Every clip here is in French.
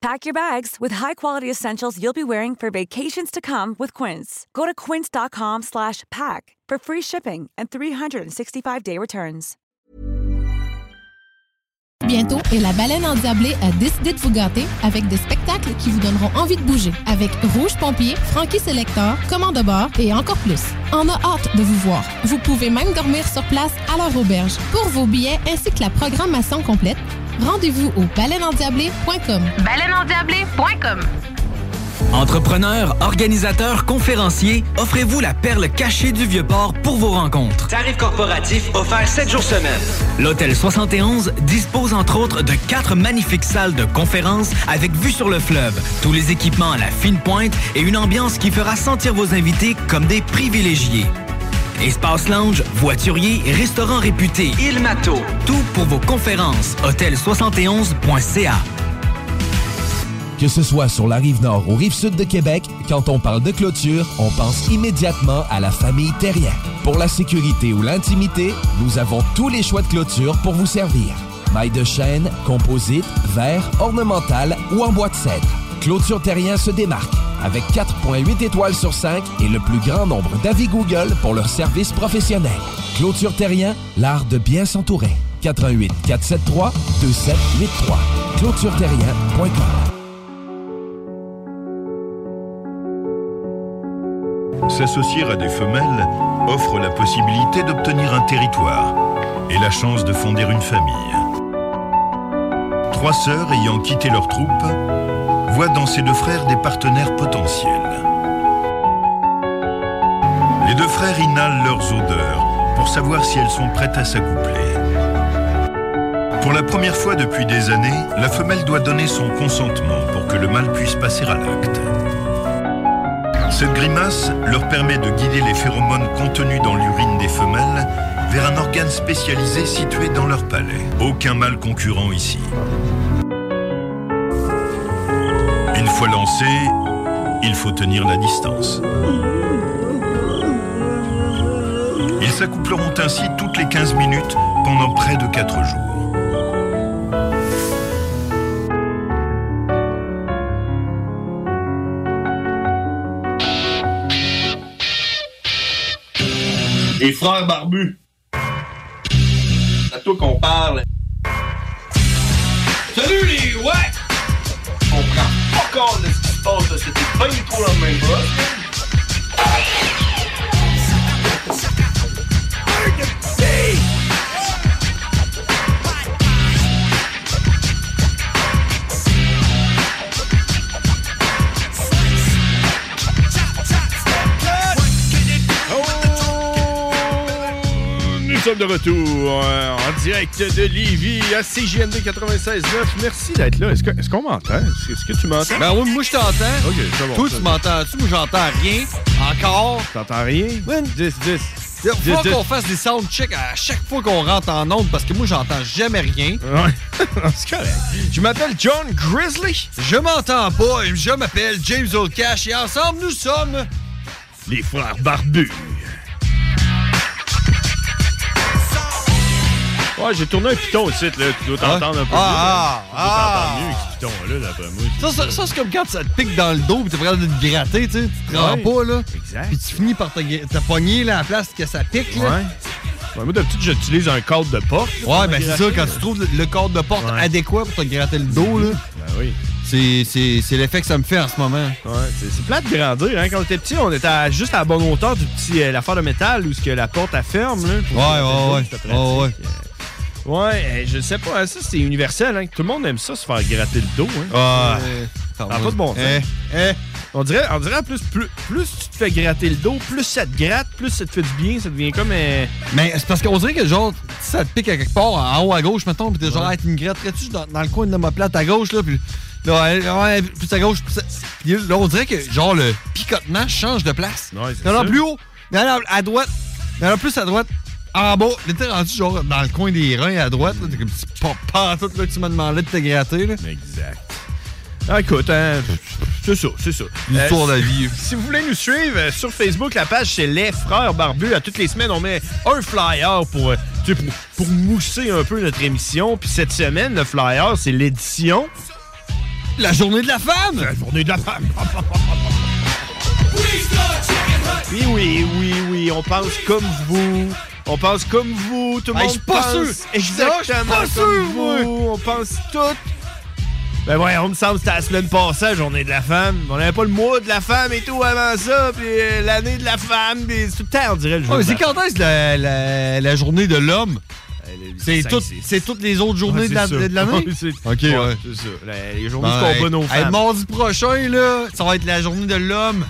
Pack your bags with high-quality essentials you'll be wearing for vacations to come with Quince. Go to quince.com slash pack for free shipping and 365-day returns. Bientôt, et la baleine endiablée a décidé de vous gâter avec des spectacles qui vous donneront envie de bouger. Avec Rouge Pompier, Frankie Selector, Commande de bord et encore plus. On a hâte de vous voir. Vous pouvez même dormir sur place à leur auberge. Pour vos billets ainsi que la programmation complète, rendez-vous au baleineendiablée.com. Baleineendiablée.com Entrepreneurs, organisateurs, conférenciers, offrez-vous la perle cachée du Vieux-Port pour vos rencontres. Tarif corporatif offert 7 jours semaine. L'Hôtel 71 dispose entre autres de quatre magnifiques salles de conférences avec vue sur le fleuve, tous les équipements à la fine pointe et une ambiance qui fera sentir vos invités comme des privilégiés. Espace lounge, voiturier, restaurant réputé, Il Mato. tout pour vos conférences. Hôtel71.ca. Que ce soit sur la rive nord ou rive sud de Québec, quand on parle de clôture, on pense immédiatement à la famille Terrien. Pour la sécurité ou l'intimité, nous avons tous les choix de clôture pour vous servir. Maille de chêne, composite, verre, ornemental ou en bois de cèdre. Clôture Terrien se démarque avec 4.8 étoiles sur 5 et le plus grand nombre d'avis Google pour leur service professionnel. Clôture Terrien, l'art de bien s'entourer. 88 473 2783. clôtureterrien.com S'associer à des femelles offre la possibilité d'obtenir un territoire et la chance de fonder une famille. Trois sœurs ayant quitté leur troupe voient dans ces deux frères des partenaires potentiels. Les deux frères inhalent leurs odeurs pour savoir si elles sont prêtes à s'accoupler. Pour la première fois depuis des années, la femelle doit donner son consentement pour que le mâle puisse passer à l'acte. Cette grimace leur permet de guider les phéromones contenus dans l'urine des femelles vers un organe spécialisé situé dans leur palais. Aucun mâle concurrent ici. Fois lancé, il faut tenir la distance. Ils s'accoupleront ainsi toutes les 15 minutes pendant près de 4 jours. Les frères barbus. C'est à toi qu'on parle. Salut les ouais! On prend pas compte de ce qui se passe, là. C'était sommes de retour euh, en direct de Lévis à CJMD 96.9. Merci d'être là. Est-ce que- est-ce qu'on m'entend? Est-ce est-ce que tu m'entends? Ben oui, moi je t'entends. Ok, c'est bon. Toi, tu m'entends-tu? Moi, j'entends rien. Encore. T'entends rien? 10, 10. Il faut qu'on fasse des soundchecks à chaque fois qu'on rentre en onde parce que moi, j'entends jamais rien. Ouais. c'est correct. Je m'appelle John Grizzly. Je m'entends pas et je m'appelle James Oldcash et ensemble, nous sommes... Les frères barbus. Ouais, j'ai tourné un piton aussi, là. Tu dois t'entendre un peu Ah, mieux. ah. Tu dois ah. mieux avec ce piton-là, d'après moi. Ça, ça, ça, c'est comme quand ça te pique dans le dos pis t'es prêt de te gratter, tu sais. Tu te rends pas, là. Exact. Puis tu finis par te, te pogner là, à la place que ça pique, là. Ouais. Ouais, moi, d'habitude, j'utilise un cadre de porte. là, Ouais, ben c'est ça, quand là. tu trouves le, le cadre de porte Ouais. adéquat pour te gratter le dos, là. Ben oui. C'est l'effet que ça me fait en ce moment. Ouais, c'est plate de grandir. Hein? Quand on était petit, on était à- juste à la bonne hauteur du petit euh, l'affaire de métal où ce que la porte elle ferme. Là, Ouais, que- ouais, ouais. ouais. Ouais, je sais pas, hein, ça c'est universel. Hein? Tout le monde aime ça, se faire gratter le dos. Hein? Ah. Euh, ça pas de bon sens. Eh, eh. On dirait, on dirait en plus, plus, plus tu te fais gratter le dos, plus ça te gratte, plus ça te fait du bien. Ça devient comme. euh, Mais c'est parce qu'on dirait que genre, ça te pique à quelque part en haut à gauche, mettons, pis t'es genre, hey, tu me gratterais-tu dans, dans le coin de ma plate à gauche, là, pis là, ouais, ouais, plus à gauche, plus à- Puis là, on dirait que genre le picotement change de place. Ouais, c'est a ça. plus haut, en a à droite, a plus à droite. En bas, là, t'es rendu genre dans le coin des reins à droite, là, t'es comme petit tout là que tu m'as demandé de te gratter, là. Exact. Ah, écoute, hein, c'est ça, c'est ça. L'histoire de la vie. Si vous voulez nous suivre euh, sur Facebook, la page c'est Les Frères Barbus. À toutes les semaines, on met un flyer pour, euh, tu sais, pour, pour mousser un peu notre émission. Puis cette semaine, le flyer, c'est l'édition. La journée de la femme! La journée de la femme! Oui, oui, oui, oui, on pense comme vous. On pense comme vous. Tout le Hey, monde je suis pas pense sûr. Je suis exactement pas comme sûr, moi. vous. On pense tout. Ben ouais, on me semble que c'était la semaine passée, la journée de la femme. On n'avait pas le mois de la femme et tout avant ça, puis euh, l'année de la femme, puis c'est tout le temps, on dirait le jour Ouais, c'est la quand est-ce la, la, la journée de l'homme? C'est tout- toutes les autres journées Ouais, de la- l'année? C'est- Ok, ouais. C'est ça. La- Les journées Ben, du combat nos hey, femmes. mardi prochain, là, ça va être la journée de l'homme.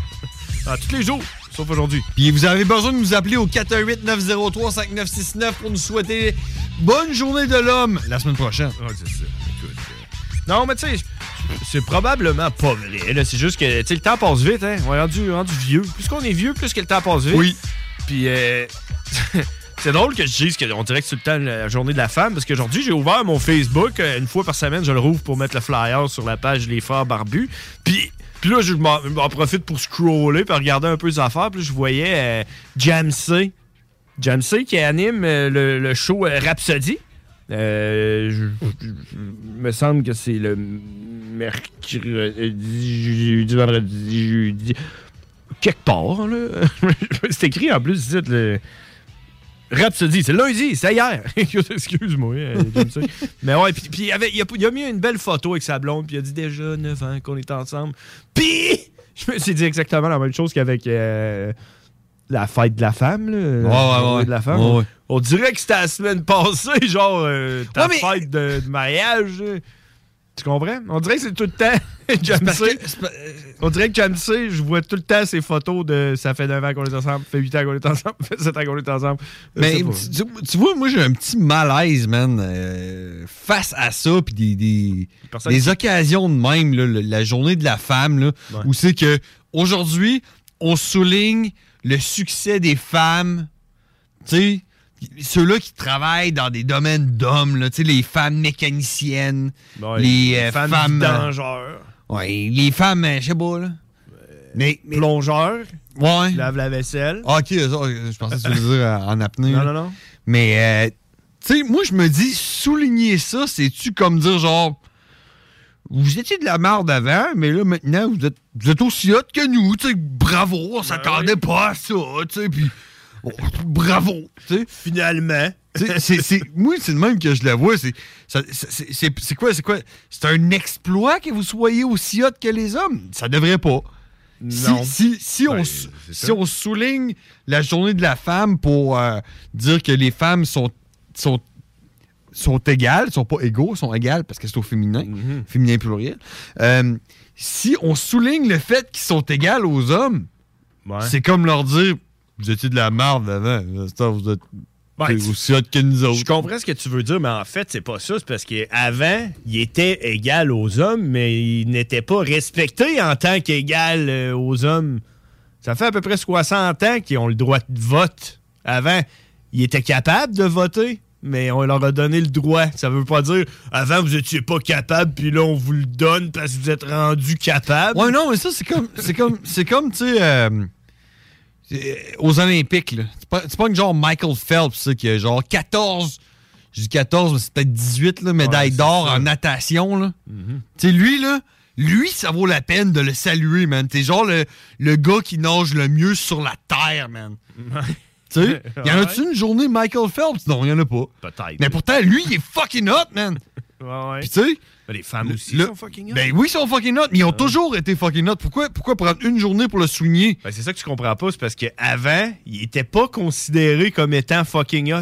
Ah, tous les jours, sauf aujourd'hui. Puis vous avez besoin de nous appeler au 418-903-5969 pour nous souhaiter bonne journée de l'homme la semaine prochaine. Ouais, c'est ça. Écoute, euh, Non, mais tu sais, c'est probablement pas vrai. là. C'est juste que le temps passe vite. Hein? On est rendu, rendu vieux. Plus qu'on est vieux, plus que le temps passe vite. Oui. Puis, euh, c'est drôle que je dise qu'on dirait que c'est le temps la journée de la femme, parce qu'aujourd'hui, j'ai ouvert mon Facebook. euh, Une fois par semaine, je le rouvre pour mettre le flyer sur la page Les Frères Barbus. Puis, puis là, je m'en profite pour scroller, puis regarder un peu les affaires. Puis je voyais euh. Jamsey qui anime euh, le, show euh, Rhapsody. Euh, me semble que c'est le mercredi, jeudi, vendredi, jeudi. Quelque part, là. c'est écrit en plus, le. Rhapsody, c'est lundi, c'est hier. Excuse-moi, euh. Mais ouais, puis puis il, avait- il a, il a mis une belle photo avec sa blonde, puis il a dit déjà 9 ans qu'on est ensemble. Puis, je me suis dit exactement la même chose qu'avec euh, la fête de la femme, là. la ouais, journée ouais. de la femme. Ouais. On dirait que c'était la semaine passée, genre euh, ta mais- fête de, de mariage. là. Tu comprends? On dirait que c'est tout le temps Jamsey. pas- On dirait que Jamsey, je vois tout le temps ces photos de ça fait 9 ans qu'on est ensemble, ça fait 8 ans qu'on est ensemble, ça fait 7 ans qu'on est ensemble. Mais tu, vois, moi, j'ai un petit malaise, man, euh, face à ça, puis des, des, Personne des qui- occasions de même, là, la journée de la femme, là, Ouais. où c'est que aujourd'hui, on souligne le succès des femmes, tu sais, ceux-là qui travaillent dans des domaines d'hommes, là, tu sais, les femmes mécaniciennes, Ouais, les euh, femmes femmes... euh, vidangeurs, ouais, les femmes, euh, je sais pas, là. Mais, mais- plongeurs, ouais. lave la vaisselle. Ah, ok, ça, je pensais que tu voulais dire en apnée. Non, là. non, non. Mais, euh, tu sais, moi, je me dis, souligner ça, c'est-tu comme dire, genre, vous étiez de la merde avant, mais là, maintenant, vous êtes, vous êtes aussi hot que nous, tu sais, bravo, on s'attendait pas à ça, tu sais, puis oh, bravo, tu sais. Finalement. C'est- c'est- moi, c'est le même que je la vois. C'est c'est- quoi? C'est quoi? C'est un exploit que vous soyez aussi hot que les hommes? Ça devrait pas. Si- Non. Si, si, on, Ben, si on souligne la journée de la femme pour euh, dire que les femmes sont, sont, sont égales, sont pas égaux, sont égales parce que c'est au féminin, Mm-hmm. féminin pluriel. Euh, si on souligne le fait qu'ils sont égales aux hommes, Ouais. c'est comme leur dire vous étiez de la merde avant, vous êtes Ouais, tu- aussi hot que nous autres. Je comprends ce que tu veux dire, mais en fait, c'est pas ça. C'est parce qu'avant, il était égal aux hommes, mais il n'était pas respecté en tant qu'égal euh, aux hommes. Ça fait à peu près 60 ans qu'ils ont le droit de vote. Avant, ils étaient capables de voter, mais on leur a donné le droit. Ça veut pas dire avant vous étiez pas capable, puis là on vous le donne parce que vous êtes rendu capable. Ouais, non, mais ça, c'est comme, c'est comme, c'est comme, tu sais, euh, c'est- aux Olympiques, là. C'est pas, c'est pas genre Michael Phelps, ça, qui a genre 14, je dis 14, mais c'est peut-être 18, là, médailles Ouais, d'or ça. en natation, là. Tu sais, lui, là, lui, ça vaut la peine de le saluer, man. T'es genre le, le gars qui nage le mieux sur la terre, man. Tu sais, y en a-tu une journée Michael Phelps? Non, y en a pas. Peut-être. Mais pourtant, lui, il est fucking hot, man. Ouais, ouais. Puis tu sais. Ben, les femmes aussi le- sont fucking hot. Ben oui, ils sont fucking hot, mais ils ont toujours été fucking hot. Pourquoi, pourquoi prendre une journée pour le souligner? Ben, c'est ça que tu comprends pas, c'est parce qu'avant, il était pas considéré comme étant fucking hot.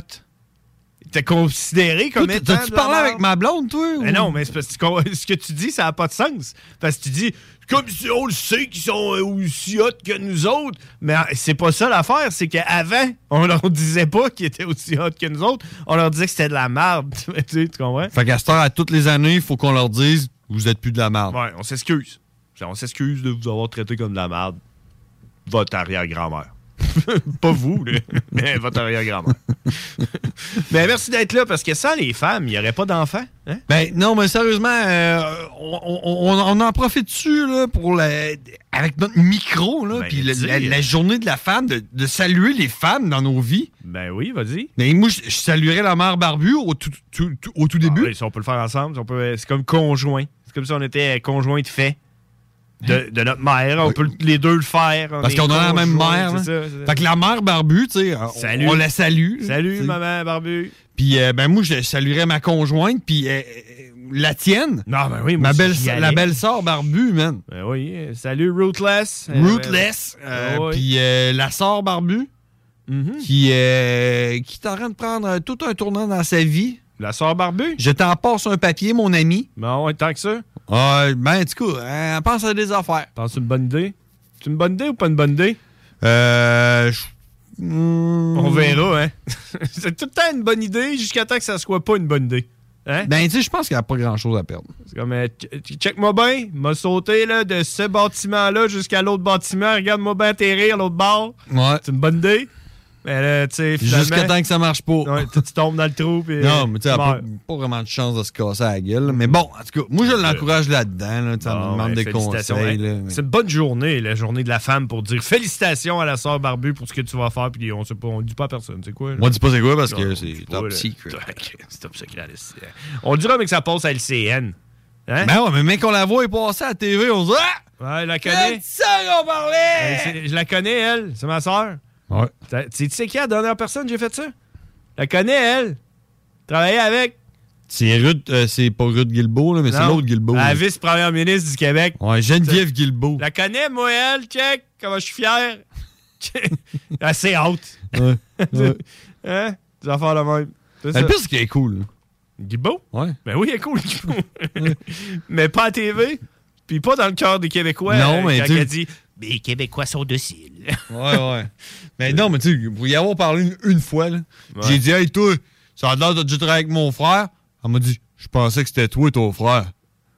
Il était considéré comme Toi, étant. T'as-tu parlé avec ma blonde, toi? Ou- non, mais c'est parce que ce que tu dis, ça n'a pas de sens. Parce que tu dis, comme si on le sait qu'ils sont euh, aussi hot que nous autres. Mais euh, c'est pas ça l'affaire, c'est qu'avant, on leur disait pas qu'ils étaient aussi hot que nous autres. On leur disait que c'était de la merde. tu comprends? Fait qu'à cette heure, à toutes les années, il faut qu'on leur dise vous êtes plus de la merde. Ouais, on s'excuse. On s'excuse de vous avoir traité comme de la merde. Votre arrière-grand-mère. pas vous, là, mais votre arrière-grand-mère. mais merci d'être là, parce que sans les femmes, il n'y aurait pas d'enfants. Hein? Ben non, mais sérieusement, euh, on, on- on en profite dessus là, pour la, avec notre micro, là, Ben, puis la, la journée de la femme, de, de saluer les femmes dans nos vies? Ben oui, vas-y. Mais moi, je, je saluerais la mère Barbu au tout, tout- tout- au tout début. Ah oui, si on peut le faire ensemble, si on peut- c'est comme conjoint. C'est comme si on était conjoint de fait de, de notre mère. On peut les deux le faire. on Parce qu'on a la même mère. là. ça. Fait que la mère Barbu, tu sais, on- la salue. Salut, maman barbu. Puis euh, ben moi, je saluerais ma conjointe, puis euh, euh, la tienne. Non, ben oui, moi ma belle, la belle-sœur Barbu, man. Ben oui, salut Rootless. Rootless. euh, ouais. Puis la sœur Barbu, Mhm. qui, qui est en train de prendre tout un tournant dans sa vie. La sœur barbu? Je t'en passe un papier, mon ami. Ben ouais, tant que ça. Ah, ben, en tout cas, elle pense à des affaires. Penses une bonne idée? C'est une bonne idée ou pas une bonne idée? Euh. Hmm. On verra, hein? c'est tout le temps une bonne idée jusqu'à temps que ça soit pas une bonne idée. Hein? Ben, tu sais, je pense qu'il n'y a pas grand-chose à perdre. C'est comme, euh, ch- check-moi bien, m'a sauté là, de ce bâtiment-là jusqu'à l'autre bâtiment, regarde-moi bien atterrir à l'autre bord. Ouais. C'est une bonne idée? Mais là, tu sais. Jusqu'à temps que ça marche pas. Ouais, tu tombes dans le trou, puis... Non, mais tu sais, pas, pas vraiment de chance de se casser la gueule. Mais bon, en tout cas, moi, je l'encourage là-dedans. Là, elle me demande ben, des conseils. Hey, là, mais- C'est une bonne journée, la journée de la femme, pour dire félicitations à la sœur Barbu pour ce que tu vas faire, puis on sait pas, on le dit pas à personne, c'est quoi? là? Moi, dis pas c'est quoi parce Non, que on c'est dit top secret. C'est top secret. c'est- On le dira, mais que ça passe à LCN. Hein? Ben ouais, mais mec, on la voit est passée à la TV, on se dit Ah! Ouais, je la connais. ça qu'on parlait! C'est- je la connais, elle. C'est ma sœur. Ouais. Tu sais qui est la dernière personne que j'ai fait ça? La connais, elle. Travaillais avec. C'est Ruth, euh, c'est pas Ruth Guilbeault, là, mais c'est l'autre Guilbeault. La vice-première ministre du Québec. Ouais, Geneviève Guilbeault. La connais, moi, elle. Check. Comment je suis fier. Assez haute. Ouais. ouais. hein? Des affaires de même. Le c'est qu'elle est cool. là. Guibault? Ouais. Ben oui, elle est cool, Guibault. mais pas à TV. Puis pas dans le cœur des Québécois. Non, euh, mais quand tu- elle dit Les Québécois sont dociles. Ouais, ouais. mais non, mais tu sais, vous y avoir parlé une, une fois, là. Ouais. J'ai dit, hey, toi, ça a l'air de travailler avec mon frère. Elle m'a dit, je pensais que c'était toi et ton frère.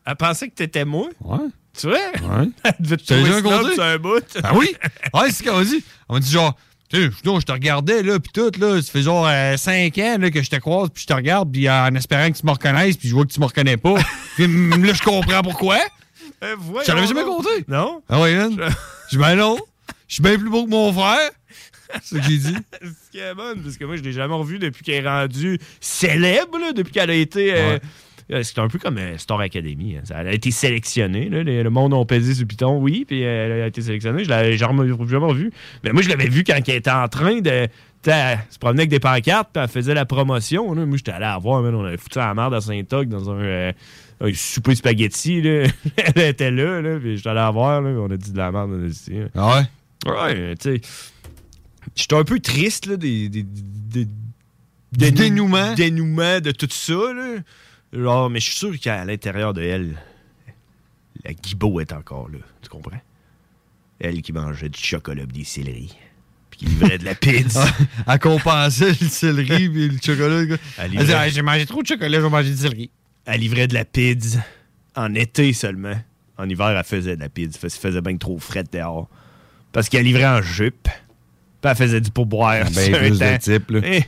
Elle pensait que t'étais moi? Ouais. Tu vois? Ouais. Elle devait te trouver sur un bout. Ah oui? Ouais, c'est ce qu'elle m'a dit. Elle m'a dit genre, tu sais, je je te regardais, là, pis tout, là, ça fait genre 5 ans, là, que je te croise, puis je te regarde, puis en espérant que tu me reconnaisses, puis je vois que tu me reconnais pas. puis là, je comprends pourquoi. Voyons Je l'avais jamais compté? Non? Ah ouais, man? Je dis, ben non. Je suis bien plus beau que mon frère. C'est ce qu'il dit. Ce qui est bonne, parce que moi, je l'ai jamais revu depuis qu'elle est rendue célèbre, là, depuis qu'elle a été. euh, euh, C'est un peu comme euh, Star Academy. hein. Elle a été sélectionnée. là. Le le monde a pesé sur Python, oui, puis euh, elle a été sélectionnée. Je l'avais jamais, jamais revu. Mais moi, je l'avais vu quand elle était en train de. Elle se promenait avec des pancartes, puis elle faisait la promotion. là. Moi, j'étais allé la voir, man. on avait foutu à la merde à Saint-Og dans un, euh, un souper de spaghetti. là. elle était là, là puis j'étais allé la voir. Là, on a dit de la merde. On a dit, hein. Ah ouais? Ouais, tu sais. J'étais un peu triste, là, des. des, des- des- dénouement? dénouement de tout ça, là. Genre, mais je suis sûr qu'à l'intérieur de elle, la Guibault est encore là. Tu comprends? Elle qui mangeait du chocolat et des céleris. Puis qui livrait de la pizza. Elle compensait le céleri et le chocolat. Elle Ah, j'ai mangé trop de chocolat, je vais manger du céleri. Elle livrait de la pizza en été seulement. En hiver, elle faisait de la pizza. Qu'il faisait bien trop frais dehors. Parce qu'elle livrait en jupe. Puis elle faisait du pourboire. Ben, sur un plus de type, là. Eh.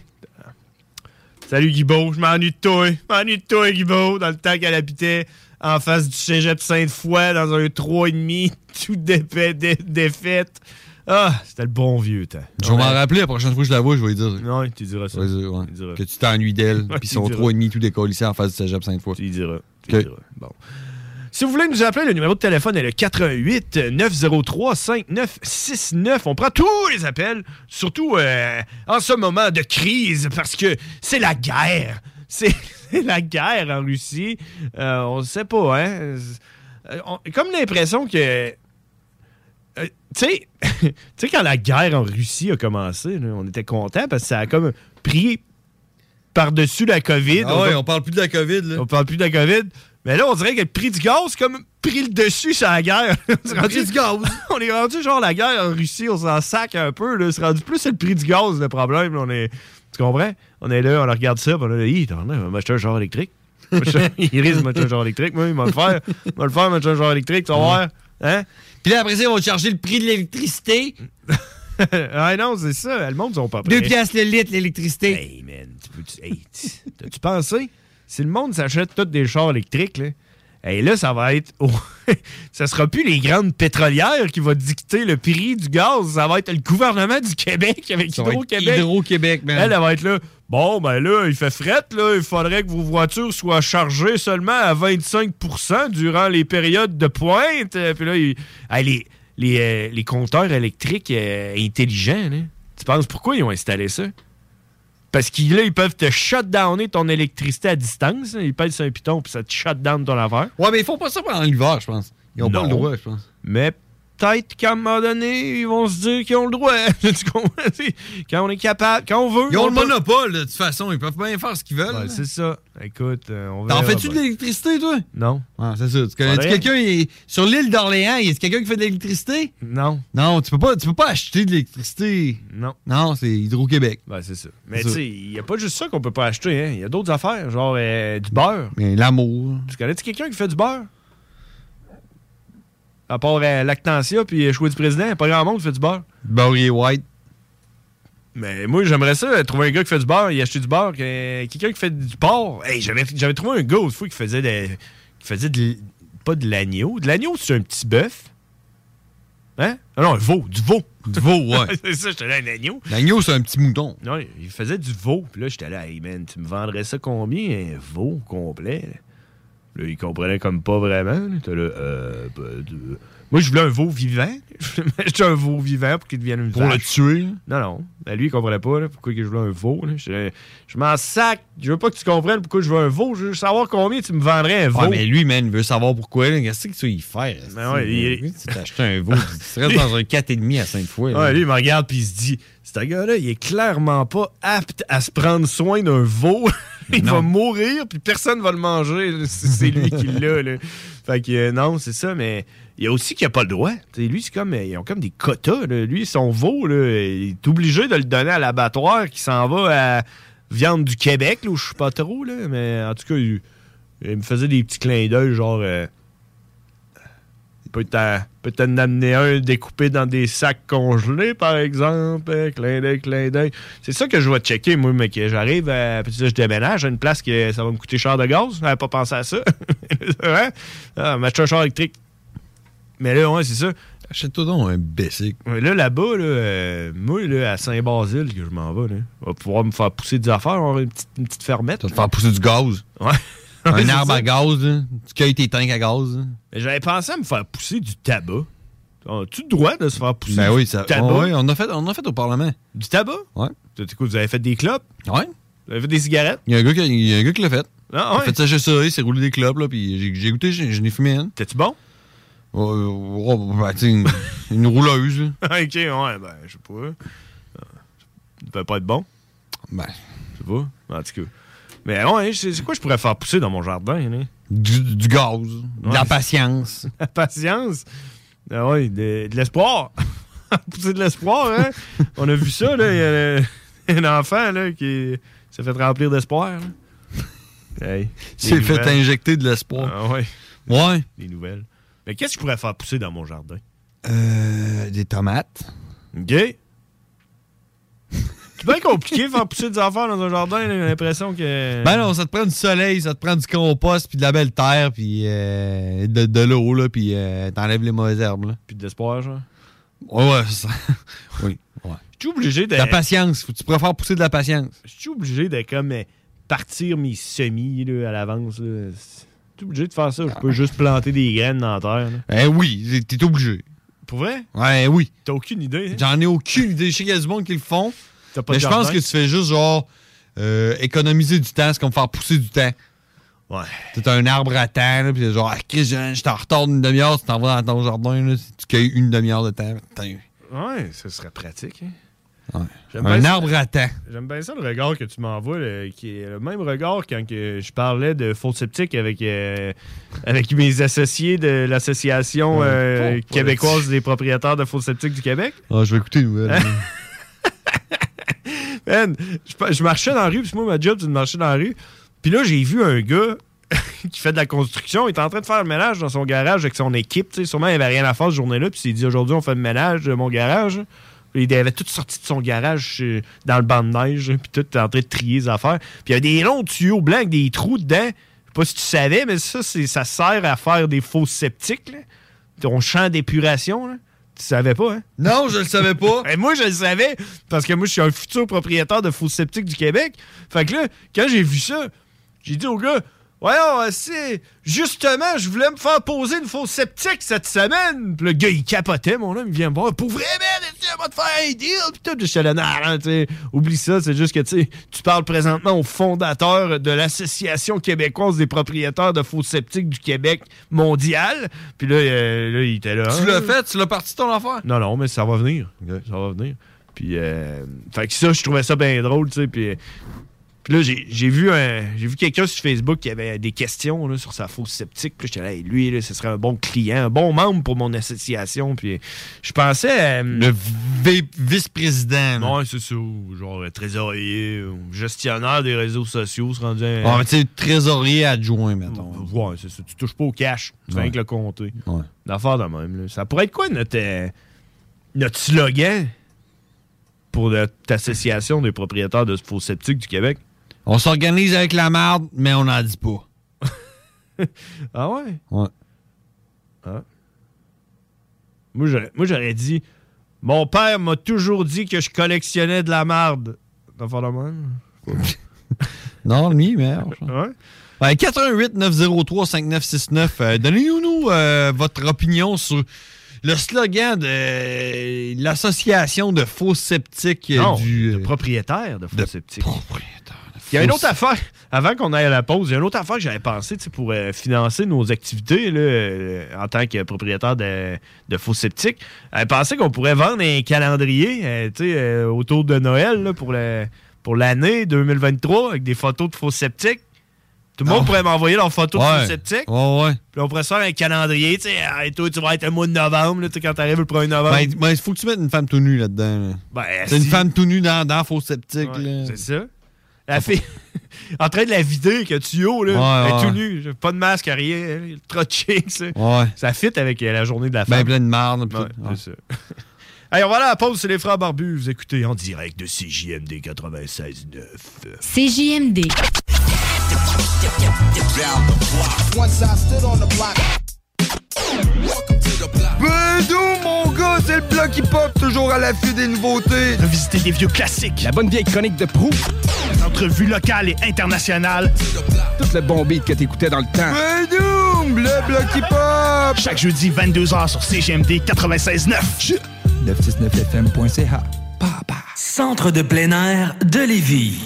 Salut Guibault, je m'ennuie de toi. Je m'ennuie de toi, Guibault, dans le temps qu'elle habitait en face du cégep Sainte-Foy, dans un 3,5, tout défait, dé- défaite. Ah, c'était le bon vieux temps. Je vais m'en rappeler la prochaine fois que je la vois, je vais lui dire. Non, tu diras ça. Je vais lui dire, ouais. Tu diras. Que tu t'ennuies d'elle, puis tu son diras. 3,5 tout décollissé en face du cégep Sainte-Foy. Tu lui diras. Tu diras. Bon. Si vous voulez nous appeler, le numéro de téléphone est le 88 903 5969. On prend tous les appels, surtout euh, en ce moment de crise, parce que c'est la guerre. C'est c'est la guerre en Russie. Euh, on ne sait pas, hein. Euh, on- comme l'impression que. Euh, tu sais, quand la guerre en Russie a commencé, là, on était content parce que ça a comme pris par-dessus la COVID. Ah ouais, on parle plus de la COVID, là. On parle plus de la COVID. Mais là, on dirait que le prix du gaz a comme pris le dessus sur la guerre. C'est Le prix du gaz. on est rendu genre la guerre en Russie, on s'en sac un peu. C'est rendu plus c'est le prix du gaz le problème. là. On est, tu comprends? On est là, on regarde ça, puis on est là, on va m'acheter un genre électrique. il risque de m'acheter un genre électrique, moi, il va le faire. Il va le faire, m'acheter un genre électrique, tu vas voir. Hein? Puis là, après ça, ils vont charger le prix de l'électricité. ah non, c'est ça. Le monde, ils sont pas Deux prêts. piastres le litre, l'électricité. Hey, man, tu peux- hey, tu- t'as-tu pensé? Si le monde s'achète tous des chars électriques, là, hey, là, ça va être. ça sera plus les grandes pétrolières qui vont dicter le prix du gaz. Ça va être le gouvernement du Québec avec Hydro-Québec. Hydro-Québec, man. Elle, elle va être là. Bon, ben là, il fait fret, là. Il faudrait que vos voitures soient chargées seulement à 25% durant les périodes de pointe. Euh, Puis là, il- hey, les, les, euh, les compteurs électriques euh, intelligents, là, tu penses pourquoi ils ont installé ça? Parce qu'ils là, ils peuvent te shutdowner ton électricité à distance. Ils pèsent sur un piton, puis ça te shutdown ton affaire. Ouais, mais ils font pas ça pendant l'hiver, je pense. Ils ont pas le droit, je pense. Mais peut-être qu'à un moment donné, ils vont se dire qu'ils ont le droit. Quand on est capable, quand on veut. Ils ont on le peut- monopole, de toute façon. Ils peuvent bien faire ce qu'ils veulent. Ouais, c'est ça. Écoute, euh, on T'en verra fais-tu de l'électricité, toi? Non. Ah, c'est ça. Tu connais quelqu'un sur l'île d'Orléans? Y a quelqu'un qui fait de l'électricité? Non. Non, tu peux pas, tu peux pas acheter de l'électricité. Non. Non, c'est Hydro-Québec. Ben, c'est ça. Mais tu sais, il n'y a pas juste ça qu'on peut pas acheter. hein. Il y a d'autres affaires, genre euh, du beurre. Mais l'amour. Tu connais-tu quelqu'un qui fait du beurre? À part euh, Lactantia puis euh, Choix du Président, pas grand monde qui fait du beurre. Barry White. Mais moi, j'aimerais ça, euh, trouver un gars qui fait du beurre, il acheter du beurre. que- Quelqu'un qui fait du porc. Hey, j'avais, trouvé un gars autrefois qui faisait des. qui faisait de, pas de l'agneau. De l'agneau, c'est un petit bœuf. Hein? Ah non, un veau, du veau. Du veau, ouais. c'est ça, j'étais là, un agneau. L'agneau, c'est un petit mouton. Non, il faisait du veau. Puis là, j'étais là, hey man, tu me vendrais ça combien, un veau complet? Là, Là, il comprenait comme pas vraiment. là. Là, euh, de- Moi, je voulais un veau vivant. Je voulais m'acheter un veau vivant pour qu'il devienne une Pour le tuer? Non, non. Ben, lui, il comprenait pas là, pourquoi je voulais un veau. Je, je m'en sac. Je veux pas que tu comprennes pourquoi je veux un veau. Je veux savoir combien tu me vendrais un veau. Ouais, mais lui, man, il veut savoir pourquoi. Qu'est-ce que tu veux y faire? Ben ouais, il- Tu acheté un veau. Tu restes dans un 4,5 à 5 fois. Ouais, lui, il me regarde puis il se dit Ce gars-là, il est clairement pas apte à se prendre soin d'un veau. il Non. va mourir puis personne va le manger. C'est lui qui l'a. là. Fait que euh, non, c'est ça, mais il y a aussi qui a pas le droit. T'sais, lui, c'est comme. Ils ont comme des quotas. là. Lui, son veau, là, il est obligé de le donner à l'abattoir qui s'en va à Viande du Québec, là, où je suis pas trop, là. Mais en tout cas, il, il me faisait des petits clins d'œil, genre. euh, Peut-être peut amener un découpé dans des sacs congelés, par exemple. Euh, Clin d'œil, clin d'œil. C'est ça que je vais checker, moi, mais que j'arrive à. Puis je déménage à une place que ça va me coûter cher de gaz. J'avais pas pensé à ça. ouais? Ah, un char électrique. Mais là, ouais, c'est ça. Achète-toi donc un basic. Là, là-bas, là, euh, moi, là, à Saint-Basile, que je m'en vais, là, on va pouvoir me faire pousser des affaires, avoir une petite, une petite fermette. Tu vas te faire pousser du gaz. Ouais. Un Ouais, arbre ça. à gaz. là. Tu cueilles tes tanks à gaz. J'avais pensé à me faire pousser du tabac. As-tu le droit de se faire pousser Ben du oui, ça, tabac? ouais, on, a fait, on a fait au Parlement. Du tabac? Ouais. Quoi, vous avez fait des clopes? Ouais. Vous avez fait des cigarettes? Il y a un gars qui, il y a un gars qui l'a fait. Ah, Il a ouais? fait sécher ça, il s'est roulé des clopes, là, puis j'ai- goûté, j'ai- j'en ai fumé une. T'es-tu bon? Oh, oh, ben, tu sais, une, une rouleuse. là. ok, ouais, ben, je sais pas. Ah, Ça devait pas être bon. Ben. Je sais pas. En tout cas. Mais ouais, c'est c'est quoi je pourrais faire pousser dans mon jardin, là? Du, du gaz. De la patience. La patience? Ah ouais, de, de l'espoir. pousser de l'espoir, hein? On a vu ça, là. Il y a le- un enfant, là, qui s'est fait remplir d'espoir. Hey, s'est fait injecter de l'espoir. Ah ouais. Ouais. Des nouvelles. Mais qu'est-ce que je pourrais faire pousser dans mon jardin? Euh, des tomates. OK? C'est bien compliqué de faire pousser des affaires dans un jardin, j'ai l'impression que. Ben non, ça te prend du soleil, ça te prend du compost, puis de la belle terre, puis euh, de, de l'eau, là, puis euh, t'enlèves les mauvaises herbes, là. Puis de l'espoir, genre? Ouais, ouais, c'est ça. oui, ouais. Je suis obligé de. De la patience. Faut tu préfères pousser de la patience. Je suis obligé de comme euh, partir mes semis là, à l'avance. suis obligé de faire ça? Je peux juste planter des graines dans la terre. là. Ben oui, t'es obligé. Pour vrai? Ouais, oui. T'as aucune idée? hein? J'en ai aucune idée. Je sais qu'il y a du monde qui le font. Pas Mais je pense que tu fais juste genre euh, économiser du temps, c'est comme faire pousser du temps. Ouais. T'as un arbre à temps, là, puis genre, ah, Chris, je je t'en retard d'une demi-heure, tu t'en vas dans ton jardin, là, si tu cueilles une demi-heure de temps. Putain. Ouais, ce serait pratique. hein. Ouais. Un ça- arbre à temps. J'aime bien ça le regard que tu m'envoies, qui est le même regard quand que je parlais de faux sceptique avec, euh, avec mes associés de l'Association euh, Ouais. québécoise des propriétaires de faux sceptiques du Québec. Ah, je vais écouter les nouvelles. Je, marchais dans la rue, puis moi, ma job, c'est de marcher dans la rue. Puis là, j'ai vu un gars qui fait de la construction. Il est en train de faire le ménage dans son garage avec son équipe. Sûrement, il avait rien à faire ce journée-là. Puis il dit aujourd'hui, on fait le ménage de mon garage. Il avait tout sorti de son garage euh, dans le banc de neige. Puis tout était en train de trier les affaires. Puis il y a des longs tuyaux blancs avec des trous dedans. Je sais pas si tu savais, mais ça, ça sert à faire des faux sceptiques. Là. Ton champ d'épuration. Tu savais pas, hein? Non, je le savais pas. Et moi, je le savais parce que moi, je suis un futur propriétaire de faux sceptiques du Québec. Fait que là, quand j'ai vu ça, j'ai dit au gars, Voyons, c'est. Justement, je voulais me faire poser une fausse sceptique cette semaine. Puis le gars, il capotait, mon homme, il vient me voir. Pour vrai, man, tu vas te faire un deal? Puis tout, je non, tu oublie ça. C'est juste que, tu sais, tu parles présentement au fondateur de l'Association québécoise des propriétaires de faux sceptiques du Québec mondial. Puis là, euh, là, il était là. Tu hein. l'as fait? Tu l'as parti ton affaire? Non, non, mais ça va venir. Ça va venir. Puis, euh, fait que ça, je trouvais ça bien drôle, tu sais. Puis, puis là, j'ai vu, vu quelqu'un sur Facebook qui avait des questions là, sur sa fausse sceptique. Puis j'étais là, Hey, lui, là, ce serait un bon client, un bon membre pour mon association. Puis je pensais. Le vice-président. Ouais, c'est ça. Genre euh, trésorier, ou gestionnaire des réseaux sociaux, se rendu un. Ah, mais tu sais, trésorier adjoint, mettons. Ouais, c'est ça. Tu touches pas au cash. Tu rien que le compter. Ouais. L'affaire de même. là. Ça pourrait être quoi notre, euh, notre slogan pour notre association des propriétaires de faux sceptiques du Québec? On s'organise avec la marde, mais on n'en dit pas. Ah ouais? Ouais. Ah. Moi, j'aurais, dit Mon père m'a toujours dit que je collectionnais de la marde. L'affaire de même? Non, lui, mais. Ouais. Ouais, 88 903 5969. euh, Donnez-nous euh, votre opinion sur le slogan de euh, l'association de faux sceptiques euh, Non, du. de euh, propriétaire de faux sceptiques. Il y a une autre affaire, avant qu'on aille à la pause, il y a une autre affaire que j'avais pensé pour euh, financer nos activités là, euh, en tant que propriétaire de, de faux sceptiques. J'avais pensé qu'on pourrait vendre un calendrier euh, autour de Noël là, pour le- pour l'année 2023 avec des photos de faux sceptiques. Tout le monde Ah. pourrait m'envoyer leurs photos de Ouais. faux sceptiques. Ouais, ouais. Puis on pourrait se faire un calendrier. tu sais, ah, Et toi, tu vas être le mois de novembre là, quand t'arrives le 1er novembre. Ben, ben, il faut que tu mettes une femme tout nue là-dedans. là. Ben, c'est une femme tout nue dans, dans faux sceptique. Ouais. C'est ça. La fille, en train de la vider, que tu haut, là, Ouais, elle est ouais. tout nu, j'ai pas de masque, rien, elle est trop chic, ça. Ouais. Ça fit avec euh, la journée de la Ben femme. plein de. Ouais. c'est ça. Allez, on va aller à la pause, c'est les frères barbus. Vous écoutez en direct de CJMD 96.9. CJMD. Once I stood on the block. Bedou, mon gars, c'est le bloc hip-hop, toujours à l'affût des nouveautés. Visiter des vieux classiques. La bonne vieille chronique de Prou. Des entrevues locales et internationales. Tout le bon beat que t'écoutais dans le temps. Bedou, le bloc hip-hop. Chaque jeudi, 22h sur CJMD 96.9. 969fm.ca. Centre de plein air de Lévis.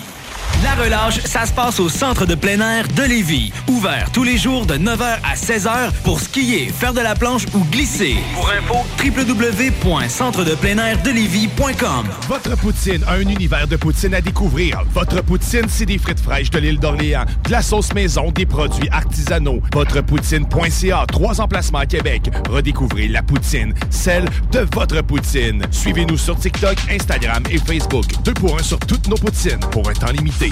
La relâche, ça se passe au Centre de plein air de Lévis. Ouvert tous les jours de 9h à 16h pour skier, faire de la planche ou glisser. Pour info, www.centredepleinairdelévis.com Votre poutine, un univers de poutine à découvrir. Votre poutine, c'est des frites fraîches de l'île d'Orléans, de la sauce maison, des produits artisanaux. Votrepoutine.ca, trois emplacements à Québec. Redécouvrez la poutine, celle de votre poutine. Suivez-nous sur TikTok, Instagram et Facebook. Deux pour un sur toutes nos poutines, pour un temps limité.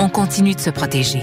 On continue de se protéger.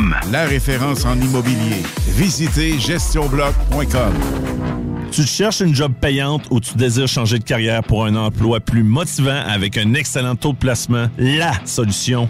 la référence en immobilier. Visitez gestionbloc.com. Tu cherches une job payante ou tu désires changer de carrière pour un emploi plus motivant avec un excellent taux de placement? La solution,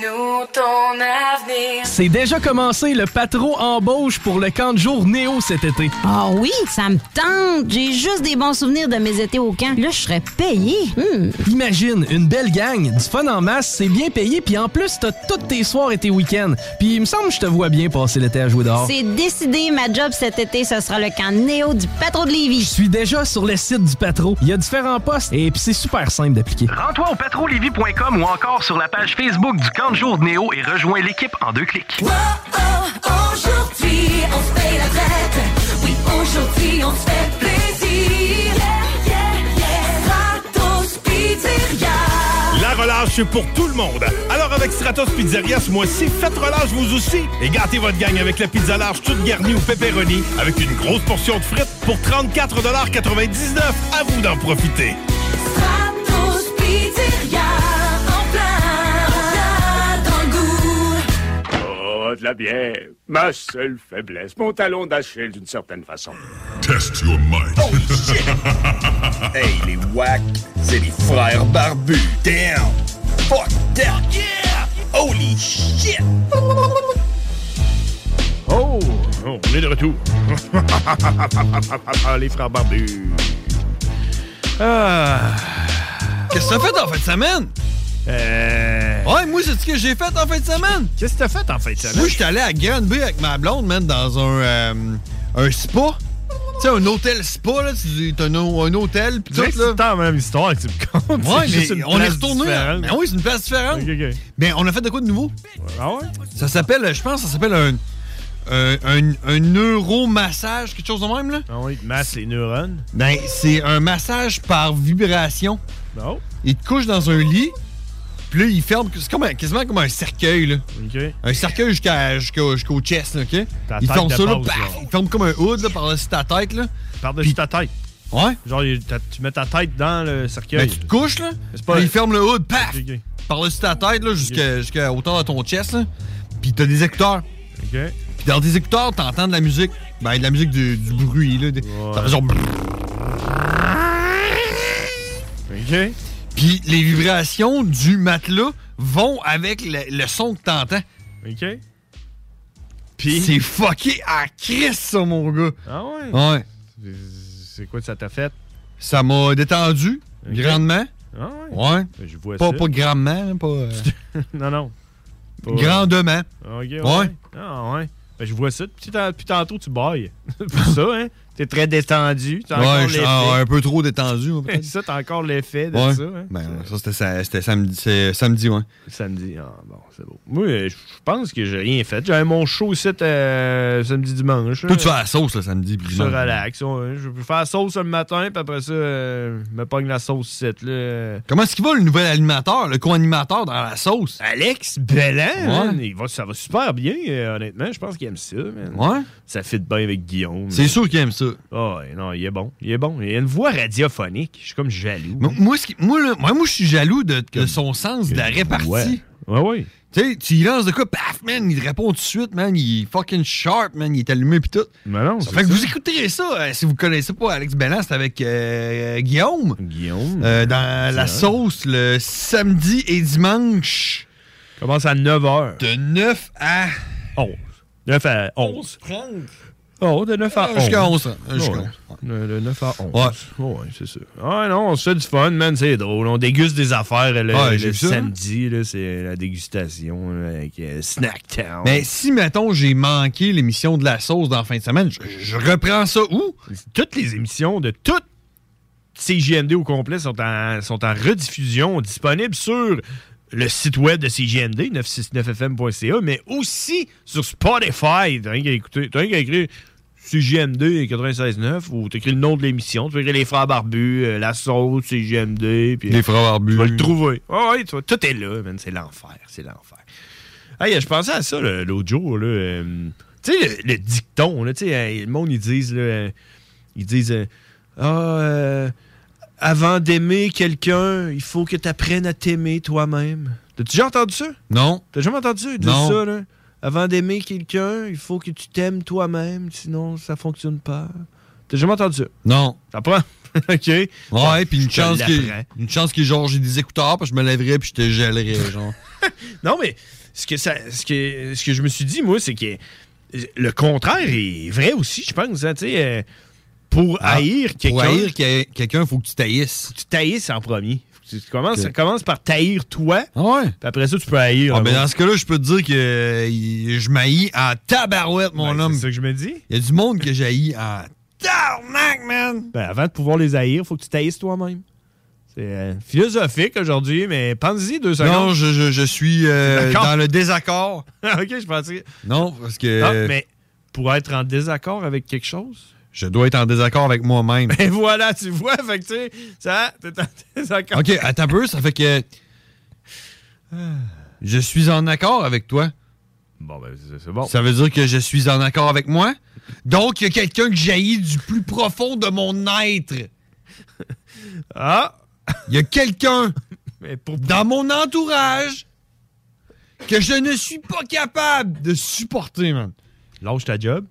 nous ton avenir. C'est déjà commencé le patro embauche pour le camp de jour Néo cet été. Ah oui, ça me tente. J'ai juste des bons souvenirs de mes étés au camp. Là, je serais payé. Hmm. Imagine, une belle gang, du fun en masse, c'est bien payé, puis en plus, t'as tous tes soirs et tes week-ends. Puis il me semble que je te vois bien passer l'été à jouer dehors. C'est décidé, ma job cet été, ce sera le camp Néo du patro de Lévis. Je suis déjà sur le site du patro. Il y a différents postes et puis c'est super simple d'appliquer. Rends-toi au patrolevy.com ou encore sur la page Facebook du camp de jour de Néo et rejoins l'équipe en deux clics. Aujourd'hui, on se paye la traite. Oui, aujourd'hui, on se fait plaisir. Yeah, yeah, yeah. Stratos Pizzeria. La relâche c'est pour tout le monde. Alors avec Stratos Pizzeria ce mois-ci, faites relâche vous aussi et gâtez votre gang avec la pizza large toute garnie au pepperoni avec une grosse portion de frites pour 34,99 À vous d'en profiter. Oh, de la bière. Ma seule faiblesse. Mon talon d'Achille, d'une certaine façon. Test your might. Oh, shit! Hey, les wack, c'est les frères barbus. Damn! Fuck that! Yeah! Holy shit! Oh, on est de retour. Les frères barbus. Ah. Qu'est-ce que t'as fait en fin de semaine? Euh... Ouais, moi, c'est ce que j'ai fait en fin de semaine. Qu'est-ce que t'as fait en fin de semaine? Moi, j'étais allé à Granby avec ma blonde, man, dans un, euh, un spa. Tu sais, un hôtel spa, là. C'est un, un hôtel, pis tout, C'est là. la même histoire que tu me comptes. Ouais, C'est mais on est retourné. différente. Ben oui, c'est une place différente. Ok, ok. Ben, on a fait de quoi de nouveau? Ah ouais? Ça s'appelle, je pense, ça s'appelle un, un, un, un neuromassage, quelque chose de même, là. Ah oui, il masse les neurones. Ben, c'est un massage par vibration. Non. Il te couche dans un lit, puis là, il ferme. C'est comme un- quasiment comme un cercueil, là. Un cercueil jusqu'à- jusqu'au jusqu'au chest, là, OK? Il ferme ça, là, paf, il ferme comme un hood, là, par-dessus ta tête, là. Par-dessus ta tête. Ouais. Genre, tu mets ta tête dans le cercueil. Ben, tu te couches, là. C'est pas- puis il ferme le hood, paf! Par-dessus ta tête, là, jusqu'à jusqu'à hauteur de ton chest, là. Puis t'as des écouteurs. OK. Puis dans tes écouteurs, t'entends de la musique. Ben, de la musique du, du bruit, là. Des- Ça fait genre... OK. Puis les vibrations du matelas vont avec le, le son que t'entends. OK. Puis... C'est fucké à Chris, ça, mon gars. Ah ouais? Ouais. C'est quoi que ça t'a fait? Ça m'a détendu, grandement. Ah ouais? Ouais. Ben, Je vois pas, ça. pas grandement, là, pas... euh, non, non. Pas- Grandement. Ok, ouais. Ouais. Ah, ouais. Ben, je vois ça. Depuis tantôt, tu bailles. C'est pour ça, hein? T'es très détendu. Encore Ouais, je ah, un peu trop détendu. peut-être. ça, t'as encore l'effet de Ouais. ça, hein? Ben, ça, c'était sa- c'était samedi, samedi, ouais. Samedi, ah, bon, c'est beau. Moi, euh, je pense que j'ai rien fait. J'avais mon show ici euh, samedi dimanche. Toi, tu fais la sauce, le samedi. puis dimanche. relax. ouais. Je vais faire la sauce le matin, puis après ça, euh, je me pogne la sauce ici. Là. Comment est-ce qu'il va, le nouvel animateur, le co-animateur dans la sauce? Alex Bellan, man, il va, ça va super bien, euh, honnêtement. Je pense qu'il aime ça. man. Ouais? Ça fit bien avec Guillaume. C'est sûr qu'il aime ça. Ah ouais, non, il est bon. Il est bon. Il a une voix radiophonique. Je suis comme jaloux. Mais Moi, ce qui- moi, là, moi, moi, je suis jaloux de, de son sens de la répartie. Ouais. Ouais, ouais. Tu sais, tu y lances de quoi, paf, man, il te répond tout de suite, man, il est fucking sharp, man, il est allumé pis tout. Mais non, ça c'est fait que ça. vous écouterez ça, euh, si vous connaissez pas Alex Bellan, c'est avec euh, Guillaume. Guillaume. Euh, dans la sauce le samedi et dimanche. Commence à 9h. De 9 à 11. 9 à 11. Oh, de 9 à 11. Jusqu'à 11. Jusqu'à Ouais. 11. De, de 9 à 11. Ouais. Ouais, c'est ça. Ah non, on se fait du fun, man. C'est drôle. On déguste des affaires le, Ouais, ça. samedi. C'est la dégustation là, avec euh, Snacktown. Mais si, mettons, j'ai manqué l'émission de la sauce dans la fin de semaine, je, je reprends ça où? Toutes les émissions de toutes CJMD au complet sont en, sont en rediffusion, disponibles sur le site web de CJMD, 969fm.ca, mais aussi sur Spotify. T'as rien qu'à écouter, t'as rien qu'à écrire CJMD 96.9 ou t'écris le nom de l'émission, tu peux écrire Les Frères Barbus, euh, La Sauce, CJMD. puis- Les frères barbus. Tu vas le trouver. Ah ouais, tu vois, tout est là, man. C'est l'enfer, c'est l'enfer. Hey, je pensais à ça l'autre jour. là, euh, tu sais, le, le dicton, là, tu sais, le monde, ils disent, là, euh, ils disent, euh, ah, euh, avant d'aimer quelqu'un, il faut que tu apprennes à t'aimer toi-même. T'as-tu déjà entendu ça? Non. T'as jamais entendu? Ça? Ils disent Non. ça, là. Avant d'aimer quelqu'un, il faut que tu t'aimes toi-même, sinon ça fonctionne pas. T'as jamais entendu ça? Non. T'apprends? OK. Ouais, puis une chance, que, l'apprends. une chance que genre j'ai des écouteurs, puis je me lèverais, puis je te gèlerais, genre. Non, mais ce que, ça, ce, que, ce que je me suis dit, moi, c'est que le contraire est vrai aussi, je pense. hein, euh, pour Ah, haïr quelqu'un. Pour haïr que- quelqu'un, faut que tu taillisses. Tu taillisses en premier. Tu commences. Ça commence par taillir toi. Ah ouais? Puis après ça, tu peux haïr. Ah, ben autre. dans ce cas-là, je peux te dire que euh, je m'haïs en tabarouette, mon Ben, homme. C'est ça que je me dis. Il y a du monde que j'haïs en tabarnak, man! Ben, avant de pouvoir les haïr, il faut que tu taillisses toi-même. C'est euh, philosophique aujourd'hui, mais pense-y deux secondes. Non, je, je- je suis euh, dans le désaccord. ok, je pensais. Non, parce que Ah, mais pour être en désaccord avec quelque chose. Je dois être en désaccord avec moi-même. Ben voilà, tu vois, fait que tu sais, ça, t'es en désaccord. OK, attends un peu, ça fait que je suis en accord avec toi. Bon, ben, c'est- bon. Ça veut dire que je suis en accord avec moi. Donc, il y a quelqu'un que jaillit du plus profond de mon être. Ah! Il y a quelqu'un dans mon entourage que je ne suis pas capable de supporter, man. Lâche ta job.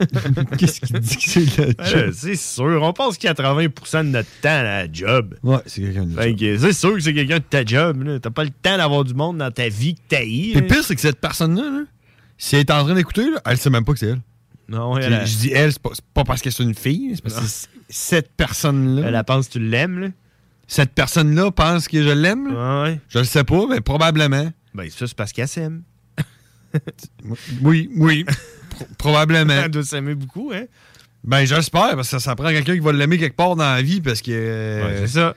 Qu'est-ce qu'il dit que c'est le Ben là, c'est sûr, on passe 80% de notre temps à la job. Ouais, c'est quelqu'un de Fait que c'est sûr que c'est quelqu'un de ta job. là. T'as pas le temps d'avoir du monde dans ta vie que. Le là. pire, c'est que cette personne-là, là, si elle est en train d'écouter, là, elle sait même pas que c'est elle. Non, Je- elle, Je dis elle, c'est pas, c'est pas parce que c'est une fille, c'est parce que c'est cette personne-là. elle, elle pense que tu l'aimes. là. Cette personne-là pense que je l'aime. là. Ouais. Je le sais pas, mais probablement. Ben, ça, c'est parce qu'elle s'aime. Oui, oui. Pro- probablement. Elle doit s'aimer beaucoup, hein? Ben, j'espère, parce que ça prend quelqu'un qui va l'aimer quelque part dans la vie, parce que. Ouais, c'est ça.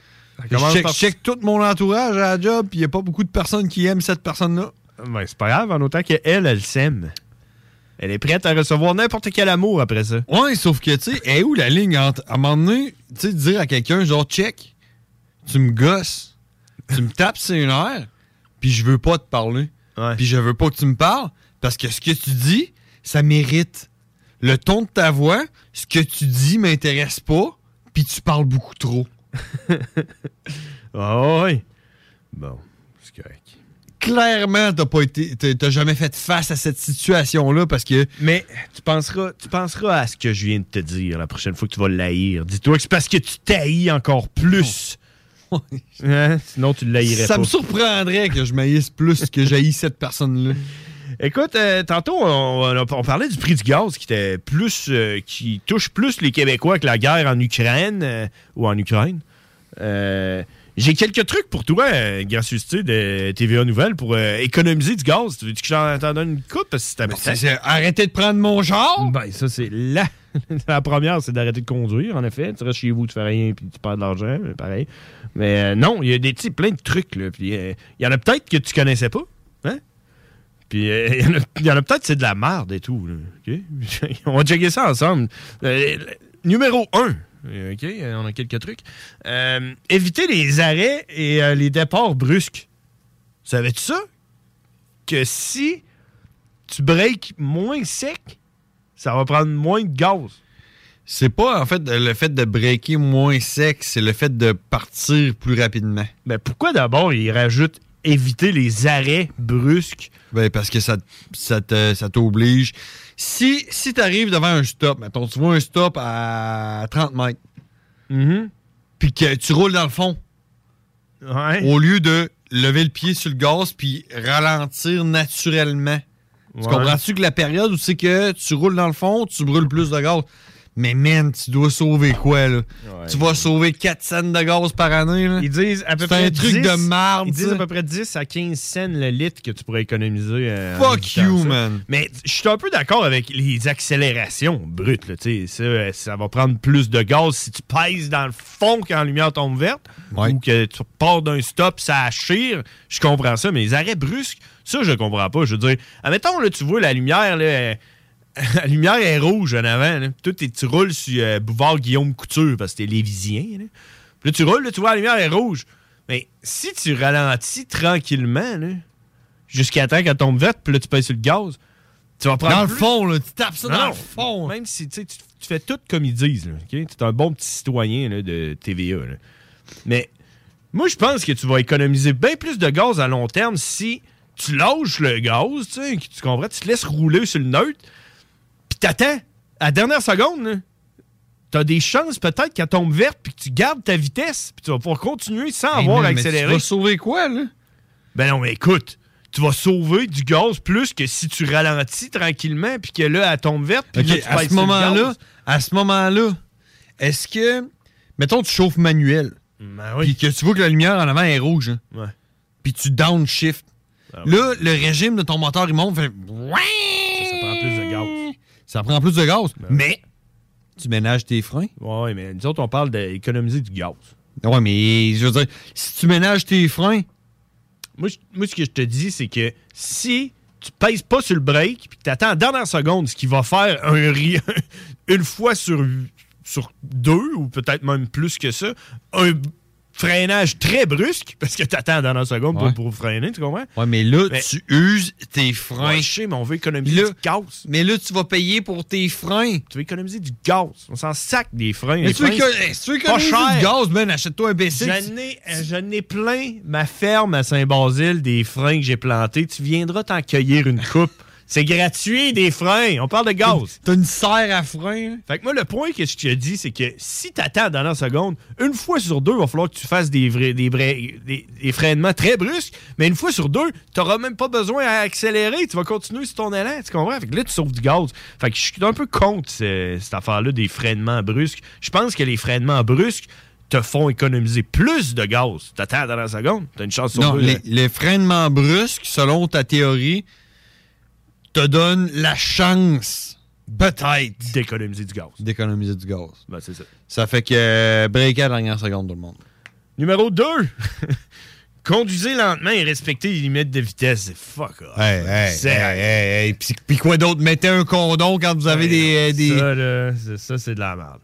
Je check, par- je check tout mon entourage à la job, puis il n'y a pas beaucoup de personnes qui aiment cette personne-là. Ben, c'est pas grave, en autant qu'elle, elle s'aime. Elle est prête à recevoir n'importe quel amour après ça. Ouais, sauf que, tu sais, est où la ligne entre, à un moment donné, tu sais, dire à quelqu'un, genre, check, tu me gosses, tu me tapes c'est une heure, puis je veux pas te parler. Puis je veux pas que tu me parles, parce que ce que tu dis, ça mérite. Le ton de ta voix, ce que tu dis m'intéresse pas, puis tu parles beaucoup trop. Ah ouais. Bon, c'est correct. Clairement, t'as pas été, t'as jamais fait face à cette situation-là parce que. Mais tu penseras, tu penseras à ce que je viens de te dire la prochaine fois que tu vas l'haïr. Dis-toi que c'est parce que tu t'haïs encore plus. Hein? Sinon, tu l'haïrais pas. Ça me surprendrait que je maïsse plus que j'haïs cette personne-là. Écoute, euh, tantôt, on, parlait du prix du gaz qui était plus, euh, qui touche plus les Québécois que la guerre en Ukraine euh, ou en Ukraine. J'ai quelques trucs pour toi, gracieuseté de TVA Nouvelles, pour économiser du gaz. Tu veux que j'en t'en donne une coupe? Parce que c'est arrêter de prendre mon genre? Ben, ça, c'est la... la première, c'est d'arrêter de conduire, en effet. Tu restes chez vous, tu fais rien, puis tu perds de l'argent, mais pareil. Mais non, il y a des plein de trucs, là. Puis il y en a peut-être que tu connaissais pas, hein? Puis euh, il y en a, peut-être c'est de la merde et tout, OK? On va checker ça ensemble. Euh, numéro 1. OK, euh, on a quelques trucs. Euh, éviter les arrêts et les départs brusques. Savais-tu ça? Que si tu breaks moins sec, ça va prendre moins de gaz. C'est pas en fait le fait de breaker moins sec, c'est le fait de partir plus rapidement. Mais pourquoi d'abord ils rajoutent éviter les arrêts brusques? Ben parce que ça, ça t'oblige. Si, si tu arrives devant un stop, mettons, tu vois un stop à 30 mètres, puis que tu roules dans le fond, au lieu de lever le pied sur le gaz puis ralentir naturellement. Tu comprends-tu que la période où c'est que tu roules dans le fond, tu brûles plus de gaz? Mais man, tu dois sauver quoi, là? Tu vas sauver 4 cents de gaz par année, là? Ils disent à peu C'est près un truc 10 de marde, Ils disent ça. à peu près 10 à 15 cents le litre que tu pourrais économiser. euh, Fuck you, man. Mais je suis un peu d'accord avec les accélérations brutes. Là, tu sais, ça, ça va prendre plus de gaz si tu pèses dans le fond quand la lumière tombe verte ou que tu pars d'un stop, ça chire. Je comprends ça, mais les arrêts brusques, ça, je comprends pas. Je veux dire, admettons, là, tu vois la lumière, là, la lumière est rouge en avant. Là. Toi, tu roules sur euh, boulevard Guillaume Couture parce que t'es lévisien. Là. Puis là, tu roules, là, tu vois la lumière est rouge. Mais si tu ralentis tranquillement, jusqu'à temps qu'elle tombe verte, puis là, tu pèses sur le gaz, tu vas prendre. Dans le fond, là, tu tapes ça Non, dans le fond. Même si tu, fais tout comme ils disent, là? Tu es un bon petit citoyen là, de TVA. là. Mais moi, je pense que tu vas économiser bien plus de gaz à long terme si tu lâches le gaz, tu comprends? Tu te laisses rouler sur le neutre, t'attends? À la dernière seconde, t'as des chances peut-être qu'elle tombe verte, puis que tu gardes ta vitesse, puis tu vas pouvoir continuer sans Hey, avoir mais accéléré. tu vas sauver quoi, là? Ben non, mais écoute, tu vas sauver du gaz plus que si tu ralentis tranquillement, puis que là, elle tombe verte, puis OK, là, tu à ce moment-là, à ce moment-là, est-ce que, mettons, tu chauffes manuel, puis que tu vois que la lumière en avant est rouge, hein, Ouais. puis tu downshift. Ah Là, le régime de ton moteur, il monte, fait... Ça prend plus de gaz. Ben Ça prend plus de gaz. Mais, tu ménages tes freins. Ouais, mais nous autres, on parle d'économiser du gaz. Ouais, mais je veux dire, si tu ménages tes freins. Moi, je- moi, ce que je te dis, c'est que si tu pèses pas sur le break puis que tu attends la dernière seconde, ce qui va faire un ri- une fois sur, sur deux, ou peut-être même plus que ça, un freinage très brusque, parce que tu attends la dernière seconde Ouais. pour, pour freiner, tu comprends? Ouais, mais là, Mais- tu uses tes freins. Ouais, je sais, mais on veut économiser Là- du gaz. Mais là, tu vas payer pour tes freins. Tu veux économiser du gaz. On s'en sac des freins. Mais Les tu freins, tu veux pas cher. du gaz, man, achète-toi un B6. J'en ai, euh, j'en ai plein ma ferme à Saint-Basile des freins que j'ai plantés. Tu viendras t'en cueillir une coupe. C'est gratuit, des freins. On parle de gaz. T'as une serre à frein. Fait que moi, le point que je te dis, c'est que si t'attends dans la seconde, une fois sur deux, il va falloir que tu fasses des, vrais, des, vrais- des, des freinements très brusques. Mais une fois sur deux, t'auras même pas besoin à accélérer. Tu vas continuer sur ton élan. Tu comprends? Fait que là, tu sauves du gaz. Fait que je suis un peu contre ce- cette affaire-là des freinements brusques. Je pense que les freinements brusques te font économiser plus de gaz. T'attends dans la seconde, t'as une chance sur Non, deux. les, les freinements brusques, selon ta théorie, te donnent la chance, peut-être, d'économiser du gaz. D'économiser du gaz. Ben, c'est ça. Ça fait que euh, breaker à la dernière seconde, tout le monde. Numéro 2. Conduisez lentement et respectez les limites de vitesse. C'est fuck off. Hey, hey, C'est- hey, hey, hey. Puis, puis quoi d'autre? Mettez un condom quand vous avez des... euh, des... Ça, là, c'est- ça, c'est de la merde.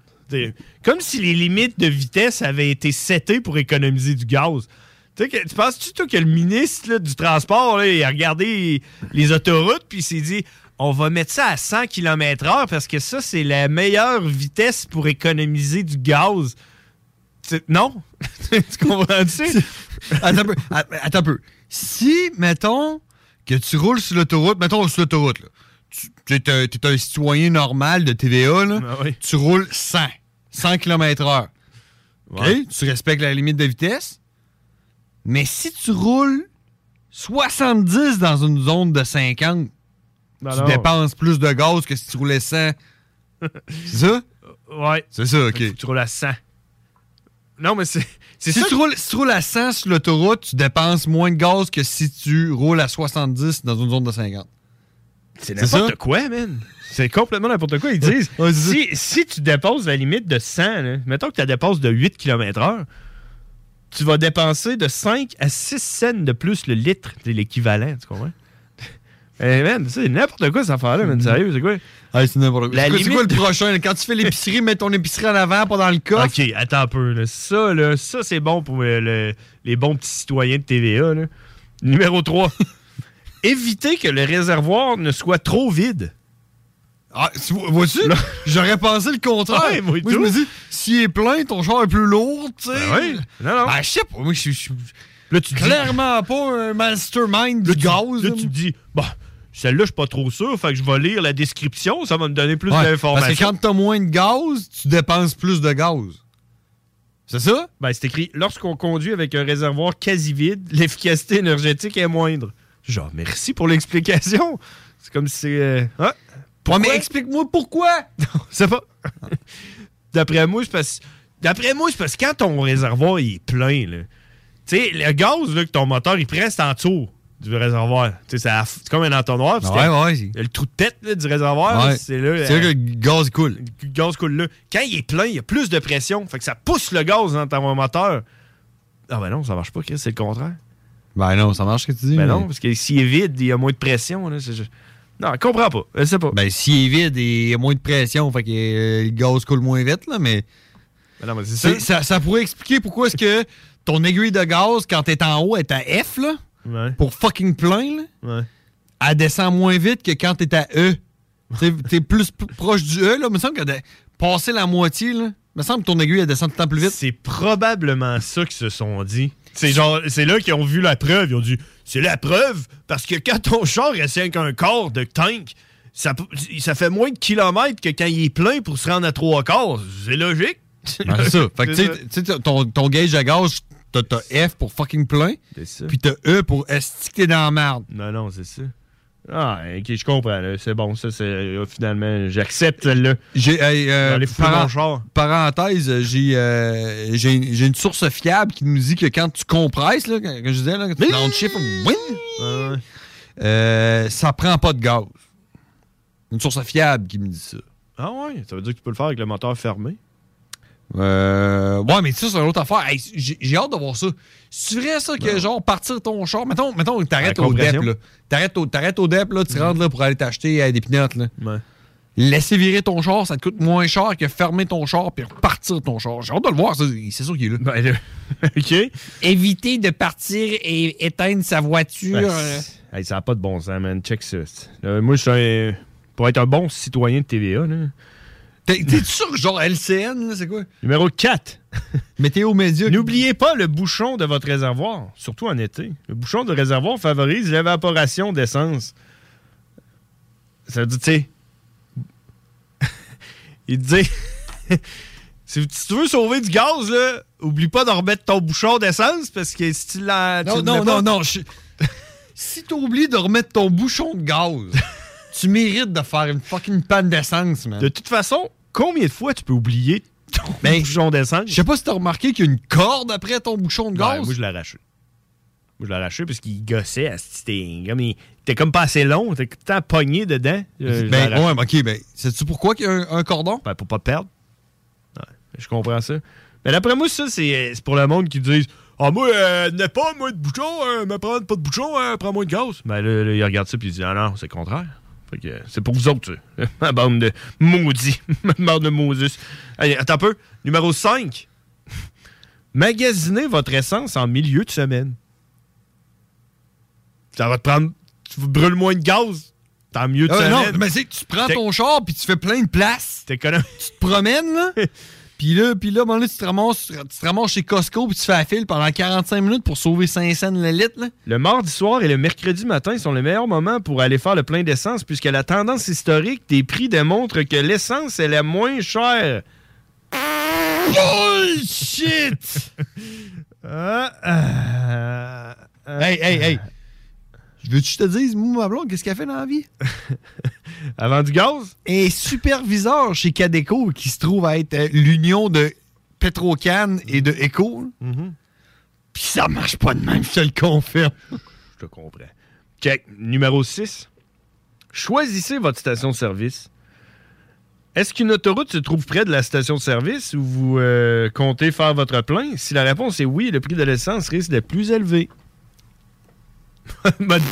Comme si les limites de vitesse avaient été setées pour économiser du gaz. T'sais que- tu penses-tu, toi, que le ministre là, du Transport, là, il a regardé les autoroutes, puis il s'est dit on va mettre ça à 100 km/h parce que ça, c'est la meilleure vitesse pour économiser du gaz. Non? tu comprends-tu? Attends un peu. att- Attends un peu. Si, mettons, que tu roules sur l'autoroute, mettons sur l'autoroute, là, tu es un, t'es un citoyen normal de TVA, là, tu roules 100, 100 km/h. OK? Ouais. Tu respectes la limite de vitesse? Mais si tu roules 70 dans une zone de 50, Ben tu non. dépenses plus de gaz que si tu roulais 100. C'est ça? Ouais. C'est ça, OK. Faut que tu roules à 100. Non, mais c'est Si, ça tu roules, si tu roules à 100 sur l'autoroute, tu dépenses moins de gaz que si tu roules à 70 dans une zone de 50. C'est n'importe quoi, man. C'est complètement n'importe quoi. Ils disent si, si tu dépasses la limite de 100, là, mettons que tu la dépasses de 8 km/h, tu vas dépenser de 5 à 6 cents de plus le litre. C'est l'équivalent, tu comprends? Eh, man, c'est n'importe quoi cette affaire-là, man. Sérieux, c'est quoi? C'est n'importe quoi. C'est quoi, le prochain? là? Quand tu fais l'épicerie, mets ton épicerie en avant, pas dans le coffre. OK, attends un peu. là. Ça, là, ça c'est bon pour euh, le- les bons petits citoyens de TVA. là. Numéro 3. Éviter que le réservoir ne soit trop vide. Ah, tu vois- vois-tu? J'aurais pensé le contraire. Ouais, moi, moi, je me dis, s'il est plein, ton char est plus lourd, tu sais. Ben oui. Non, non. Ben, je sais pas. Moi, je suis- Là, tu dis- clairement pas un mastermind du gaz. Là, tu te dis, bon, celle-là, je suis pas trop sûr, fait que je vais lire la description, ça va me donner plus Ouais, d'informations. Parce que quand t'as moins de gaz, tu dépenses plus de gaz. C'est ça? Ben, c'est écrit lorsqu'on conduit avec un réservoir quasi vide, l'efficacité énergétique est moindre. Genre, merci pour l'explication. C'est comme si c'est. euh, ah, pourquoi? mais explique-moi pourquoi! C'est pas. D'après moi, c'est parce. D'après moi, c'est parce que quand ton réservoir il est plein, là. Tu sais, le gaz là, que ton moteur il prend, c'est en dessous du réservoir. Tu sais, c'est comme un entonnoir. Ouais, ouais, Le trou de tête là, du réservoir, Ouais. c'est là. C'est là euh, que le gaz coule. le gaz coule là. Quand il est plein, il y a plus de pression. Fait que ça pousse le gaz dans ton moteur. Ah ben non, ça marche pas, Chris, c'est le contraire. Ben non, ça marche ce que tu dis. Ben mais- non, parce que s'il est vide, il y a moins de pression. Là, c'est juste- Non, je comprends pas. Je sais pas. Ben, s'il est vide, il y a moins de pression, fait que euh, le gaz coule moins vite, là, mais. Ben non, mais c'est C'est- ça. ça. Ça pourrait expliquer pourquoi est-ce que ton aiguille de gaz, quand t'es en haut, est à F, là, Ouais. pour fucking plein, là, Ouais. elle descend moins vite que quand t'es à E. T'es t'es plus proche du E, là. Il me semble que de passer la moitié, là. Il me semble que ton aiguille, elle descend tout le temps plus vite. C'est probablement ça qu'ils se sont dit. C'est genre, c'est là qu'ils ont vu la preuve. Ils ont dit, c'est la preuve? Parce que quand ton char reste avec un quart de tank, ça, ça fait moins de kilomètres que quand il est plein pour se rendre à trois quarts. C'est logique. Ben, c'est ça. Fait que, tu sais, ton, ton gauge à gaz, t'as F pour fucking plein, C'est ça. puis t'as E pour est que t'es dans la merde. Non, non, c'est ça. Ah, ok, je comprends. C'est bon, ça, c'est euh, finalement, j'accepte celle-là. J'ai, hey, euh. Parenthèse, j'ai, euh, j'ai, une source fiable qui nous dit que quand tu compresses, là, quand, je disais, là, quand tu le chiffre, wing, euh, ça prend pas de gaz. Une source fiable qui me dit ça. Ah ouais, ça veut dire que tu peux le faire avec le moteur fermé. Euh, ouais, mais ça, c'est une autre affaire. Hey, j'ai, hâte de voir ça. C'est vrai, ça, que genre, partir ton char. Mettons, mettons t'arrêtes au DEP, là. T'arrêtes au, t'arrêtes au DEP, là, tu rentres là pour aller t'acheter euh, des pinottes, là. Ouais. Laisser virer ton char, ça te coûte moins cher que fermer ton char puis repartir ton char. J'ai hâte de le voir, ça. C'est sûr qu'il est là. Ben, OK. Éviter de partir et éteindre sa voiture. Ben, euh, hey, ça n'a pas de bon sens, man. Check ça. Moi, je suis un. Pour être un bon citoyen de TVA, là. T'es sûr que genre LCN, c'est quoi? Numéro 4. Météo média. N'oubliez pas le bouchon de votre réservoir, surtout en été. Le bouchon de réservoir favorise l'évaporation d'essence. Ça veut dire, tu sais. Il dit. si, tu veux sauver du gaz, là, oublie pas de remettre ton bouchon d'essence parce que si tu l'as. Non, non, non, non. je- si t'oublies de remettre ton bouchon de gaz, tu mérites de faire une fucking panne d'essence, man. De toute façon, combien de fois tu peux oublier ton bouchon d'essence? Je sais pas si t'as remarqué qu'il y a une corde après ton bouchon de Ouais, gaz. moi, je l'ai arraché. Moi, je l'ai arraché parce qu'il gossait. asti, C'était comme, comme pas assez long. T'es tout le temps pogné dedans. Euh, ben, ouais, ben, ok, ben, sais-tu pourquoi qu'il y a un, un cordon? Ben, pour pas perdre. Ouais, je comprends ça. Mais d'après moi, ça, c'est c'est pour le monde qui disent Ah, moi, euh, n'ai pas, moi, de bouchon, euh, me prendre pas de bouchon, hein, prends moins de gaz. Ben là, là, il regarde ça puis il dit Ah non, c'est le contraire. Euh, c'est pour vous autres, ça. Ma bande de maudits. Ma bande de Moses. Allez, attends un peu. Numéro 5. Magasinez votre essence en milieu de semaine. Ça va te prendre. Tu brûles moins de gaz. Tant mieux de Ah, semaine. non, mais c'est que tu prends ton char puis tu fais plein de place. Tu te promènes, là. Puis là, puis là, à un moment donné, tu te ramasses, tu te ramasses chez Costco puis tu fais la file pendant 45 minutes pour sauver 5 cents le litre, là. Le mardi soir et le mercredi matin sont les meilleurs moments pour aller faire le plein d'essence puisque la tendance historique des prix démontre que l'essence est la moins chère. Bullshit! Ah, ah, ah. hey, hey, hey. Veux-tu que je te dise, moi, ma blonde, qu'est-ce qu'elle fait dans la vie? Avant du gaz? Un superviseur chez Cadeco qui se trouve à être euh, l'union de Petrocan et de Echo. Puis ça marche pas de même, je te le confirme. Je te comprends. Check. Numéro 6. Choisissez votre station de service. Est-ce qu'une autoroute se trouve près de la station de service ou vous euh, comptez faire votre plein? Si la réponse est oui, le prix de l'essence risque d'être plus élevé. M'a dit-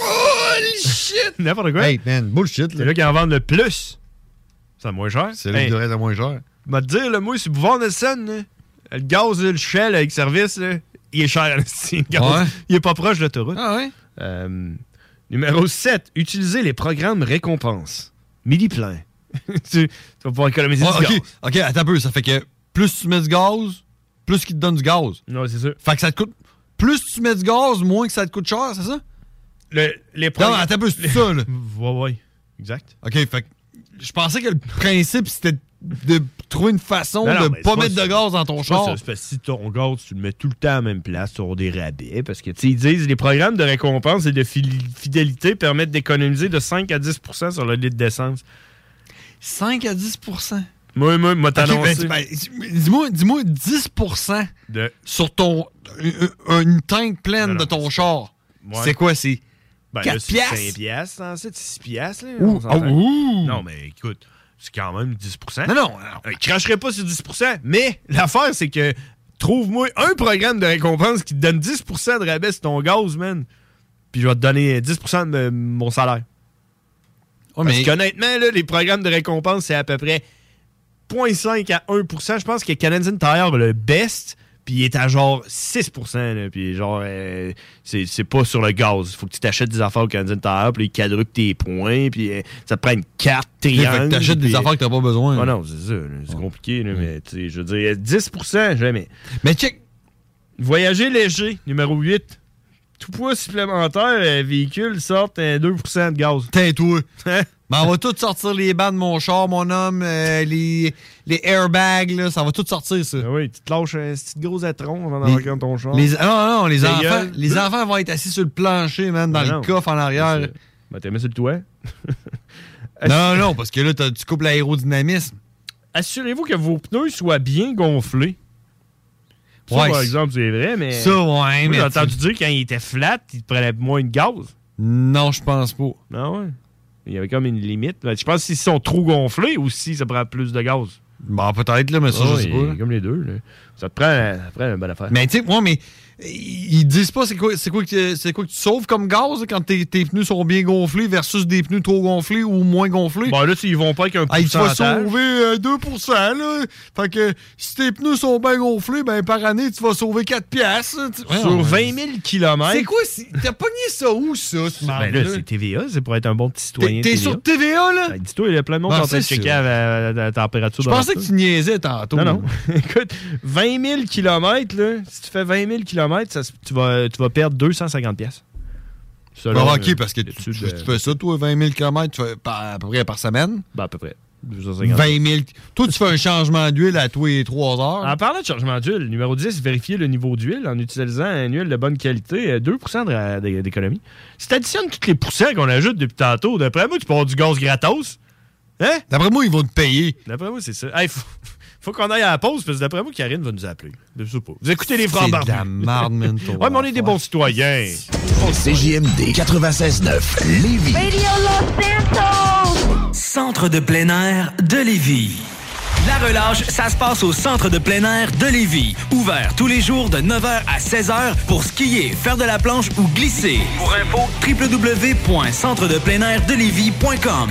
Holy shit! N'importe quoi. Hey, man, bullshit. C'est là qu'ils en vendent le plus. C'est moins cher. C'est là qu'il devrait être moins cher. Te dire, le moi, si vous vendez ça, là, le gaz, le Shell avec service, là, il est cher. c'est le gaz. Ouais. Il est pas proche de l'autoroute. Ah ouais? Euh, numéro 7. Utilisez les programmes récompenses. Midi plein. tu, tu vas pouvoir économiser Ouais, du ok, gaz. ok, attends un peu. Ça fait que plus tu mets du gaz, plus qu'il te donne du gaz. Non, c'est ça. Fait que ça te coûte. Plus tu mets du gaz, moins que ça te coûte cher, c'est ça? Le- les Non, attends un peu, c'est ça, là. Ouais, ouais. Exact. Ok, fait que je pensais que le principe, c'était de trouver une façon Non, non, de mais pas c'est mettre de gaz dans ton C'est pas char. ça. C'est parce que si ton gaz, tu le mets tout le temps à la même place, tu auras des rabais. Parce que, tu sais, ils disent les programmes de récompense et de fidélité permettent d'économiser de 5 à 10% sur le litre d'essence. 5 à 10 Moi, moi, moi, Ok, t'annoncer. ben, ben, dis-moi, dis-moi 10 De- sur ton une- une tank pleine Non, non, de ton char. Ouais. C'est quoi, c'est Ben, 4 là, piastres? 5 piastres, ensuite 6 piastres. Là, Ouh, ah, ouh. Non, mais écoute, c'est quand même 10% Non, non. Euh, Je cracherai pas sur 10% mais l'affaire, c'est que trouve-moi un programme de récompense qui te donne 10% de rabais sur ton gaz, man. Puis je vais te donner 10% de euh, mon salaire. Parce mais- qu'honnêtement, là, les programmes de récompense, c'est à peu près 0.5 à 1% Je pense que Canadian Tire, le best, puis il est à genre 6 là, Puis genre, euh, c'est c'est pas sur le gaz. Faut que tu t'achètes des affaires au Canadian Tire, puis ils quadruplent tes points, puis euh, ça te prend une carte triangle. que t'achètes des affaires que t'as pas besoin. Ah non, c'est ça. C'est compliqué, là, mais tu sais, je veux dire, 10% jamais. Mais check. Voyager léger, numéro 8. Tout poids supplémentaire, euh, véhicule sortent euh, 2% de gaz. Tais-toi. Hein? Ben, on va tout sortir les bancs de mon char, mon homme, euh, les, les airbags, là, ça va tout sortir, ça. Ah oui, tu te lâches un petit gros étron avant Les- d'embarquer dans ton char. Les, ah non, non, les enfants, les enfants vont être assis sur le plancher, man, dans Ben le non. coffre en arrière. Ça. Ben, t'es mis sur le toit. Non, non, parce que là, tu coupes l'aérodynamisme. Assurez-vous que vos pneus soient bien gonflés. Ça, Ouais, par exemple, c'est vrai, mais. Ça, ouais, mais J'ai tu- entendu dire quand il était flat, il te prenait moins de gaz. Non, je pense pas. Ah ouais? Il y avait comme une limite. Ben, je pense s'ils sont trop gonflés ou si ça prend plus de gaz. Bon, peut-être, là, mais ça, Ah je sais pas. Comme les deux. là. Ça te prend, ça te prend une bonne affaire. Mais tu sais, moi, mais ils disent pas c'est quoi, c'est quoi, que, c'est quoi que tu sauves comme gaz quand tes, tes pneus sont bien gonflés versus des pneus trop gonflés ou moins gonflés? Bon, là, ils vont pas avec un Ah, tu vas pourcentage. sauver euh, 2 là. Fait que si tes pneus sont bien gonflés, ben par année, tu vas sauver 4 piastres. Sur Ouais, 20 000 km. C'est quoi? T'as pogné ça où, ça, ce Ben là, c'est TVA, c'est pour être un bon petit citoyen. T'es- sur TVA, là? Ben, Dis-toi, il y a plein de monde Ben, qui est en train de checker sûr. la, température Je pensais que tu niaisais tantôt. Non, non. Écoute, 20 000 km, là, si tu fais 20 000 km, ça, se- tu, vas, tu vas perdre 250 pièces. Bon, ok, parce que tu, tu- tu fais ça, toi, 20 000 km tu fais par, à peu près par semaine? Ben, à peu près. 250. 20 000. Toi, tu fais un changement d'huile à tous les 3 heures? En parlant de changement d'huile, numéro 10, vérifier le niveau d'huile en utilisant une huile de bonne qualité, euh, 2 de ra- d'é- d'économie. Si tu additionnes tous les pourcents qu'on ajoute depuis tantôt, d'après moi, tu peux avoir du gaz gratos. Hein? D'après moi, ils vont te payer. D'après moi, c'est ça. Hey, faut, faut qu'on aille à la pause, parce que d'après moi, Karine va nous appeler. Je sais pas. Vous écoutez les francs C'est de barbus. la marde, man, Ouais, mais on est des bons citoyens. CJMD 96.9 Lévis. Radio Los Santos! Centre de plein air de Lévis. La relâche, ça se passe au Centre de plein air de Lévis. Ouvert tous les jours de 9h à 16h pour skier, faire de la planche ou glisser. Pour info, www.centredepleinairdelévis.com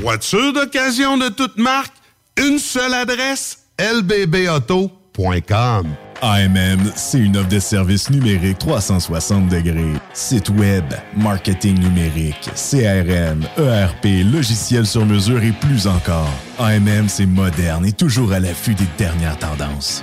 Voiture d'occasion de toute marque, une seule adresse, lbbauto.com. AMM, c'est une offre de services numériques 360 degrés. Site web, marketing numérique, CRM, ERP, logiciel sur mesure et plus encore. AMM, c'est moderne et toujours à l'affût des dernières tendances.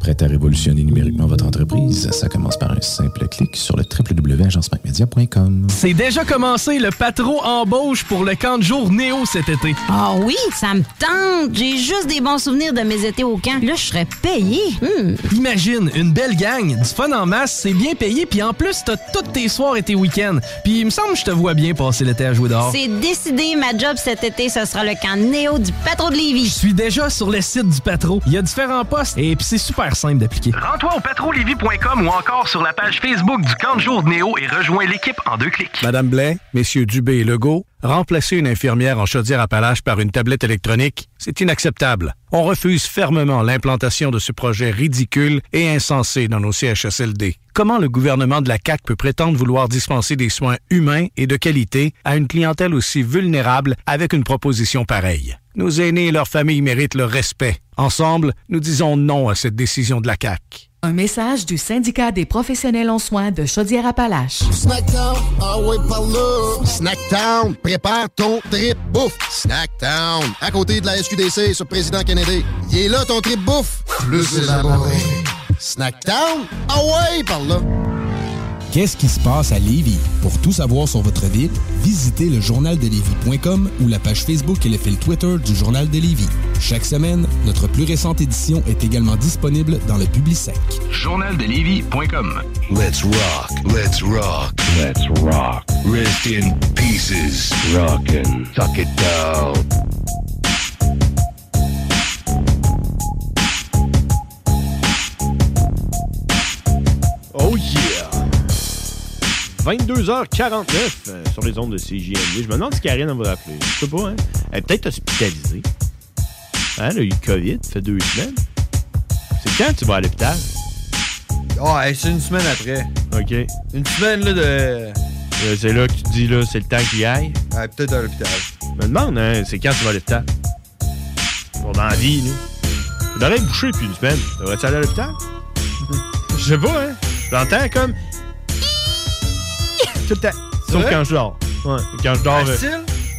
Prêt à révolutionner numériquement votre entreprise? Ça commence par un simple clic sur le www.agencemacmedia.com. C'est déjà commencé le patro embauche pour le camp de jour Néo cet été. Ah oui, ça me tente. J'ai juste des bons souvenirs de mes étés au camp. Là, je serais payé. Hmm. Imagine, une belle gang, du fun en masse, c'est bien payé, puis en plus, t'as tous tes soirs et tes week-ends. Puis il me semble que je te vois bien passer l'été à jouer dehors. C'est décidé, ma job cet été, ce sera le camp Néo du patro de Lévis. Je suis déjà sur le site du patro. Il y a différents postes et puis c'est super simple d'appliquer. Rends-toi au patrolevy.com ou encore sur la page Facebook du camp de jour de Néo et rejoins l'équipe en deux clics. Madame Blais, messieurs Dubé et Legault, remplacer une infirmière en chaudière-appalaches par une tablette électronique, c'est inacceptable. On refuse fermement l'implantation de ce projet ridicule et insensé dans nos CHSLD. Comment le gouvernement de la CAQ peut prétendre vouloir dispenser des soins humains et de qualité à une clientèle aussi vulnérable avec une proposition pareille? Nos aînés et leurs familles méritent le respect. Ensemble, nous disons non à cette décision de la CAQ. Un message du syndicat des professionnels en soins de Chaudière-Appalaches. Snackdown, ah ouais, par là. Snackdown, prépare ton trip bouffe. Snackdown, à côté de la SQDC sur Président Kennedy. Il est là ton trip bouffe. Plus élaboré. Snackdown, ah ouais, par là. Qu'est-ce qui se passe à Lévis? Pour tout savoir sur votre ville, visitez le journaldelévis.com ou la page Facebook et le fil Twitter du Journal de Lévis. Chaque semaine, notre plus récente édition est également disponible dans le Publisec. Journaldelévis.com Let's rock, let's rock, let's rock. Rest in pieces. Rockin', tuck it down. Oh yeah! 22h49 euh, sur les ondes de CJMD. Je me demande si Karine va appeler. Je sais pas, hein? Elle est peut-être hospitalisée. Hein, elle a eu le COVID, ça fait deux semaines. C'est quand tu vas à l'hôpital? Ah, hey, c'est une semaine après. OK. Une semaine, là, de. Euh, c'est là que tu te dis, là, c'est le temps qu'il y aille? Ouais, peut-être à l'hôpital. Je me demande, hein, c'est quand tu vas à l'hôpital? Pour dans la vie, là. Je l'aurais bouché depuis une semaine. Devrais-tu aller à l'hôpital? Je sais pas, hein. J'entends comme. Tout le temps. Sauf quand je dors. Ouais, quand je dors. Euh?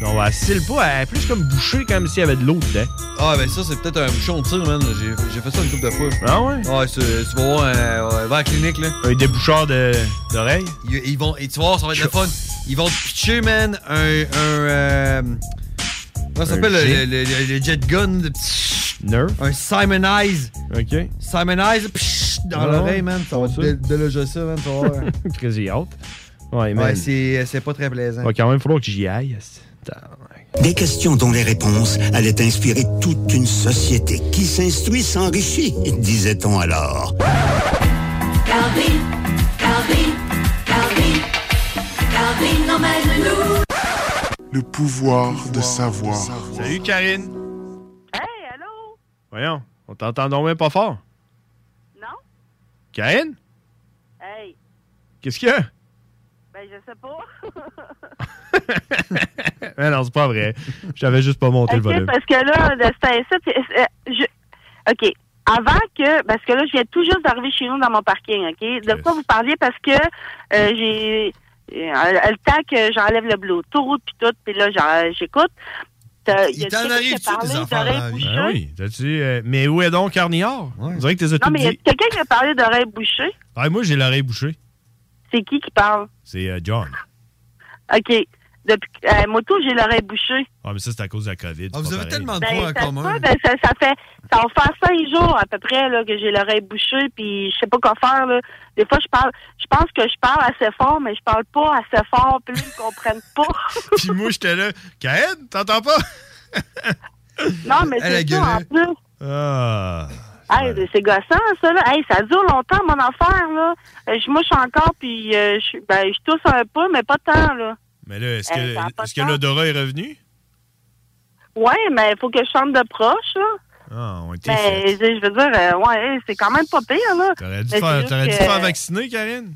Non, pas. Elle est plus comme bouchée, comme s'il y avait de l'eau dedans. Ah, ben ça, c'est peut-être un bouchon de tir, man. J'ai fait ça une couple de fois. Ah ouais? Ouais, c'est- tu vas voir, euh, va à la clinique, là. Un déboucheur de- d'oreilles? Ils, ils vont, et tu vas voir, ça va être le fun. Ils vont te pitcher, man, un. un euh, comment ça s'appelle le, jet? le- le- le jet gun? de- Nerf? Un Simonize. OK. Simonize, psh, dans Ah l'oreille, man. Ça va te déloger ça, man. Crazy out. Ouais, mais. ouais, c'est c'est pas très plaisant. Va quand même falloir que j'y aille. Des questions dont les réponses allaient inspirer toute une société qui s'instruit s'enrichit, disait-on alors. Calvin, Calvin, Calvin, Calvin emmène-nous. Le pouvoir de savoir. Salut, Karine. Hey, allô? Voyons, on t'entend donc même pas fort. Non? Karine? Hey, Qu'est-ce qu'il y a? Ben je sais pas. Mais non, c'est pas vrai. J'avais juste pas monté le volume. parce que là, le- c'était ça. euh, je- OK. Avant que, parce que là, je viens tout juste d'arriver chez nous dans mon parking, OK? De quoi vous parliez? Parce que euh, j'ai, euh, le temps que j'enlève le Bluetooth puis tout, puis là, j'en- j'écoute. a t'en arrive-tu parlé des affaires? Ah oui, euh, mais où est donc Carniard? On dirait que t'es Non, mais il y a dit. quelqu'un qui a parlé d'oreilles bouchées? Ah, moi, j'ai l'oreille bouchée. C'est qui qui parle? C'est euh, John. OK. Depuis, euh, moi, tout, j'ai l'oreille bouchée. Ah, mais ça, c'est à cause de la COVID. Ah, vous avez tellement de Ben, points en ça commun. peut, ben, ça, ça fait, ça va faire cinq jours à peu près là, que j'ai l'oreille bouchée, puis je sais pas quoi faire. Là. Des fois, je parle, je pense que je parle assez fort, mais je parle pas assez fort, puis là, ils comprennent pas. Puis moi, j'étais là. Karine, t'entends pas? non, mais c'est ça en plus. Ah. Hey, c'est gossant, ça, là. Hey, ça dure longtemps, mon affaire, là. Euh, je mouche encore, puis euh, je ben, je tousse un peu, mais pas tant, là. Mais là, est-ce que, l'odorat est revenu? Ouais, mais il faut que je chante de proche, là. Ah, on était Ben, je veux dire, euh, ouais, c'est quand même pas pire, là. T'aurais dû, Mais faire, dû te faire vacciner, Karine?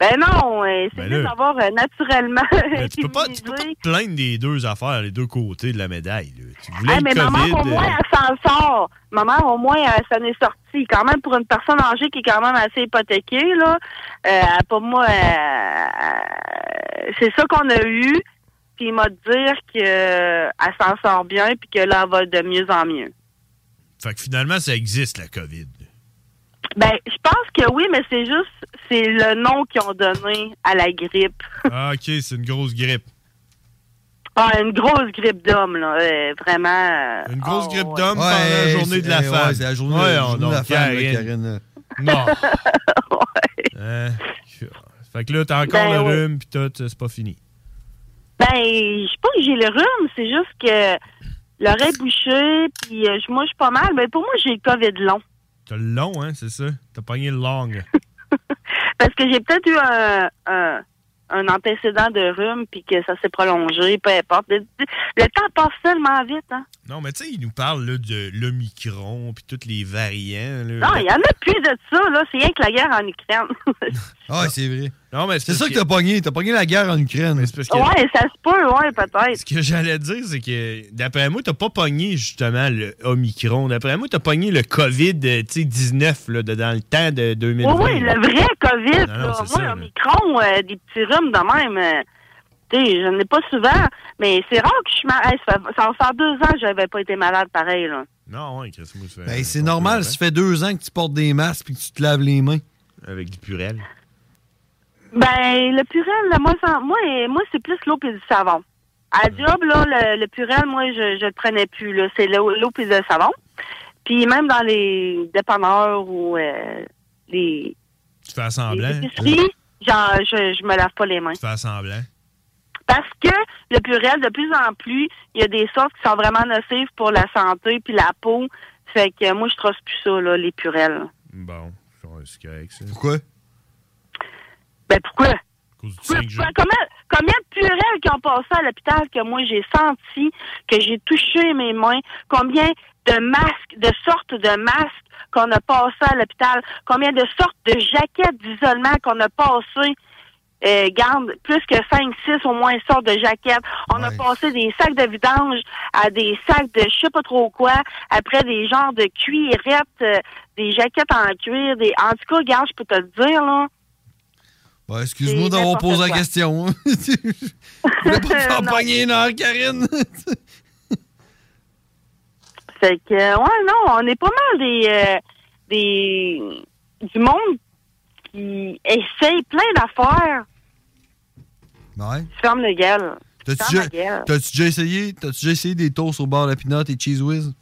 Ben non, euh, c'est Ben mieux d'avoir euh, naturellement. Mais tu peux pas, tu peux pas te plaindre des deux affaires, les deux côtés de la médaille. là. Tu voulais mais ma COVID. mère, au moins, euh, elle s'en sort. Ma mère, au moins, elle s'en est sortie. Quand même, pour une personne âgée qui est quand même assez hypothéquée, là, euh, pour moi, euh, c'est ça qu'on a eu. Puis il m'a dit dire qu'elle s'en sort bien, puis que là, elle va de mieux en mieux. Fait que finalement, ça existe, la COVID. Ben, je pense que oui, mais c'est juste, c'est le nom qu'ils ont donné à la grippe. Ah, OK, c'est une grosse grippe. Ah, une grosse grippe d'homme, là. euh, vraiment. euh, Une grosse oh, grippe ouais. d'homme pendant la Ouais, journée de la c'est- ouais, femme. c'est la journée- Ouais, la journée de la femme, là, Karine. Non. Hein? Fait que là, t'as encore Ben, le ouais. rhume, pis tout, c'est pas fini. Ben, je sais pas que j'ai le rhume, c'est juste que l'oreille bouchée, puis euh, moi, je suis pas mal. Mais pour moi, j'ai le COVID long. T'as le long, hein, c'est ça? T'as pogné le long. Parce que j'ai peut-être eu un, un, antécédent de rhume, puis que ça s'est prolongé, peu importe. Le, le temps passe tellement vite, hein. Non, mais tu sais, il nous parle là, de l'Omicron, puis tous les variants. Là. Non, il y en a plus de ça, là. C'est rien que la guerre en Ukraine. Ah, c'est vrai. Non, mais c'est ça que t'as pogné. T'as pogné la guerre en Ukraine. parce que- ouais, ça se peut, ouais, peut-être. Ce que j'allais dire, c'est que d'après moi, t'as pas pogné justement le Omicron. D'après moi, t'as pogné le COVID, euh, tu sais, 19, là, de- dans le temps de 2020. Oui, oui, le vrai COVID, Non, non, là. Moi, ça, euh, des petits rhumes de même. euh, tu sais, je n'en ai pas souvent, mais c'est rare que je suis malade. ça, fait- ça va faire deux ans que j'avais pas été malade pareil, là. Non, ouais, Chris, moi, ça fait- Ben, c'est normal, ça fait deux ans que tu portes des masques et que tu te laves les mains. Avec du purel. Ben, le purel, là, moi, moi, moi c'est plus l'eau et du savon. À job, là, le, le purel, moi, je je le prenais plus, là. C'est l'eau l'eau et le savon. Puis même dans les dépanneurs ou euh, les, Tu fais semblant. les épiceries, genre, je, je me lave pas les mains. Tu fais semblant? Parce que le purel, de plus en plus, il y a des sortes qui sont vraiment nocives pour la santé puis la peau. Fait que moi, je trosse plus ça, là, les purels. Bon, c'est correct, ça. Pourquoi? Ben, pourquoi? cause du 5G. Combien, combien de purelles qui ont passé à l'hôpital que moi j'ai senti, que j'ai touché mes mains? Combien de masques, de sortes de masques qu'on a passé à l'hôpital? Combien de sortes de jaquettes d'isolement qu'on a passé? Euh, garde, plus que 5, 6 au moins sortes de jaquettes. On a passé des sacs de vidange à des sacs de je sais pas trop quoi, après des genres de cuirettes, euh, des jaquettes en cuir, des. En tout cas, garde, je peux te le dire, là. Ouais, excuse-moi d'avoir posé la question. Je voulais pas te faire pogner une heure, Karine. Fait que, ouais, non, on est pas mal des, euh, des, du monde qui essaye plein d'affaires. Ouais. Ferme le gueule. T'as-tu déjà, t'as-tu essayé, t'as-tu déjà essayé des toasts au beurre de pinot et cheese whiz?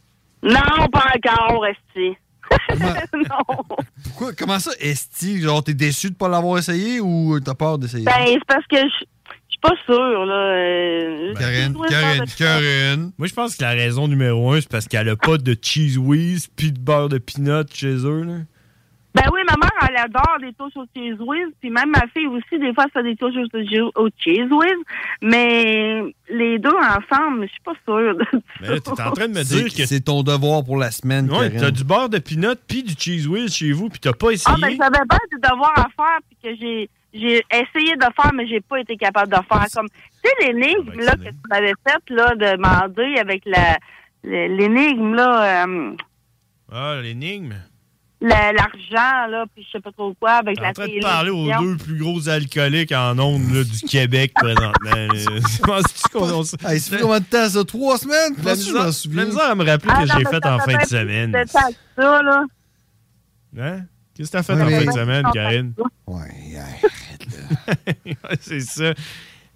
Non, pas encore, Esti. non. Pourquoi? Comment ça, esti? Genre, t'es déçu de pas l'avoir essayé ou t'as peur d'essayer? Ben, c'est parce que je suis pas sûre, là. euh, Karine, suis Karine, de- Karine. Moi, je pense que la raison numéro un, c'est parce qu'elle a pas de cheese whiz puis de beurre de peanut chez eux. Là. Ben oui, ma mère, elle adore des toasts au cheese whiz, puis même ma fille aussi, des fois, elle fait des toasts au, au cheese whiz, mais les deux ensemble, je suis pas sûre de Mais là, t'es en train de me dire que C'est ton devoir pour la semaine, ouais, Karine. t'as du beurre de peanut puis du cheese whiz chez vous puis t'as pas essayé. Ah, ben, j'avais pas de devoir à faire, puis que j'ai, j'ai essayé de faire, mais j'ai pas été capable de faire. Comme, tu sais, l'énigme, là, que tu m'avais faite, là, de demander avec la, l'énigme, là, euh, Ah, l'énigme? La- l'argent, là, puis je sais pas trop quoi, avec T'es la en train de télé. parler aux deux plus gros alcooliques en ondes là, du Québec présentement. là. Penses-tu qu'on Hey, ça fait combien de temps, ça? Trois semaines? La misère, souviens? la misère à me rappeler Ah, que j'ai fait en fait fin de semaine. que ça, là. Hein? Qu'est-ce que t'as fait Ouais, en mais- fin de semaine, Karine? Ouais, Ouais, c'est ça.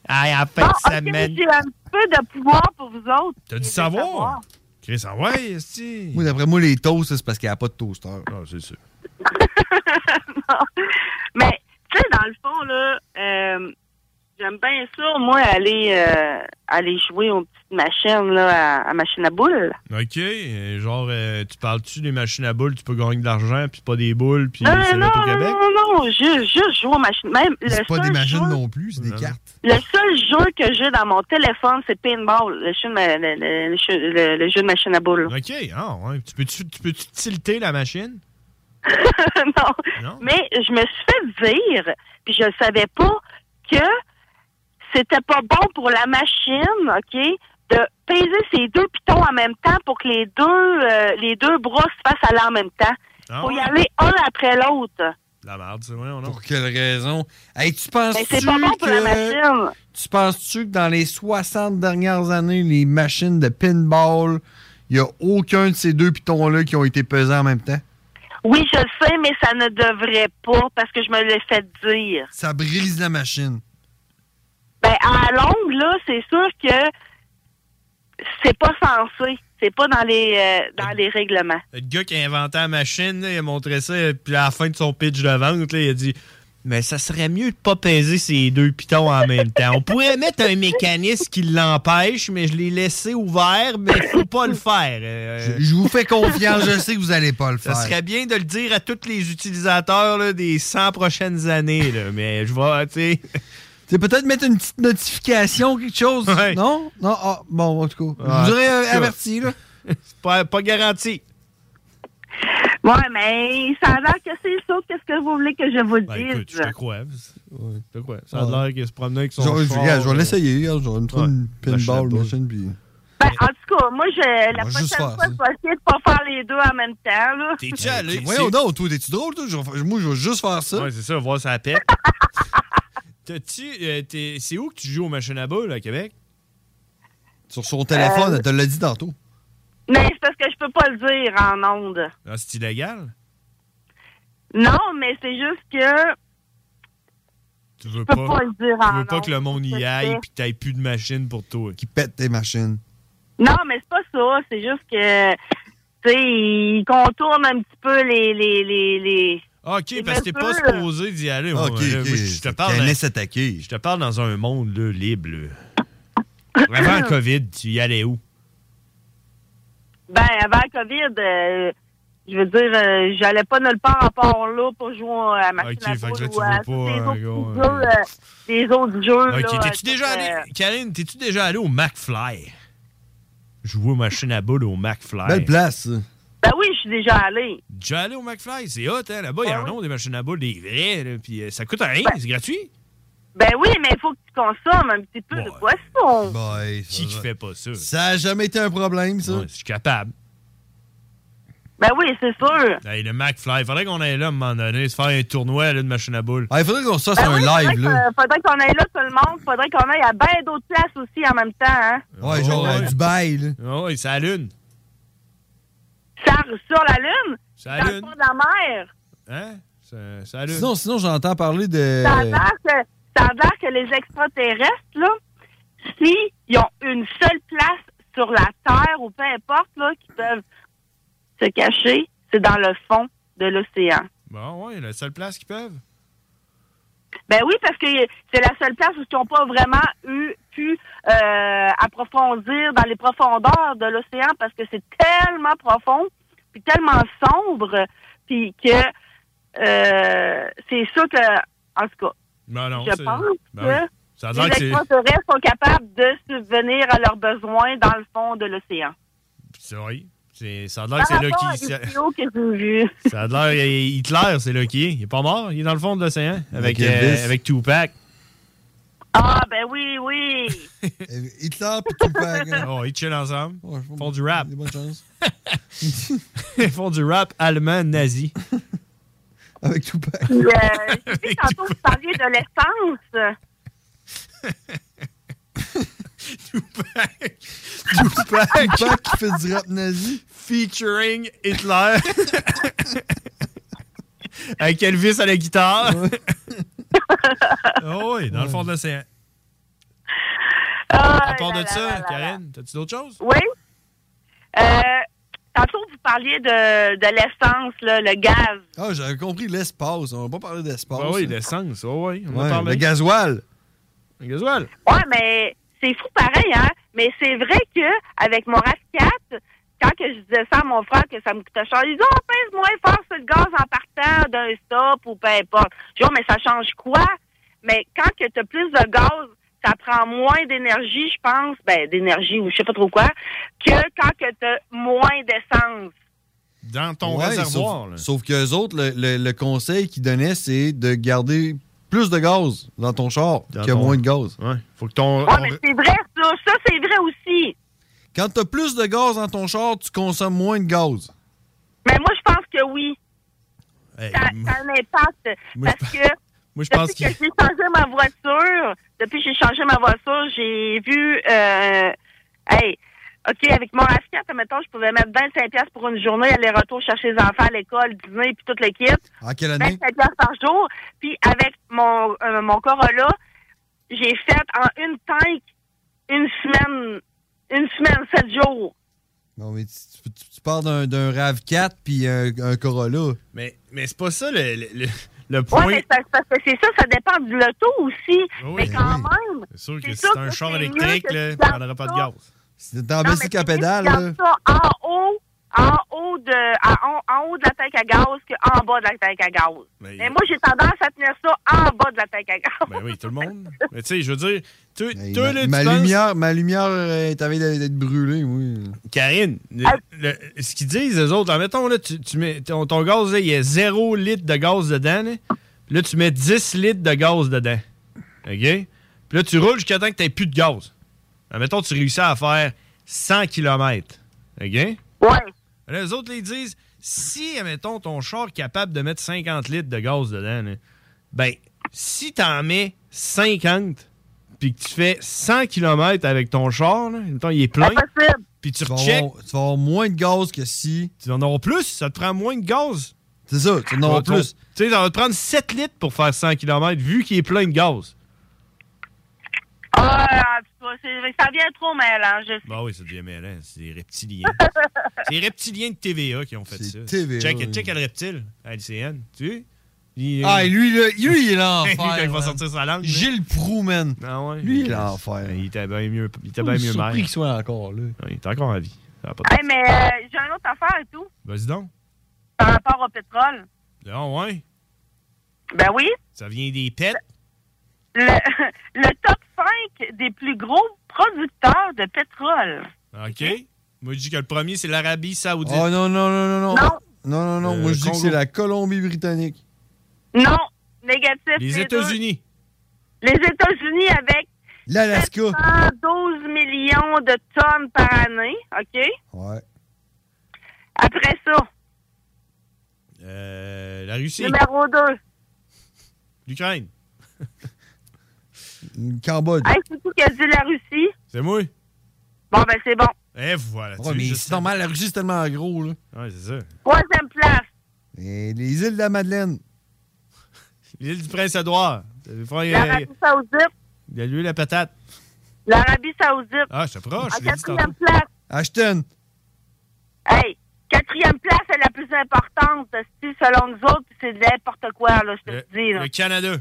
Ah, en fin Bon, de semaine. j'ai un peu de pouvoir pour vous autres. T'as du savoir? Chris, ah ouais, esti. Moi, d'après moi, les toasts, c'est parce qu'il n'y a pas de toaster. Ah, c'est sûr. Mais, tu sais, dans le fond, là, euh, j'aime bien ça, moi, aller, euh, aller jouer aux petites machines, là, à, à machine à boules. OK. Genre, euh, tu parles-tu des machines à boules, tu peux gagner de l'argent, puis pas des boules, puis Non, c'est non, là au non, Québec? non, non, juste, juste jouer aux machines. Même, le C'est pas des seul machines jeu- non plus, c'est des cartes. Le seul jeu que j'ai dans mon téléphone, c'est Pinball, le jeu de, ma- le, le- le jeu- le- le jeu de machine à boules. OK. Ah, ouais. Tu peux-tu tu peux-tu tilter la machine? non. Mais je me suis fait dire, puis je ne savais pas que c'était pas bon pour la machine, OK, de peser ces deux pitons en même temps pour que les deux euh, les deux bras se fassent aller en même temps. Ah faut y aller un après l'autre. La merde, c'est vrai, on a. Pour quelle raison? Hey, tu penses Mais c'est pas bon pour la machine. Tu penses-tu que dans les 60 dernières années, les machines de pinball, il n'y a aucun de ces deux pitons-là qui ont été pesés en même temps? Oui, je le sais, mais ça ne devrait pas parce que je me l'ai fait dire. Ça brise la machine. Ben, à la longue, là, c'est sûr que c'est pas censé. C'est pas dans les euh, dans les règlements. Le gars qui a inventé la machine, là, il a montré ça, puis à la fin de son pitch de vente, là, il a dit Mais ça serait mieux de pas peser ces deux pitons en même temps. On pourrait mettre un mécanisme qui l'empêche, mais je l'ai laissé ouvert, mais faut pas le faire. Euh, Je vous fais confiance, je sais que vous allez pas le Ça faire. serait bien de le dire à tous les utilisateurs là, des 100 prochaines années, là, mais je vais, tu sais. C'est peut-être mettre une petite notification, quelque chose. Non? Non? Ah, bon, en tout cas. Je vous aurais euh, averti, là. C'est pas, pas garanti. Ouais, mais ça a l'air que c'est ça. Qu'est-ce que vous voulez que je vous Ben, dise? écoute, je te crois. Ouais, je te crois. Ça a l'air qu'il se promenait avec son Je, char, vais euh, l'essayer. Je vais me trouver une pinball machine. Puis... Ben, en tout cas, moi, je, la prochaine faire fois, je vais essayer de pas faire les deux en même temps. Là. T'es-tu allé? Voyons donc, toi, t'es-tu drôle, toi? Je vais faire- moi, je vais juste faire ça. Ouais, c'est ça, voir ça pète. T'as-tu. euh, t'es- c'est où que tu joues aux machines à boules à Québec? Sur son téléphone, Euh, elle te l'a dit tantôt. Mais c'est parce que je peux pas le dire en ondes. Ah, c'est illégal? Non, mais c'est juste que Tu veux pas. peux pas le dire Tu en veux pas que le monde y c'est aille fait. puis que t'aies plus de machines pour toi. Qui pète tes machines. Non, mais c'est pas ça. C'est juste que, tu sais, il contourne un petit peu les... les, les, les... OK, parce que t'es pas supposé d'y aller. moi, Ok, là. ok. Moi, je te parle. Dans- laisse s'attaquer. Je te parle dans un monde là, libre. là. Avant le COVID, tu y allais où? Ben, avant la COVID, euh, je veux dire, euh, j'allais pas nulle part à part là pour jouer à machine Ok, à fait que là, boules tu ou à veux pas, euh, autres gros, jeux, euh, les autres jeux. Ok, là, t'es-tu déjà allé. euh, Karine, t'es-tu déjà allé au McFly? Jouer aux machines à boules au McFly. Belle place, ça. Ben oui, je suis déjà allé. Déjà allé au McFly, c'est hot, hein? Là-bas, il y en a des machines à boules, des vrais, là, puis euh, ça coûte rien, c'est gratuit. Ben oui, mais il faut que tu consommes un petit peu de boisson. Qui qui fait pas ça? Ça a jamais été un problème, ça. Ouais, je suis capable. Ben oui, c'est sûr. Hey, le McFly, faudrait qu'on aille là à un moment donné, se faire un tournoi là, de machines à boules. Ah, il faudrait qu'on se fasse Ben un oui, live, faudrait là. faudrait qu'on aille là tout le monde. Faudrait qu'on aille à bien d'autres places aussi en même temps. Hein? Ouais, genre ouais. Dubaï, là. Ah ouais, c'est à la lune. Sur, sur la Lune? Dans le fond de la mer? Hein? Lune. Sinon, sinon j'entends parler de. Ça a l'air que, ça les extraterrestres, là, s'ils ont une seule place sur la Terre ou peu importe, là, qui peuvent se cacher, c'est dans le fond de l'océan. Bon, ouais, la seule place qu'ils peuvent. Ben oui, parce que c'est la seule place où ils n'ont pas vraiment eu pu euh, approfondir dans les profondeurs de l'océan parce que c'est tellement profond, puis tellement sombre, puis que euh, c'est sûr que, en tout cas, Ben non, je pense ben que oui. Ça les extraterrestres sont capables de subvenir à leurs besoins dans le fond de l'océan. C'est vrai. C'est- Ça a l'air que c'est là Ça a l'air. Hitler, c'est là qu'il est. Il est pas mort, il est dans le fond de l'océan. Avec, Avec euh, avec Tupac. Ah, ben oui, oui. Hitler et Tupac. hein. Oh, ils chillent ensemble. Ils font du rap. Ils font du rap allemand nazi. Avec Tupac. Euh, j'ai vu tantôt vous parliez de l'essence. Tupac. Tupac qui fait du rap nazi. Featuring Hitler. Avec Elvis à la guitare. oh oui, dans le fond de l'océan. À part de ça, Karen, t'as-tu d'autres choses? Oui. Euh, tantôt, vous parliez de, de l'essence, là, le gaz. Ah, j'avais compris l'espace. On va pas parler d'espace. Ah oui, l'essence, oh oui. On Ouais, va parler. le gasoil. Le gasoil. Ouais, mais c'est fou pareil, hein? Mais c'est vrai que avec mon RAV4, quand que je disais ça à mon frère que ça me coûtait cher, il dit Oh, pèse moins fort sur le gaz en partant d'un stop ou peu importe. Je dis Oh, mais ça change quoi? Mais quand que tu as plus de gaz, ça prend moins d'énergie, je pense, ben d'énergie ou je sais pas trop quoi, que quand que tu as moins d'essence. Dans ton Ouais, réservoir. là. Sauf, sauf qu'eux autres, le, le- le conseil qu'ils donnaient, c'est de garder plus de gaz dans ton char qu'il y a ton- moins de gaz. Ouais. Faut que ton. Ouais, mais c'est vrai, ça. Ça, c'est vrai aussi. Quand tu as plus de gaz dans ton char, tu consommes moins de gaz. Mais moi, je pense que oui. Hey, Ça, ça a un impact. Moi, je parce que moi, je pense depuis que qu'il- j'ai changé ma voiture, depuis que j'ai changé ma voiture, j'ai vu, euh, hey, OK, avec mon RAV4, mettons, je pouvais mettre 25 pièces pour une journée, aller-retour chercher les enfants à l'école, dîner, puis toute l'équipe. À quelle année? 25 pièces par jour. Puis avec mon, euh, mon Corolla, j'ai fait en une tank une semaine, une semaine, sept jours. Non, mais tu, tu- tu parles d'un, d'un RAV4 puis un, un Corolla. Mais, mais c'est pas ça le, le, le- point. mais c'est parce que c'est ça, ça dépend de l'auto aussi. Oui, mais oui. quand même. C'est sûr que c'est si sûr c'est un char électrique, là, gardes prendra pas de gaz. T'es en bicycle à tu pédale, là, ça en haut, en haut de, à- en, en haut de la tank à gaz qu'en bas de la tank à gaz. Mais- Mais moi, j'ai tendance à tenir ça en bas de la tank à gaz. Ben oui, tout le monde. Mais tu sais, je veux dire, tu, toi, ma, ma penses- lumière, ma lumière euh, est avec d'être d'être brûlée, oui. Karine, le- le- ce qu'ils disent, les autres, admettons, là, tu, tu mets, ton, ton gaz, là, il y a 0 litre de gaz dedans. Là, Puis là, tu mets 10 litres de gaz dedans. OK? Puis là, tu roules jusqu'à temps que tu plus de gaz. Admettons, tu réussis à faire 100 km. OK? Ouais. Les autres, ils disent, si, admettons, ton char est capable de mettre 50 litres de gaz dedans, là, ben, si t'en mets 50, puis que tu fais 100 km avec ton char, là, admettons, il est plein, puis tu avoir- tu vas avoir moins de gaz que si. Tu vas en avoir plus, ça te prend moins de gaz. C'est ça, tu vas en avoir plus. Tu sais, ça va te prendre 7 litres pour faire 100 km, vu qu'il est plein de gaz. Ah, en tout cas, c'est- ça vient trop mélange. Bah oui, ça devient mêlant, c'est des reptiliens. c'est les reptiliens de TVA qui ont fait ça. TVA, check, oui. check le reptile à LCN, tu sais? Il, euh, Ah, lui, là, lui, il est l'enfer. Lui, quand il va sortir sa langue. Gilles Proux, man. Ah ouais? Lui, il est l'enfer. Il était bien mieux, il était bien mieux surpris qu'il soit encore là. Ouais, il est encore en vie. Ça va pas de- Hey, mais euh, j'ai une autre affaire et tout, Vas-y donc. par rapport au pétrole. Ah ouais? Ben oui. Ça vient des pets? Le, le top 5 des plus gros producteurs de pétrole. OK. Moi, je dis que le premier, c'est l'Arabie Saoudite. Oh non, non, non, non, non. Non. Non, non, non. Euh, Moi, je dis que c'est la Colombie-Britannique. Non, négatif. Les. États-Unis. Les États-Unis avec L'Alaska. 112 millions de tonnes par année, OK? Ouais. Après ça, Euh, la Russie. numéro 2. L'Ukraine. Cambodge. Hey, c'est tout qu'a dit la Russie? C'est moi. Bon, ben c'est bon. Et voilà. Ouais, mais c'est normal, la Russie, c'est tellement gros, là. Ouais, c'est ça. Troisième place. Et les îles de la Madeleine. L'île du Prince-Édouard. Y L'Arabie a Saoudite. il y a lui la patate. L'Arabie Saoudite. Ah, je t'approche. En quatrième place. Ashton. Hey, quatrième place est la plus importante. Si, selon nous autres, c'est de n'importe quoi, là, je te le dis. là. le Canada.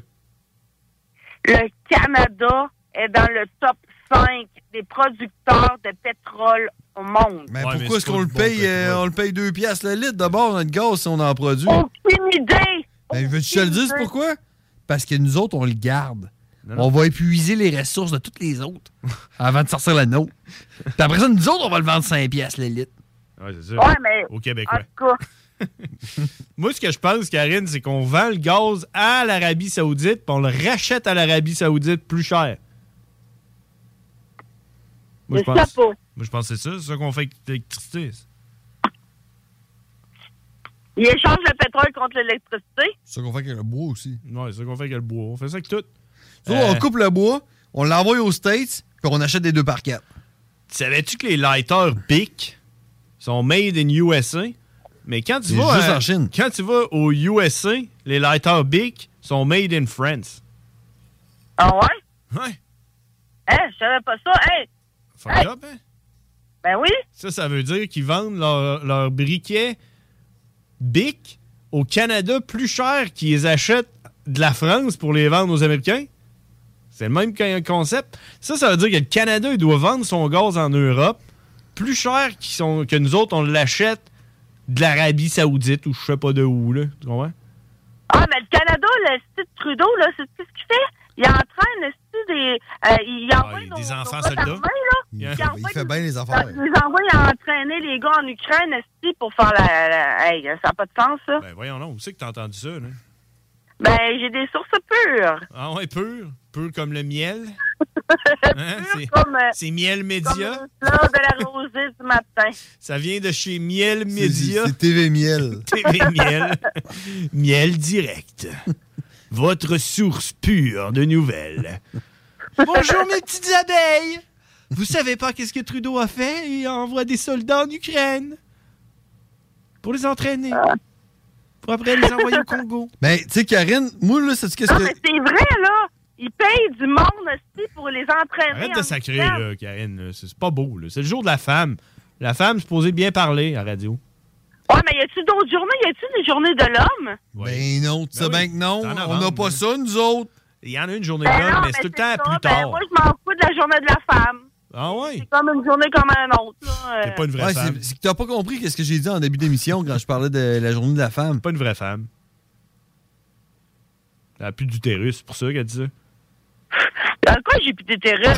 Le Canada est dans le top 5 des producteurs de pétrole au monde. Mais Ouais, pourquoi est-ce qu'on le paye, euh, on le paye 2 piastres le litre? D'abord, notre gaz, si on en produit? Aucune idée. Ben, veux-tu que je te le dise idée. pourquoi? Parce que nous autres, on le garde. Non, non. On va épuiser les ressources de toutes les autres avant de sortir la nôtre. Puis après ça, nous autres, on va le vendre 5 piastres le litre. Ouais, c'est ça. Ouais, mais. Au En Québécois. tout cas, Moi, ce que je pense, Karine, c'est qu'on vend le gaz à l'Arabie Saoudite, puis on le rachète à l'Arabie Saoudite plus cher. Moi, je pense. pas. Moi, je pense que c'est ça. C'est ça qu'on fait avec l'électricité. Ils échangent le pétrole contre l'électricité. C'est ça qu'on fait avec le bois aussi. Ouais, c'est ça qu'on fait avec le bois. On fait ça avec tout. Nous, Euh, on coupe le bois, on l'envoie aux States, puis on achète des 2 par 4. Savais-tu que les lighters BIC sont made in USA? Mais quand tu vas juste à- en Chine. quand tu vas aux USA, les lighters BIC sont made in France. Ah ouais? Ouais. Hein, je savais pas ça. Hey, Fuck Hey! up, hein? ben oui. Ça, ça veut dire qu'ils vendent leurs leur briquets BIC au Canada plus cher qu'ils les achètent de la France pour les vendre aux Américains? C'est le même concept. Ça, ça veut dire que le Canada, il doit vendre son gaz en Europe plus cher sont, que nous autres, on l'achète de l'Arabie Saoudite ou je sais pas de où, là. Tu comprends? Ah, mais le Canada, le style Trudeau, là, c'est ce qu'il fait. Il entraîne des. euh, il envoie nos- Ah, des enfants nos soldats. armées, là. Il, Il fait, envoie il fait bien les Il affaires. les envoie à entraîner les gars en Ukraine, pour faire la. la- Hey, ça n'a pas de sens, ça. Ben voyons non, où c'est que t'as entendu ça, là? Ben, j'ai des sources pures. Ah ouais, pur. Pur comme le miel? Hein? C'est- Comme, euh, C'est Miel Média? Là, de la rosée du matin. Ça vient de chez Miel Média. C'est TV Miel. TV Miel. Miel direct. Votre source pure de nouvelles. Bonjour mes petites abeilles. Vous savez pas qu'est-ce que Trudeau a fait? Il envoie des soldats en Ukraine. Pour les entraîner. Pour après les envoyer au Congo. Mais, tu sais, Karine, moi, là, c'est qu'est-ce Non, que. mais c'est vrai, là. Ils payent du monde aussi pour les entraîner. Arrête en de sacrer, là, Karine. là. C'est c'est pas beau. là. C'est le jour de la femme. La femme est supposée bien parler à la radio. Ouais, mais y a-tu d'autres journées? Y a-tu des journées de l'homme? Ben non, tu sais bien que non. On n'a pas ça, nous autres. Il y en a une journée Ben de l'homme, non, mais c'est tout le temps ça. plus Ben, tard. moi, je m'en fous de la journée de la femme. Ah ouais? C'est comme une journée comme un autre. là. T'es pas une vraie Ouais, femme. c'est que t'as pas compris qu'est-ce que j'ai dit en début d'émission quand je parlais de la journée de la femme. Pas une vraie femme. Elle a plus d'utérus, c'est pour ça qu'elle dit ça. Dans quoi j'ai plus d'utérus?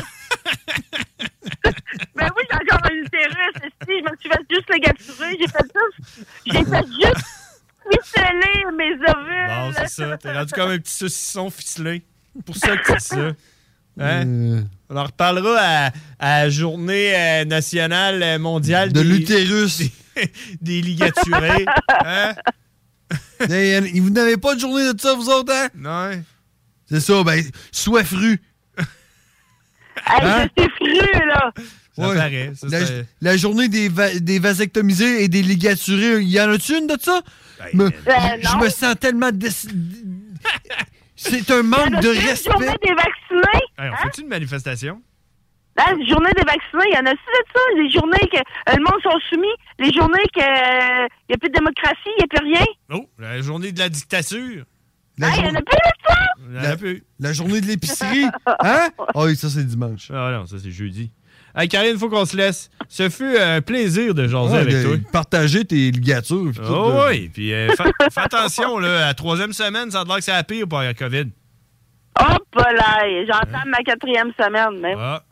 ben oui, j'ai encore un utérus. Si, je me suis fait juste le gâturer. J'ai fait juste. J'ai fait juste ficeler mes ovules. Bon, c'est ça. T'es rendu comme un petit saucisson ficelé. Pour ça que tu dis ça. Hein? Euh. On en reparlera à, à la journée euh, nationale euh, mondiale De des- l'utérus. Des, des ligaturés. hein? Vous n'avez pas de journée de ça, vous autres, hein? Non. C'est ça, ben, sois fru. Hein? je suis fru, là. Ça Ouais. paraît. Ça, La, journée des, va- des vasectomisés et des ligaturés, y en a-tu une de ça? Me- Ben, je me sens tellement... C'est un manque de Y en a-tu une journée respect. des vaccinés? Hey, on fait-tu une manifestation? Là, les journées des vaccinés, il y en a-tu de ça? Les journées que euh, le monde sont soumis, les journées que il n'y a plus de démocratie, il n'y a plus rien? Oh, la journée de la dictature. La, Hey, jour- n'y en a plus de ça! Il y en a plus. la journée de l'épicerie, hein? Ah oui, ça, c'est dimanche. Ah non, ça c'est jeudi. Hey Karine, faut qu'on se laisse. Ce fut un plaisir de jaser Ouais, avec de toi. Partager tes ligatures. Oh oui, puis euh, fais, fais attention, là, à la troisième semaine, ça a l'air que c'est la pire pour la COVID. Hop là, j'entends ma quatrième semaine, même. Ah,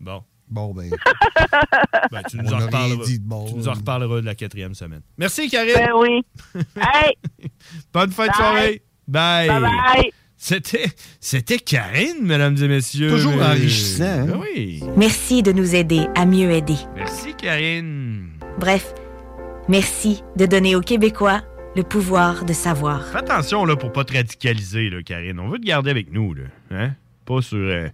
bon. Bon, ben, Ben, tu nous en reparleras. dit de bon, tu nous en reparleras de la quatrième semaine. Merci, Karine. Ben oui. hey, Bonne fin de soirée. Bye. bye bye. C'était, c'était Karine, mesdames et messieurs. Toujours Euh, enrichissant, hein? ben oui. Merci de nous aider à mieux aider. Merci, Karine. Bref, merci de donner aux Québécois le pouvoir de savoir. Fais attention là, pour pas te radicaliser, là, Karine. On veut te garder avec nous. Là. Hein? Pas sur. euh,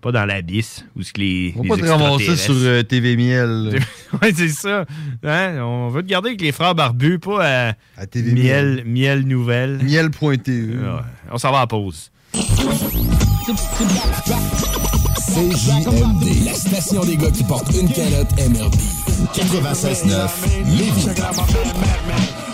pas dans l'abysse. Où ce que les. On va pas te ramasser sur euh, TV Miel. ouais, c'est ça. Hein? On veut te garder avec les frères barbus, pas à, À TV miel, miel nouvelle. Miel.te. Ouais, On s'en va à pause. CJMD, la station des gars qui portent une calotte MRB. 96.9, Lévis.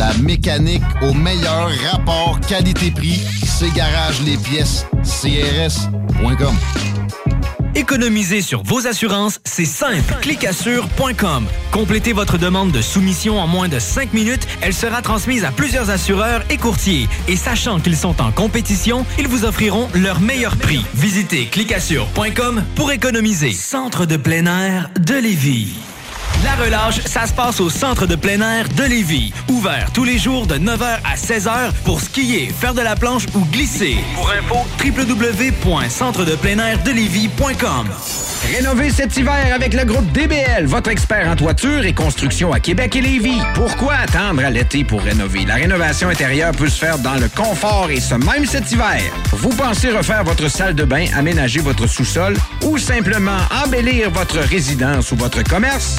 La mécanique au meilleur rapport qualité-prix. C'est Garage les pièces CRS.com. Économiser sur vos assurances, c'est simple. Clicassure.com. Complétez votre demande de soumission en moins de 5 minutes. Elle sera transmise à plusieurs assureurs et courtiers. Et sachant qu'ils sont en compétition, ils vous offriront leur meilleur prix. Visitez clicassure.com pour économiser. Centre de plein air de Lévis. La relâche, ça se passe au centre de plein air de Lévis. Ouvert tous les jours de 9h à 16h pour skier, faire de la planche ou glisser. Pour info, www.centredepleinairdelévis.com. Rénovez cet hiver avec le groupe DBL, votre expert en toiture et construction à Québec et Lévis. Pourquoi attendre à l'été pour rénover? La rénovation intérieure peut se faire dans le confort et ce même cet hiver. Vous pensez refaire votre salle de bain, aménager votre sous-sol ou simplement embellir votre résidence ou votre commerce?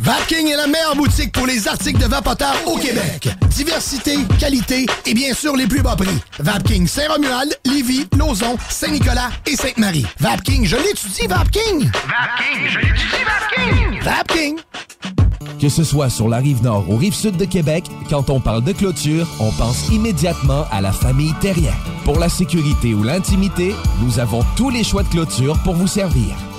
Vapking est la meilleure boutique pour les articles de vapoteurs au Québec. Diversité, qualité et bien sûr les plus bas prix. Vapking Saint-Romuald, Lévis, Lauson, Saint-Nicolas et Sainte-Marie. Vapking, je l'étudie, Vapking! Vapking, je l'étudie, Vapking! Vapking! Que ce soit sur la rive nord ou rive sud de Québec, quand on parle de clôture, on pense immédiatement à la famille Terrien. Pour la sécurité ou l'intimité, nous avons tous les choix de clôture pour vous servir.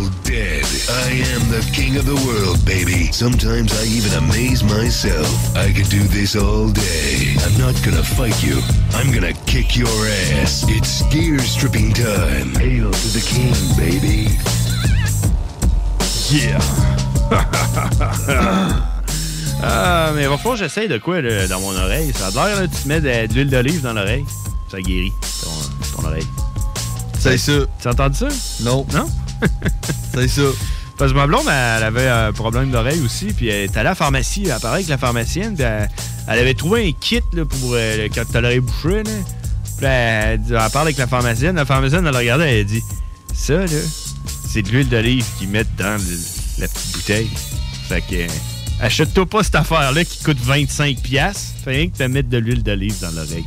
All dead. I am the king of the world, baby. Sometimes I even amaze myself. I could do this all day. I'm not gonna fight you. I'm gonna kick your ass. It's gear stripping time. Hail to the king, baby. Yeah! ah, mais il va falloir que j'essaye de quoi là, dans mon oreille. Ça a l'air, là, tu mets de, de l'huile d'olive dans l'oreille. Ça guérit ton, ton oreille. C'est ça. Tu as entendu ça? Non. Non? C'est ça. Parce que ma elle avait un problème d'oreille aussi, puis elle est allée à la pharmacie, elle parlait avec la pharmacienne, elle, elle avait trouvé un kit pour euh, quand t'as l'oreille bouchée. Puis elle, dit- elle parle avec la pharmacienne, la pharmacienne, elle la regardait, elle a dit Ça, là, c'est de l'huile d'olive qu'ils mettent dans la petite bouteille. Fait que, euh, achète-toi pas cette affaire-là qui coûte 25$. Fait rien que te mettre de l'huile d'olive dans l'oreille.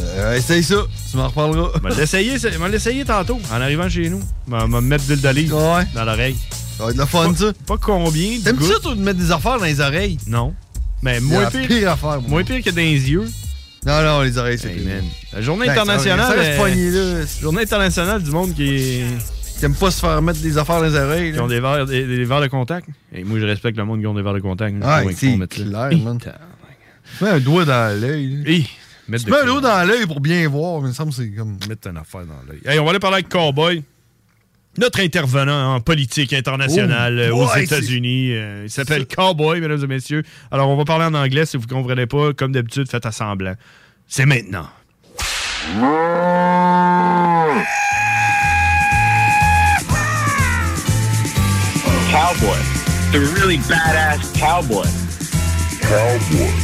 Euh, essaye ça, tu m'en reparleras. Je vais l'essayer, ça- je vais l'essayer tantôt, en arrivant chez nous. Je vais me mettre de l'huile d'olive dans l'oreille. Ça va être le fun, ça. Pas combien. T'aimes ça, toi, de mettre des affaires dans les oreilles? Non. Mais moins pire, pire affaire, moi. moins pire que dans les yeux. Non, non, les oreilles, c'est Hey, pire. man. La journée internationale. Euh. Journée internationale du monde qui, qui aime pas se faire mettre des affaires dans les oreilles. qui ont des verres, des, des verres de contact. Et moi, je respecte le monde qui ont des verres de contact. Ah, pas c'est clair, man. Mets un doigt dans l'œil. Tu mets doigt dans l'œil pour bien voir, mais il me semble que c'est comme. Mettre une affaire dans l'œil. Hey, on va aller parler avec Cowboy. Notre intervenant en politique internationale Oh, euh, aux ouais, États-Unis. Euh, il s'appelle Cowboy, mesdames et messieurs. Alors, on va parler en anglais. Si vous ne comprenez pas, comme d'habitude, faites à semblant. C'est maintenant. Cowboy. The really badass cowboy. Cowboy.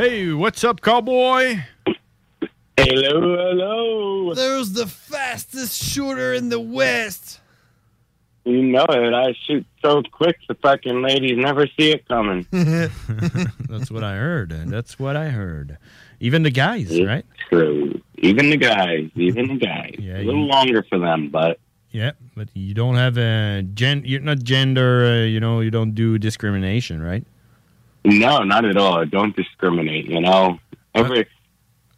Hey, what's up, cowboy? Hello, hello. There's the fastest shooter in the West. You know it. I shoot so quick, the fucking ladies never see it coming. That's what I heard. That's what I heard. Even the guys, right? True. Even the guys, even the guys. Yeah, a little you- longer for them, but Yeah, but you don't have a gen. You're not gender. Uh, you know, you don't do discrimination, right? No, not at all. Don't discriminate. You know, every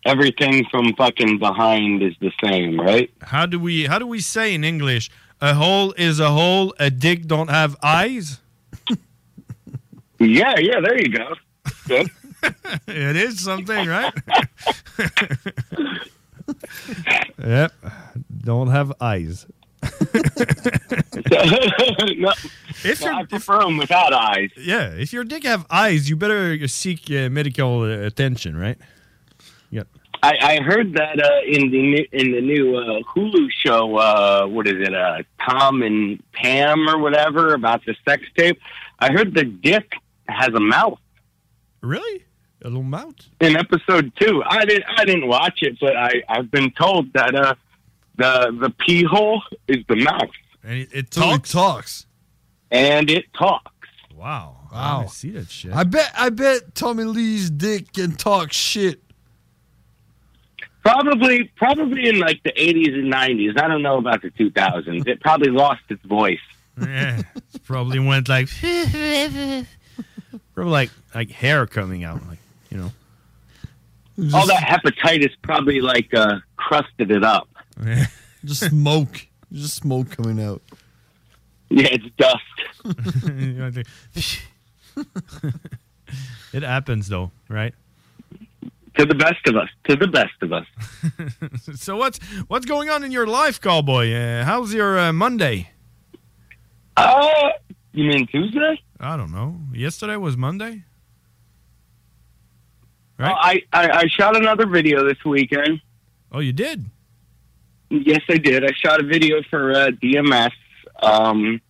everything from fucking behind is the same, right? How do we? How do we say in English? A hole is a hole. A dick don't have eyes. Yeah, yeah. There you go. It is something, right? yep. Don't have eyes. No, if well, I prefer them without eyes. Yeah, if your dick have eyes, you better seek uh, medical uh, attention, right? Yep. I, I heard that uh, in the new, in the new uh, Hulu show. Uh, what is it? Uh, Tom and Pam or whatever about the sex tape. I heard the dick has a mouth. Really? A little mouth? In episode two, I didn't. I didn't watch it, but I I've been told that uh, the the pee hole is the mouth, and it, it talks. talks. and it talks. Wow. Wow. I see that shit. I bet. I bet Tommy Lee's dick can talk shit. Probably, probably in like the '80s and '90s. I don't know about the 2000s. It probably lost its voice. yeah, it probably went like probably like like hair coming out, like you know. All that hepatitis probably like uh, crusted it up. Just smoke. Just smoke coming out. Yeah, it's dust. You know, I think- it happens though, right? To the best of us. To the best of us. so what's what's going on in your life, cowboy? Uh, how's your uh, Monday? Uh, you mean Tuesday? I don't know. Yesterday was Monday. Oh, I, I I shot another video this weekend. Oh, you did? Yes, I did. I shot a video for uh, DMS, um,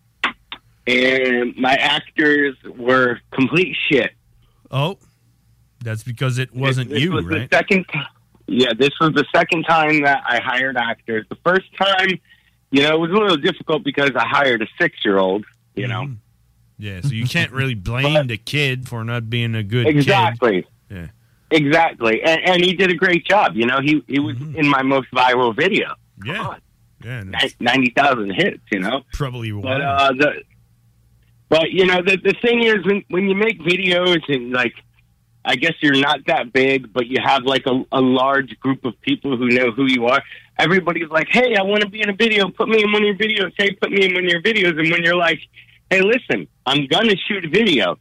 and my actors were complete shit. Oh, that's because it wasn't this you, was right? The second, yeah, this was the second time that I hired actors. The first time, you know, it was a little difficult because I hired a six-year-old. You know, Mm-hmm. Yeah, so you can't really blame the kid for not being a good exactly. kid. Yeah. Exactly, and, and he did a great job. You know, he he was in my most viral video. Yeah, yeah, ninety thousand hits. You know, probably but uh, the but you know the the thing is when when you make videos and like I guess you're not that big, but you have like a, a large group of people who know who you are. Everybody's like, "Hey, I want to be in a video. Put me in one of your videos. Hey, put me in one of your videos." And when you're like, "Hey, listen, I'm gonna shoot a video.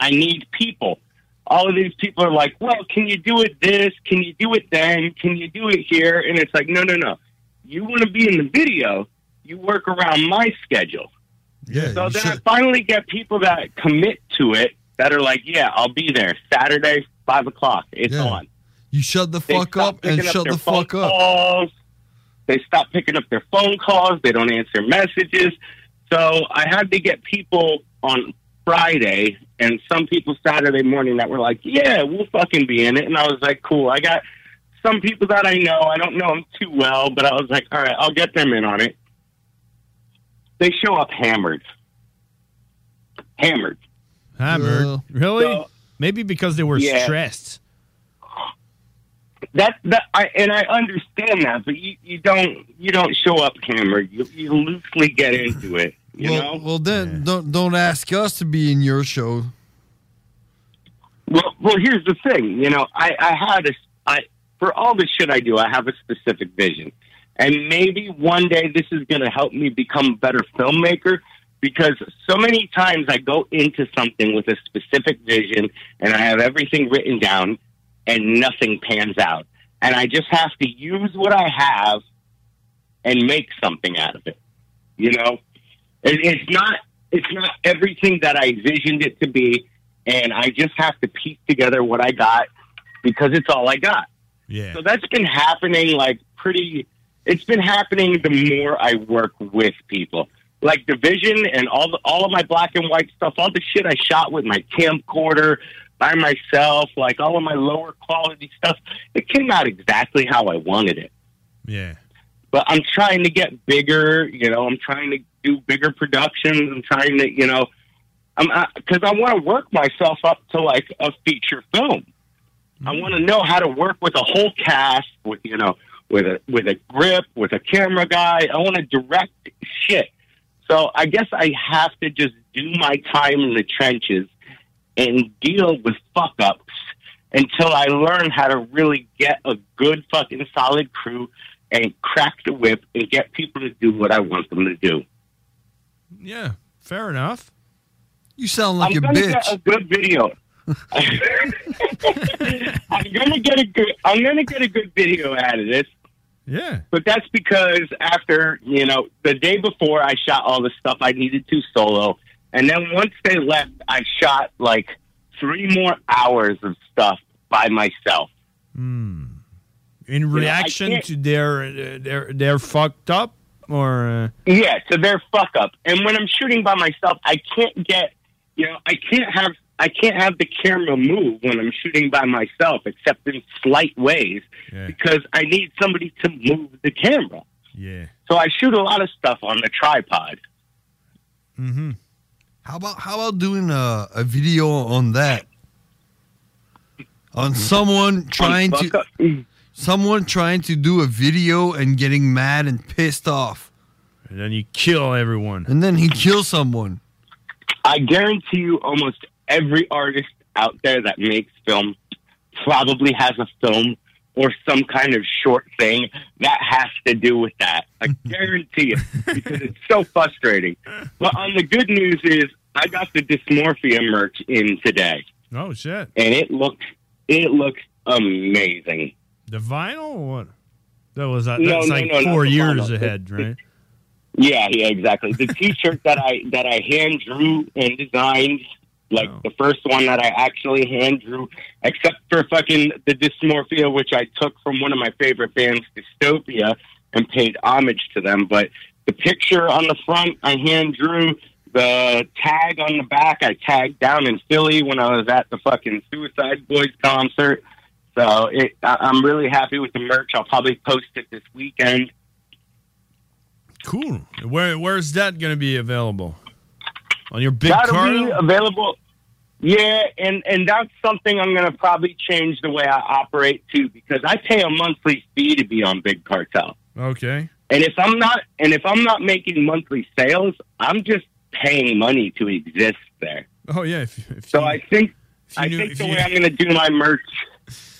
I need people." All of these people are like, "Well, can you do it this? Can you do it then? Can you do it here?" And it's like, "No, no, no. You want to be in the video? You work around my schedule." Yeah. So then should- I finally get people that commit to it that are like, yeah, I'll be there Saturday, five o'clock. It's Yeah. on. You shut the fuck up and up shut the fuck up. Calls. They stop picking up their phone calls. They don't answer messages. So I had to get people on Friday and some people Saturday morning that were like, yeah, we'll fucking be in it. And I was like, cool. I got some people that I know. I don't know them too well, but I was like, all right, I'll get them in on it. They show up hammered. Hammered. Hammered. really? So- Maybe because they were Yeah. stressed. That that I and I understand that, but you, you don't you don't show up hammered. You you loosely get into it. You well, know. well, then don't don't ask us to be in your show. Well, well, here's the thing. You know, I I had a I for all the shit I do, I have a specific vision, and maybe one day this is going to help me become a better filmmaker. Because so many times I go into something with a specific vision, and I have everything written down, and nothing pans out. And I just have to use what I have and make something out of it. You know, it, it's not it's not everything that I envisioned it to be, and I just have to piece together what I got because it's all I got. Yeah. So that's been happening like pretty. It's been happening the more I work with people. Like Division and all the, all of my black and white stuff, all the shit I shot with my camcorder by myself, like all of my lower quality stuff, it came out exactly how I wanted it. Yeah. But I'm trying to get bigger, you know, I'm trying to do bigger productions. I'm trying to, you know, I'm because I want to work myself up to like a feature film. I want to know how to work with a whole cast, with you know, with a with a grip, with a camera guy. I want to direct shit. So I guess I have to just do my time in the trenches and deal with fuck ups until I learn how to really get a good fucking solid crew and crack the whip and get people to do what I want them to do. Yeah, fair enough. You sound like I'm gonna get a good video. I'm gonna get a good. I'm gonna get a good video out of this. Yeah. But that's because after you know the day before I shot all the stuff I needed to solo, and then once they left, I shot like three more hours of stuff by myself. In know, reaction can't- to their uh, their their fucked up or uh, Yeah, to their fuck up. And when I'm shooting by myself, I can't get, you know, I can't have, I can't have the camera move when I'm shooting by myself, except in slight ways, because I need somebody to move the camera. yeah. So I shoot a lot of stuff on the tripod. Mm-hmm. How about how about doing a, a video on that? On someone trying to someone trying to do a video and getting mad and pissed off. And then you kill everyone. And then he kills someone. I guarantee you, almost every artist out there that makes film probably has a film or some kind of short thing that has to do with that. I guarantee it because it's so frustrating. But on the good news is, I got the dysmorphia merch in today, Oh shit. and it looks it looks amazing. The vinyl or what? That was uh, No, that's no, like no, four years ahead, right? Yeah, yeah, exactly. The T-shirt that I that I hand drew and designed, like oh. the first one that I actually hand drew, except for fucking the dysmorphia, which I took from one of my favorite bands, Dystopia, and paid homage to them. But the picture on the front, I hand drew. The tag on the back, I tagged down in Philly when I was at the fucking Suicide Boys concert. So it, I, I'm really happy with the merch. I'll probably post it this weekend. Cool. Where where's that going to be available? On your big That'll be available. Yeah, and and that's something I'm going to probably change the way I operate too, because I pay a monthly fee to be on Big Cartel, Okay. and if I'm not and if I'm not making monthly sales, I'm just paying money to exist there. Oh yeah. If, if So I think I knew- think the you- way I'm going to do my merch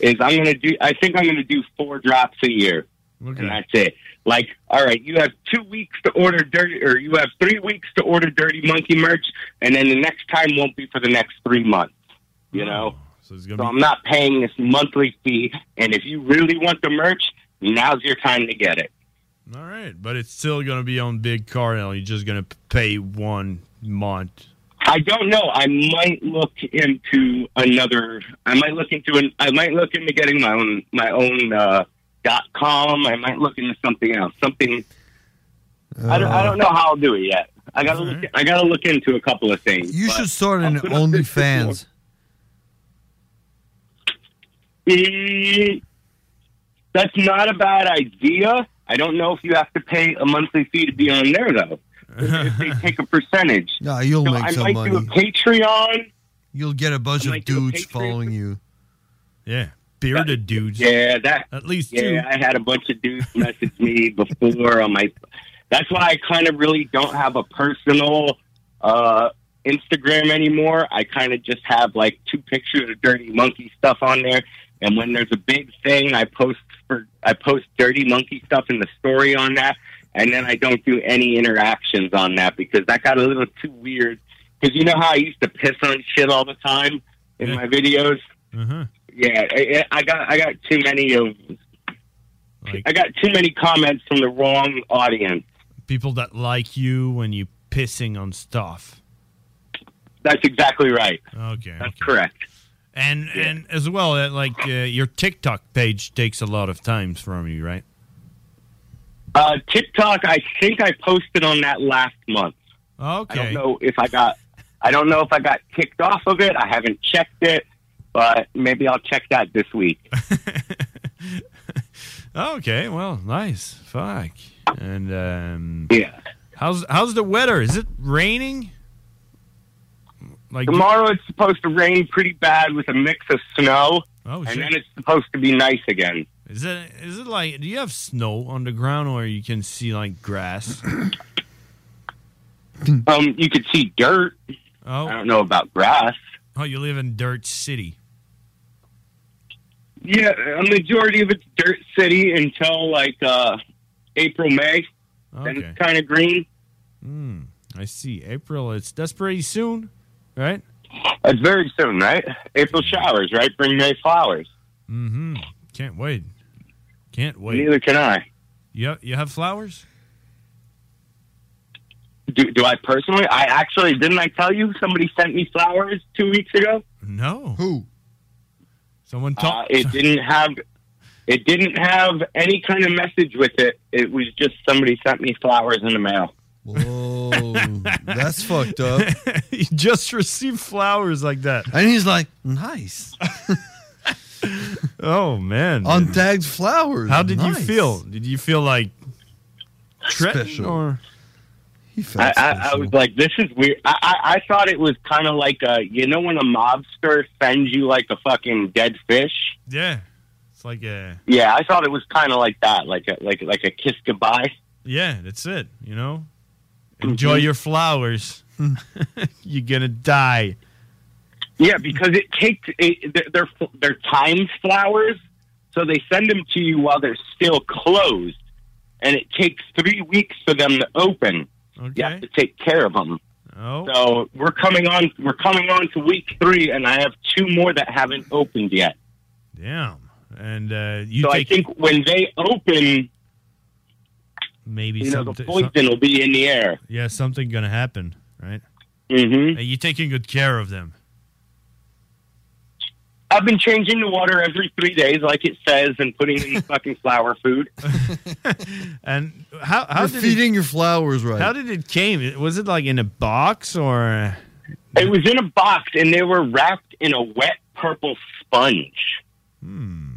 is I'm going to do. I think I'm going to do four drops a year, and that's it. Like, all right, you have two weeks to order dirty, or you have three weeks to order Dirty Monkey merch, and then the next time won't be for the next three months. You know, so, I'm not paying this monthly fee. And if you really want the merch, now's your time to get it. All right, but it's still going to be on big car now. You're just going to pay one month. I don't know. I might look into another. I might look into an. I might look into getting my own my own uh, dot com. I might look into something else. Something. I don't. I don't know how I'll do it yet. I gotta look. I gotta look into a couple of things. You should start an I'll put up this OnlyFans. Eh, That's not a bad idea. I don't know if you have to pay a monthly fee to be on there though. if they take a percentage. No, you'll So make I some might money. do a Patreon. You'll get a bunch I of might do a dudes following you. Yeah, bearded dudes. Yeah, that at least yeah. two. I had a bunch of dudes message me before on my. That's why I kind of really don't have a personal uh, Instagram anymore. I kind of just have like two pictures of Dirty Monkey stuff on there, and when there's a big thing, I post for I post Dirty Monkey stuff in the story on that, and then I don't do any interactions on that because that got a little too weird. Because you know how I used to piss on shit all the time in my videos. Uh-huh. Yeah, I, I got I got too many of I got too many comments from the wrong audience. People that like you when you pissing on stuff. That's exactly right. Okay. That's correct. And and as well, uh, like uh, your TikTok page takes a lot of time from you, right? Uh, TikTok, I think I posted on that last month. Okay. I don't know if I got. I don't know if I got kicked off of it. I haven't checked it, but maybe I'll check that this week. Okay, well, nice. Fuck. And um, yeah. How's how's the weather? Is it raining? Like Tomorrow it's supposed to rain pretty bad with a mix of snow, Oh, and then it's supposed to be nice again. Is it is it like do you have snow on the ground or you can see like grass? Um, you could see dirt. Oh. I don't know about grass. Oh, you live in Dirt City. Yeah, a majority of it's dirt city until like uh, April, May. Then it's kind of green. Hmm. I see. April. It's that's pretty soon, right? It's very soon, right? April showers, right? Bring May flowers. Mm-hmm. Can't wait. Can't wait. Neither can I. You you have flowers? Do, do I personally? I actually didn't. I tell you somebody sent me flowers two weeks ago. No. Who? Someone Uh, it didn't have. It didn't have any kind of message with it. It was just somebody sent me flowers in the mail. Whoa, that's fucked up. he just received flowers like that. And he's like, nice. Oh man. Untagged flowers. How did you feel? Did you feel like threatened Special. or I, I, I was like, this is weird. I, I, I thought it was kind of like a, you know, when a mobster sends you like a fucking dead fish. Yeah. It's like a Yeah, I thought it was kind of like that, like a like like a kiss goodbye. yeah, that's it, you know? Enjoy Mhm. your flowers. You're gonna die. Yeah, because it takes it, they're- they're they're timed flowers, so they send them to you while they're still closed, and it takes three weeks for them to open. You have to take care of them. Oh. So we're coming on we're coming on to week three, and I have two more that haven't opened yet. Damn. And uh you so I think when they open, maybe you know, the poison will be in the air. Yeah, something gonna happen, right? Mm-hmm. Are you taking good care of them. I've been changing the water every three days, like it says, and putting in fucking flower food. And how how You're did feeding it, your flowers right. How did it came? Was it like in a box or It was in a box, and they were wrapped in a wet purple sponge. Hmm.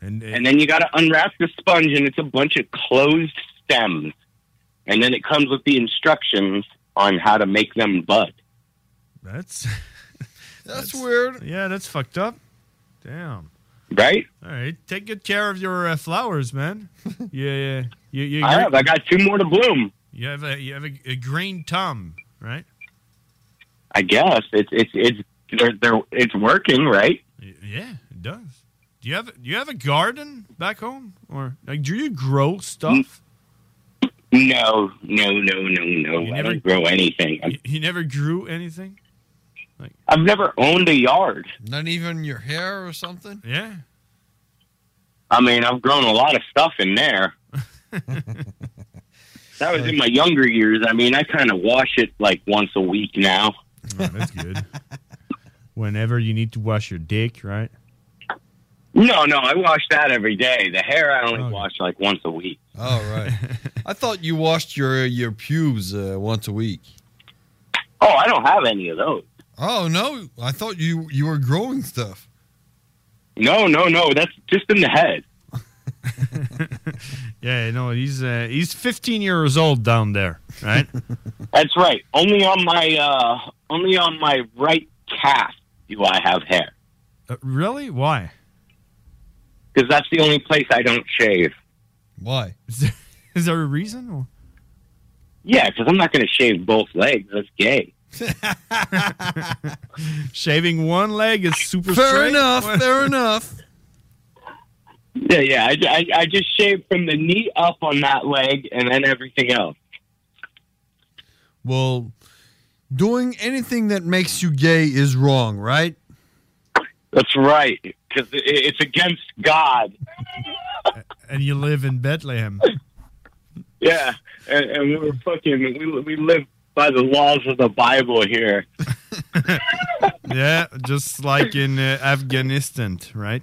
And, and then you got to unwrap the sponge, and it's a bunch of closed stems. And then it comes with the instructions on how to make them bud. That's that's, weird. Yeah, that's fucked up. Damn. Right? All right, take good care of your uh, flowers, man. yeah, yeah. You, you, I have. I got two more to bloom. You have a you have a, a green thumb, right? I guess it's it's it's they're, they're, it's working, right? Yeah, it does. Do you have do you have a garden back home, or like do you grow stuff? No, no, no, no, no. I never- don't grow anything. You, you never grew anything. I've never owned a yard. Not even your hair or something? Yeah. I mean, I've grown a lot of stuff in there. that was in my younger years. I mean, I kind of wash it like once a week now. Oh, that's good. Whenever you need to wash your dick, right? No, no, I wash that every day. The hair I only wash like once a week. All right. I thought you washed your your pubes uh, once a week. Oh, I don't have any of those. Oh no! I thought you you were growing stuff. No, no, no. That's just in the head. Yeah, no, he's uh, he's 15 years old down there, right? That's right. Only on my uh only on my right calf do I have hair. Uh, really? Why? Because that's the only place I don't shave. Why? Is there, is there a reason? Or? Yeah, because I'm not going to shave both legs. That's gay. Shaving one leg is super Fair straight? enough. Fair enough. Yeah, yeah. I, I, I just shave from the knee up on that leg and then everything else. Well, doing anything that makes you gay is wrong, right? That's right. Because it's against God. And you live in Bethlehem. Yeah, and, and we were fucking. We we live by the laws of the Bible here. yeah, just like in uh, Afghanistan, right?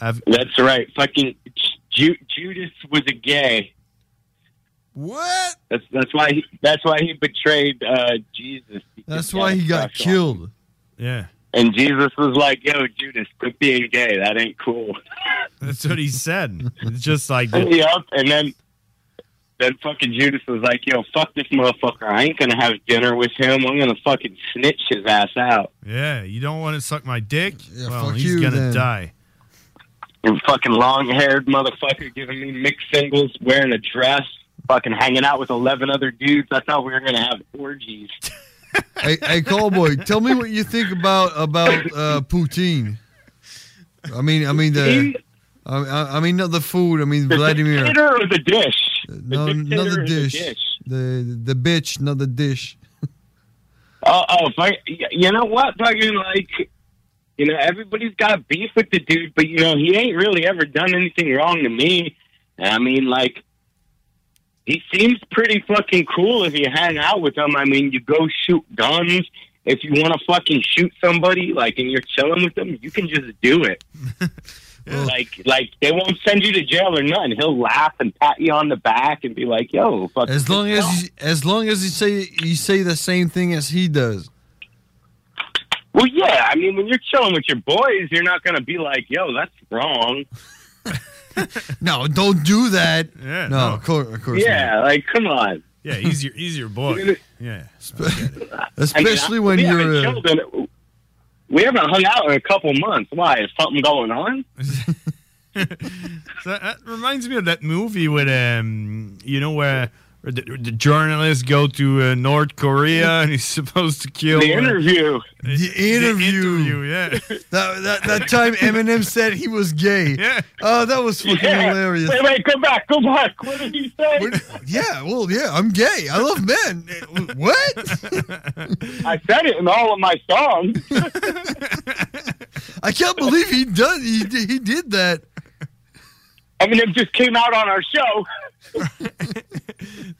Af- That's right. Fucking Ju- Judas was a gay. What? That's that's why he, that's why he betrayed uh, Jesus. That's why he got killed. Yeah. And Jesus was like, "Yo, Judas, quit being gay. That ain't cool." That's what he said. It's just like yep. And then then fucking Judas was like, "Yo, fuck this motherfucker. I ain't gonna have dinner with him. I'm gonna fucking snitch his ass out." Yeah, you don't want to suck my dick? well, fuck he's you, gonna then. die. And fucking long haired motherfucker giving me mixed singles, wearing a dress, fucking hanging out with eleven other dudes. I thought we were gonna have orgies. hey, hey, Cowboy, tell me what you think about about uh, poutine. I mean, I mean the, I, I- I mean not the food. I mean The Vladimir. dictator or the dish? No, not the dish. dish? The the bitch, not the dish. Oh, oh, fuck, you know what? Fucking like, you know, everybody's got beef with the dude, but you know, he ain't really ever done anything wrong to me. I mean, like, he seems pretty fucking cool if you hang out with him. I mean, you go shoot guns. If you want to fucking shoot somebody, like, and you're chilling with them, you can just do it. Like, like they won't send you to jail or nothing. He'll laugh and pat you on the back and be like, "Yo, fuck." As long as you, as long as you say you say the same thing as he does. Well, yeah. I mean, when you're chilling with your boys, you're not gonna be like, "Yo, that's wrong." No, don't do that. Yeah, no, no. of course, of course. yeah, like come on. Yeah, he's your he's your boy. Yeah. Especially when we you're, Haven't uh, chilled in- we haven't hung out in a couple months. Why? Is something going on? So that reminds me of that movie with um, you know where where the, the journalists go to uh, North Korea and he's supposed to kill The uh, interview. The interview. yeah. that, that that time Eminem said he was gay. Yeah. Oh, that was fucking Yeah. hilarious. Wait, wait, go back, come back. What did he say? Yeah, well, yeah, I'm gay. I love men. What? I said it in all of my songs. I can't believe he done he did- he did that. Eminem just came out on our show.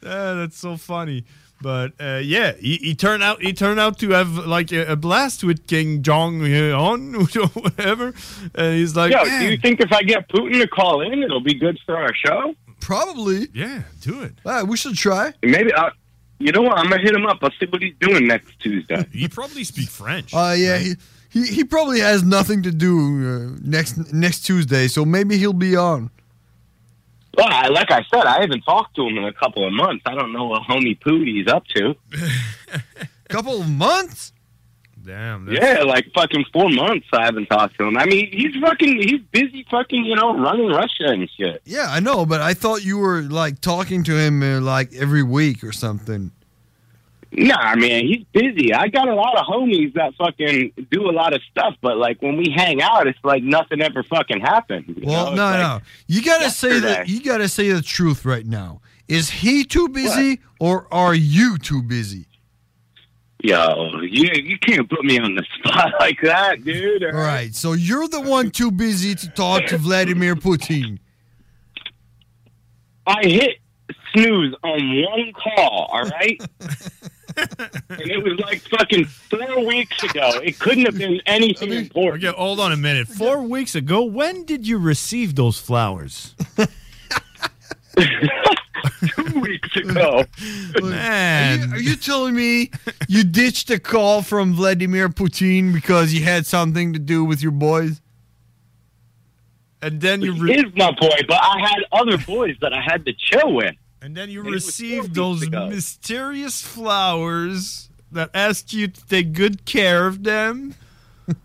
Ah, that's so funny. But uh, yeah, he, he turned out he turned out to have like a, a blast with King Jong Un or whatever. And he's like, Yo, "Man, do you think if I get Putin to call in, it'll be good for our show? Probably. Yeah, do it. Ah, we should try. Maybe. Uh, you know what? I'm gonna hit him up. I'll see what he's doing next Tuesday. he probably speak French. Uh, yeah, he, he he probably has nothing to do uh, next next Tuesday, so maybe he'll be on. Well, I, like I said, I haven't talked to him in a couple of months. I don't know what homie Pootie's up to. Couple of months? Damn. Yeah, like fucking four months I haven't talked to him. I mean, he's fucking, he's busy fucking, you know, running Russia and shit. Yeah, I know, but I thought you were like talking to him uh, like every week or something. Nah, man, he's busy. I got a lot of homies that fucking do a lot of stuff, but like when we hang out, it's like nothing ever fucking happened. Well, know? No, like- no, you gotta say that. You gotta say the truth right now. Is he too busy or are you too busy? Yo, you you can't put me on the spot like that, dude. All right, so you're the one too busy to talk to Vladimir Putin. I hit snooze on one call, all right? and it was like fucking four weeks ago. It couldn't have been anything important. Okay, hold on a minute. Four weeks ago, when did you receive those flowers? Two weeks ago. Are you, are you telling me you ditched a call from Vladimir Putin because he had something to do with your boys? And then you He is my boy, but I had other boys that I had to chill with. And then you And received those mysterious flowers that asked you to take good care of them.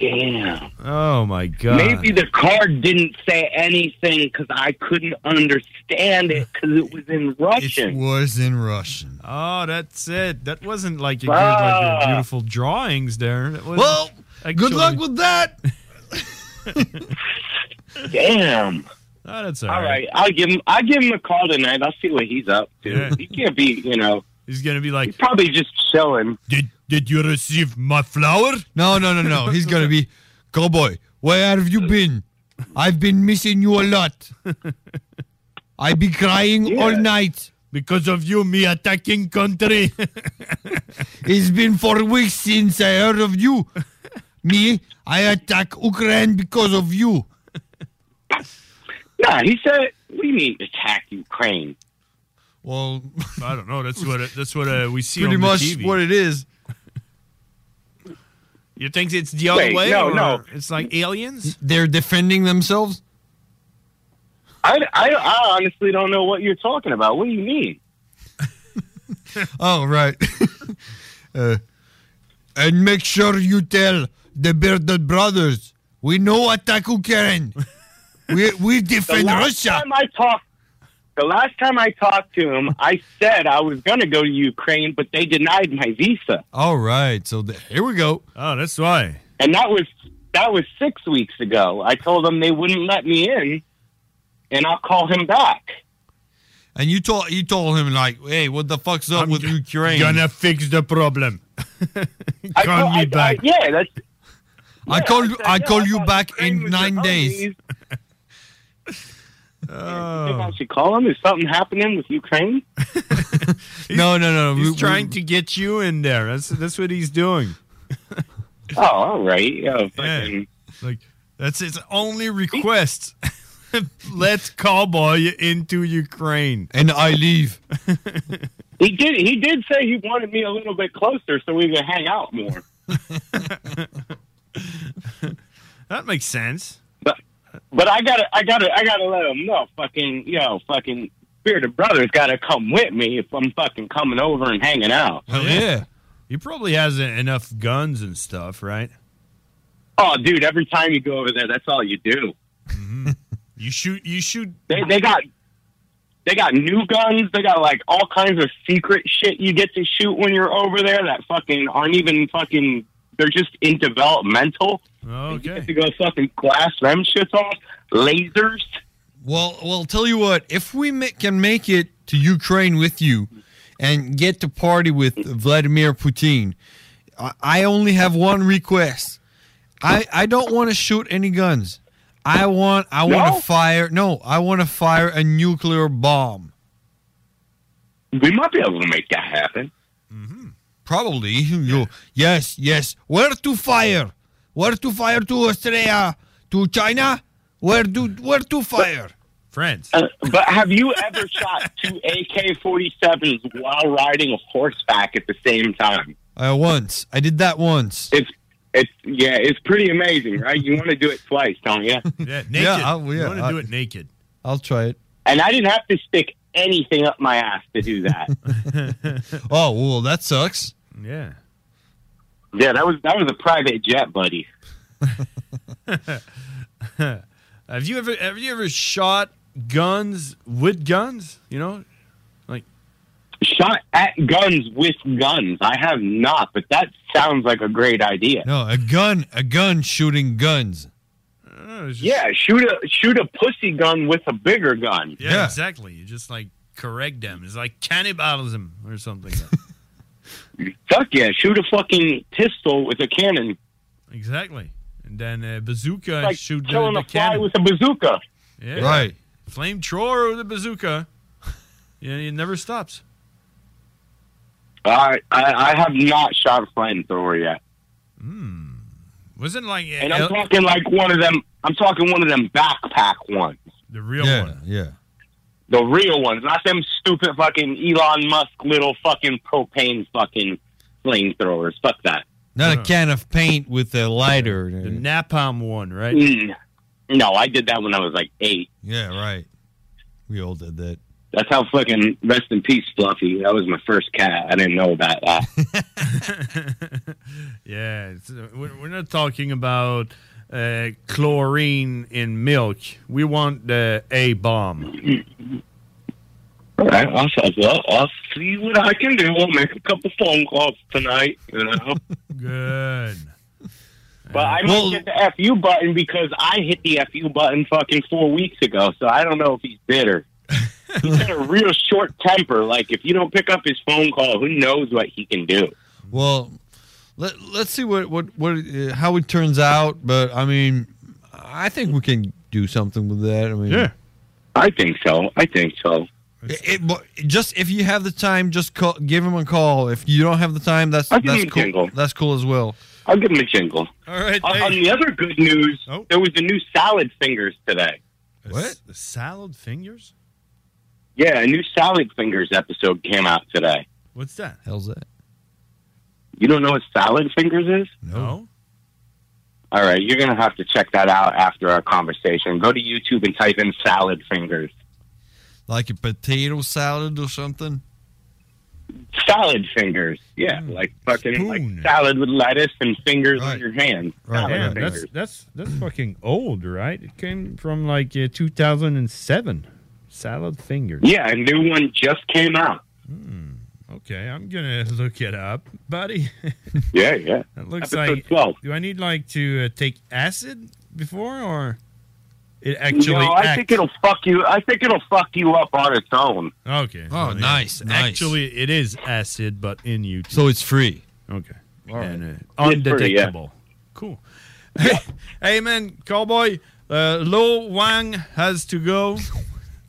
Damn. Oh my god. Maybe the card didn't say anything because I couldn't understand it because it was in Russian. It was in Russian. Oh, that's it. That wasn't like your, good, like your Ah. beautiful drawings there. That was Well, good luck with that. Damn. Oh, that's all All right. right, I'll give him. I'll give him a call tonight. I'll see what he's up to. Yeah. He can't be, you know. He's gonna be like, he's probably just chilling. Did Did you receive my flower? No, no, no, no. He's gonna be cowboy. Where have you been? I've been missing you a lot. I be crying all night Because of you, me attacking country. It's been four weeks since I heard of you. Me, I attack Ukraine because of you. Nah, he said, what do you mean attack Ukraine? Well, I don't know. That's what it, that's what uh, we see Pretty on the much TV. what it is. You think it's the other Wait, way? no, no. It's like aliens. They're defending themselves. I, I, I honestly don't know what you're talking about. What do you mean? Oh, right. uh, and make sure you tell the Bearded Brothers we know attack Ukraine. We we defend the last Russia. Time I talked, the last time I talked to him, I said I was going to go to Ukraine, but they denied my visa, All right, so the, here we go. Oh, that's why. and that was that was six weeks ago. I told them they wouldn't let me in, and I'll call him back. And you told you told him like, hey, what the fuck's up with Ukraine? Gonna fix the problem. I Call told- me I- back. I- yeah, that's. I call you. said, I yeah, call I you back in nine days. homies. You think I should call him? Is something happening with Ukraine? no, no, no. He's we- trying we- to get you in there. That's that's what he's doing. Oh, all right. Yeah, fucking- Like that's his only request. Let's cowboy you into Ukraine. And I leave. He did. He did say he wanted me a little bit closer so we could hang out more. That makes sense. But I gotta I gotta I gotta let him know. Fucking yo, fucking Bearded Brothers gotta come with me if I'm fucking coming over and hanging out. Hell yeah. He probably has enough guns and stuff, right? Oh, dude! Every time you go over there, that's all you do. Mm-hmm. You shoot. You shoot. They they got they got new guns. They got like all kinds of secret shit you get to shoot when you're over there that fucking aren't even fucking. They're just in developmental. Oh, You get to go fucking blast them shits off. Lasers. Well, well, tell you what. If we ma- can make it to Ukraine with you, and get to party with Vladimir Putin, I, I only have one request. I I don't want to shoot any guns. I want I want to fire. No, I want to fire a nuclear bomb. We might be able to make that happen. Probably. You, yes, yes. Where to fire? Where to fire to Australia? To China? Where do where to fire? France. Uh, but have you ever shot two AK 47s while riding a horseback at the same time? Uh, once. I did that once. It's it's yeah, it's pretty amazing, right? You want to do it twice, don't you? Yeah, naked. Yeah, I'll- you want to do it naked. I'll try it. And I didn't have to stick anything up my ass to do that. Oh well, that sucks. Yeah. yeah, that was that was a private jet, buddy. have you ever have you ever shot guns with guns? You know, like Shot at guns with guns. I have not, but that sounds like a great idea. No, a gun, a gun shooting guns. Oh, yeah, shoot a shoot a pussy gun with a bigger gun. yeah, exactly. You just like correct them. It's like cannibalism or something. Fuck yeah, shoot a fucking pistol with a cannon. exactly. And then uh, bazooka Like shoot the, killing the a fly cannon. with a bazooka. Yeah. Right. Flamethrower with a bazooka. Yeah, it never stops. I, I I have not shot a flamethrower yet, Hmm. Wasn't like and I'm talking like one of them. I'm talking one of them backpack ones, the real yeah, one. Yeah. The real ones, not them stupid fucking Elon Musk little fucking propane fucking flamethrowers. Fuck that. Not a can of paint with a lighter. The napalm one, right? Mm. No, I did that when I was like eight. Yeah, right. We all did that. That's how fucking rest in peace, Fluffy. That was my first cat. I didn't know about that. Yeah, it's, we're we're not talking about uh, chlorine in milk. We want the A bomb. All right, I'll, I'll, I'll see what I can do. I'll make a couple phone calls tonight. You know. Good. But I might Well- get the FU button because I hit the FU button fucking four weeks ago. So I don't know if he's bitter. he's got a real short temper. Like if you don't pick up his phone call, who knows what he can do? Well, let let's see what what what uh, how it turns out. But I mean, I think we can do something with that. I mean, Yeah. I think so. I think so. It- it- just if you have the time, just call, give him a call. If you don't have the time, that's I'll that's cool. jingle. That's cool as well. I'll give him a jingle. All right. On, on the other good news, Oh. there was a new salad fingers today. What? The salad fingers? Yeah, a new salad fingers episode came out today. What's that? Hell's that? You don't know what salad fingers is? No. All right, you're gonna have to check that out after our conversation. Go to YouTube and type in salad fingers. Like a potato salad or something. Salad fingers, yeah, like fucking like salad with lettuce and fingers on your hand. Salad Yeah, fingers. that's that's that's fucking old, right? It came from like uh, 2007. Salad fingers. Yeah, a new one just came out. Okay, I'm gonna look it up, buddy. Yeah, yeah. It looks Episode like. 12. Do I need like to uh, take acid before, or it actually? no, I act- think it'll fuck you. I think it'll fuck you up on its own. Okay. Oh, so, yeah. nice, nice. Actually, it is acid, but in you. So it's free. Okay. All And, right. uh, It's free, yeah. undetectable. Cool. Hey, hey, man, cowboy. Uh, Lo Wang has to go,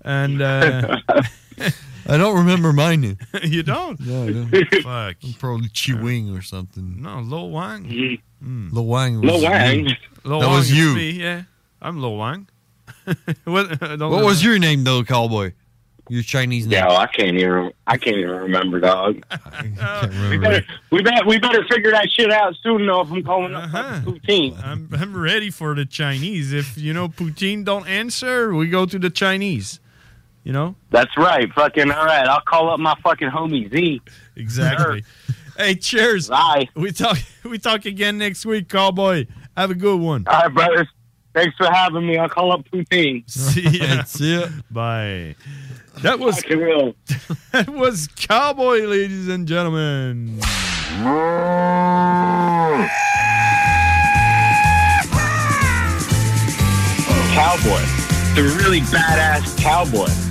and uh, I don't remember mine. Name. you don't. No, I don't. Fuck. I'm probably chewing or something. No, Lo Wang. Mm-hmm. Lo Wang. Lo Wang. you. Lo that Wang was you. me, yeah, I'm Lo Wang. what? Don't What know. was your name though, cowboy? Your Chinese name. Yeah, well, I can't even. I can't even remember, dog. Can't We better, we better, we better figure that shit out soon, though. If I'm calling up Uh-huh. poutine. I'm I'm ready for the Chinese. If you know Putin don't answer, we go to the Chinese. You know That's right. Fucking all right. I'll call up my fucking homie Z. exactly. hey, cheers. Bye. We talk. We talk again next week, cowboy. Have a good one. All right, brothers. Thanks for having me. I'll call up poutine. See ya. See ya. Bye. That was real. that was cowboy, ladies and gentlemen. Cowboy. The really badass cowboy.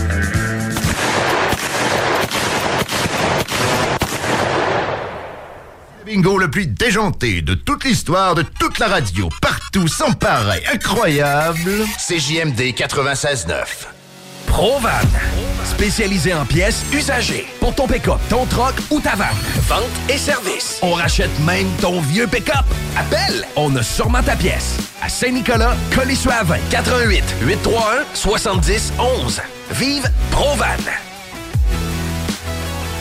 Bingo le plus déjanté de toute l'histoire, de toute la radio, partout, sans pareil, incroyable. CJMD 96.9. Provan. Spécialisé en pièces usagées. Pour ton pick-up, ton troc ou ta vanne. Vente et service. On rachète même ton vieux pick-up. Appelle, on a sûrement ta pièce. À Saint-Nicolas, Colissois 20 88 831 70 11. Vive Provan.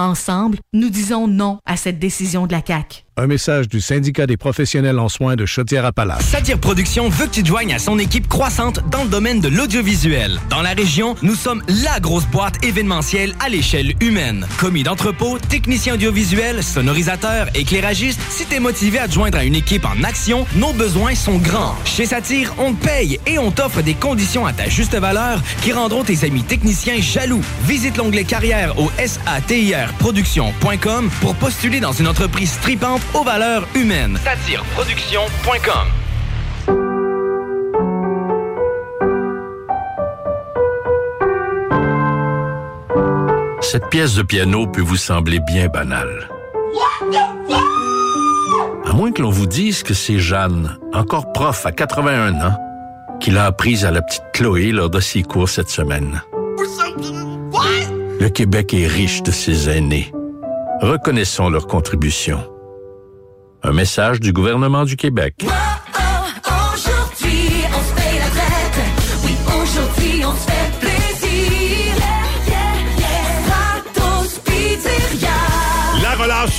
Ensemble, nous disons non à cette décision de la CAQ. Un message du syndicat des professionnels en soins de Chaudière-Appalaches. Satire Productions veut que tu te joignes à son équipe croissante dans le domaine de l'audiovisuel. Dans la région, nous sommes la grosse boîte événementielle à l'échelle humaine. Commis d'entrepôt, technicien audiovisuel, sonorisateur, éclairagiste, si t'es motivé à te joindre à une équipe en action, nos besoins sont grands. Chez Satire, on te paye et on t'offre des conditions à ta juste valeur qui rendront tes amis techniciens jaloux. Visite l'onglet carrière au satirproduction.com pour postuler dans une entreprise stripante aux valeurs humaines. Satireproduction.com Cette pièce de piano peut vous sembler bien banale. À moins que l'on vous dise que c'est Jeanne, encore prof à 81 ans, qui l'a apprise à la petite Chloé lors de ses cours cette semaine. Le Québec est riche de ses aînés. Reconnaissons leur contribution. Un message du gouvernement du Québec.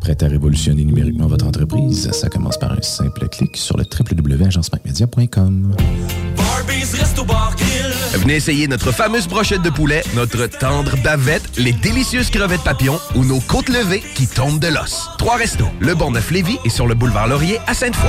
Prêt à révolutionner numériquement votre entreprise? Ça commence par un simple clic sur le www.agencemacmedia.com. Venez essayer notre fameuse brochette de poulet, notre tendre bavette, les délicieuses crevettes papillons ou nos côtes levées qui tombent de l'os. Trois restos, le Bon Neuf Lévis et sur le boulevard Laurier à Sainte-Foy.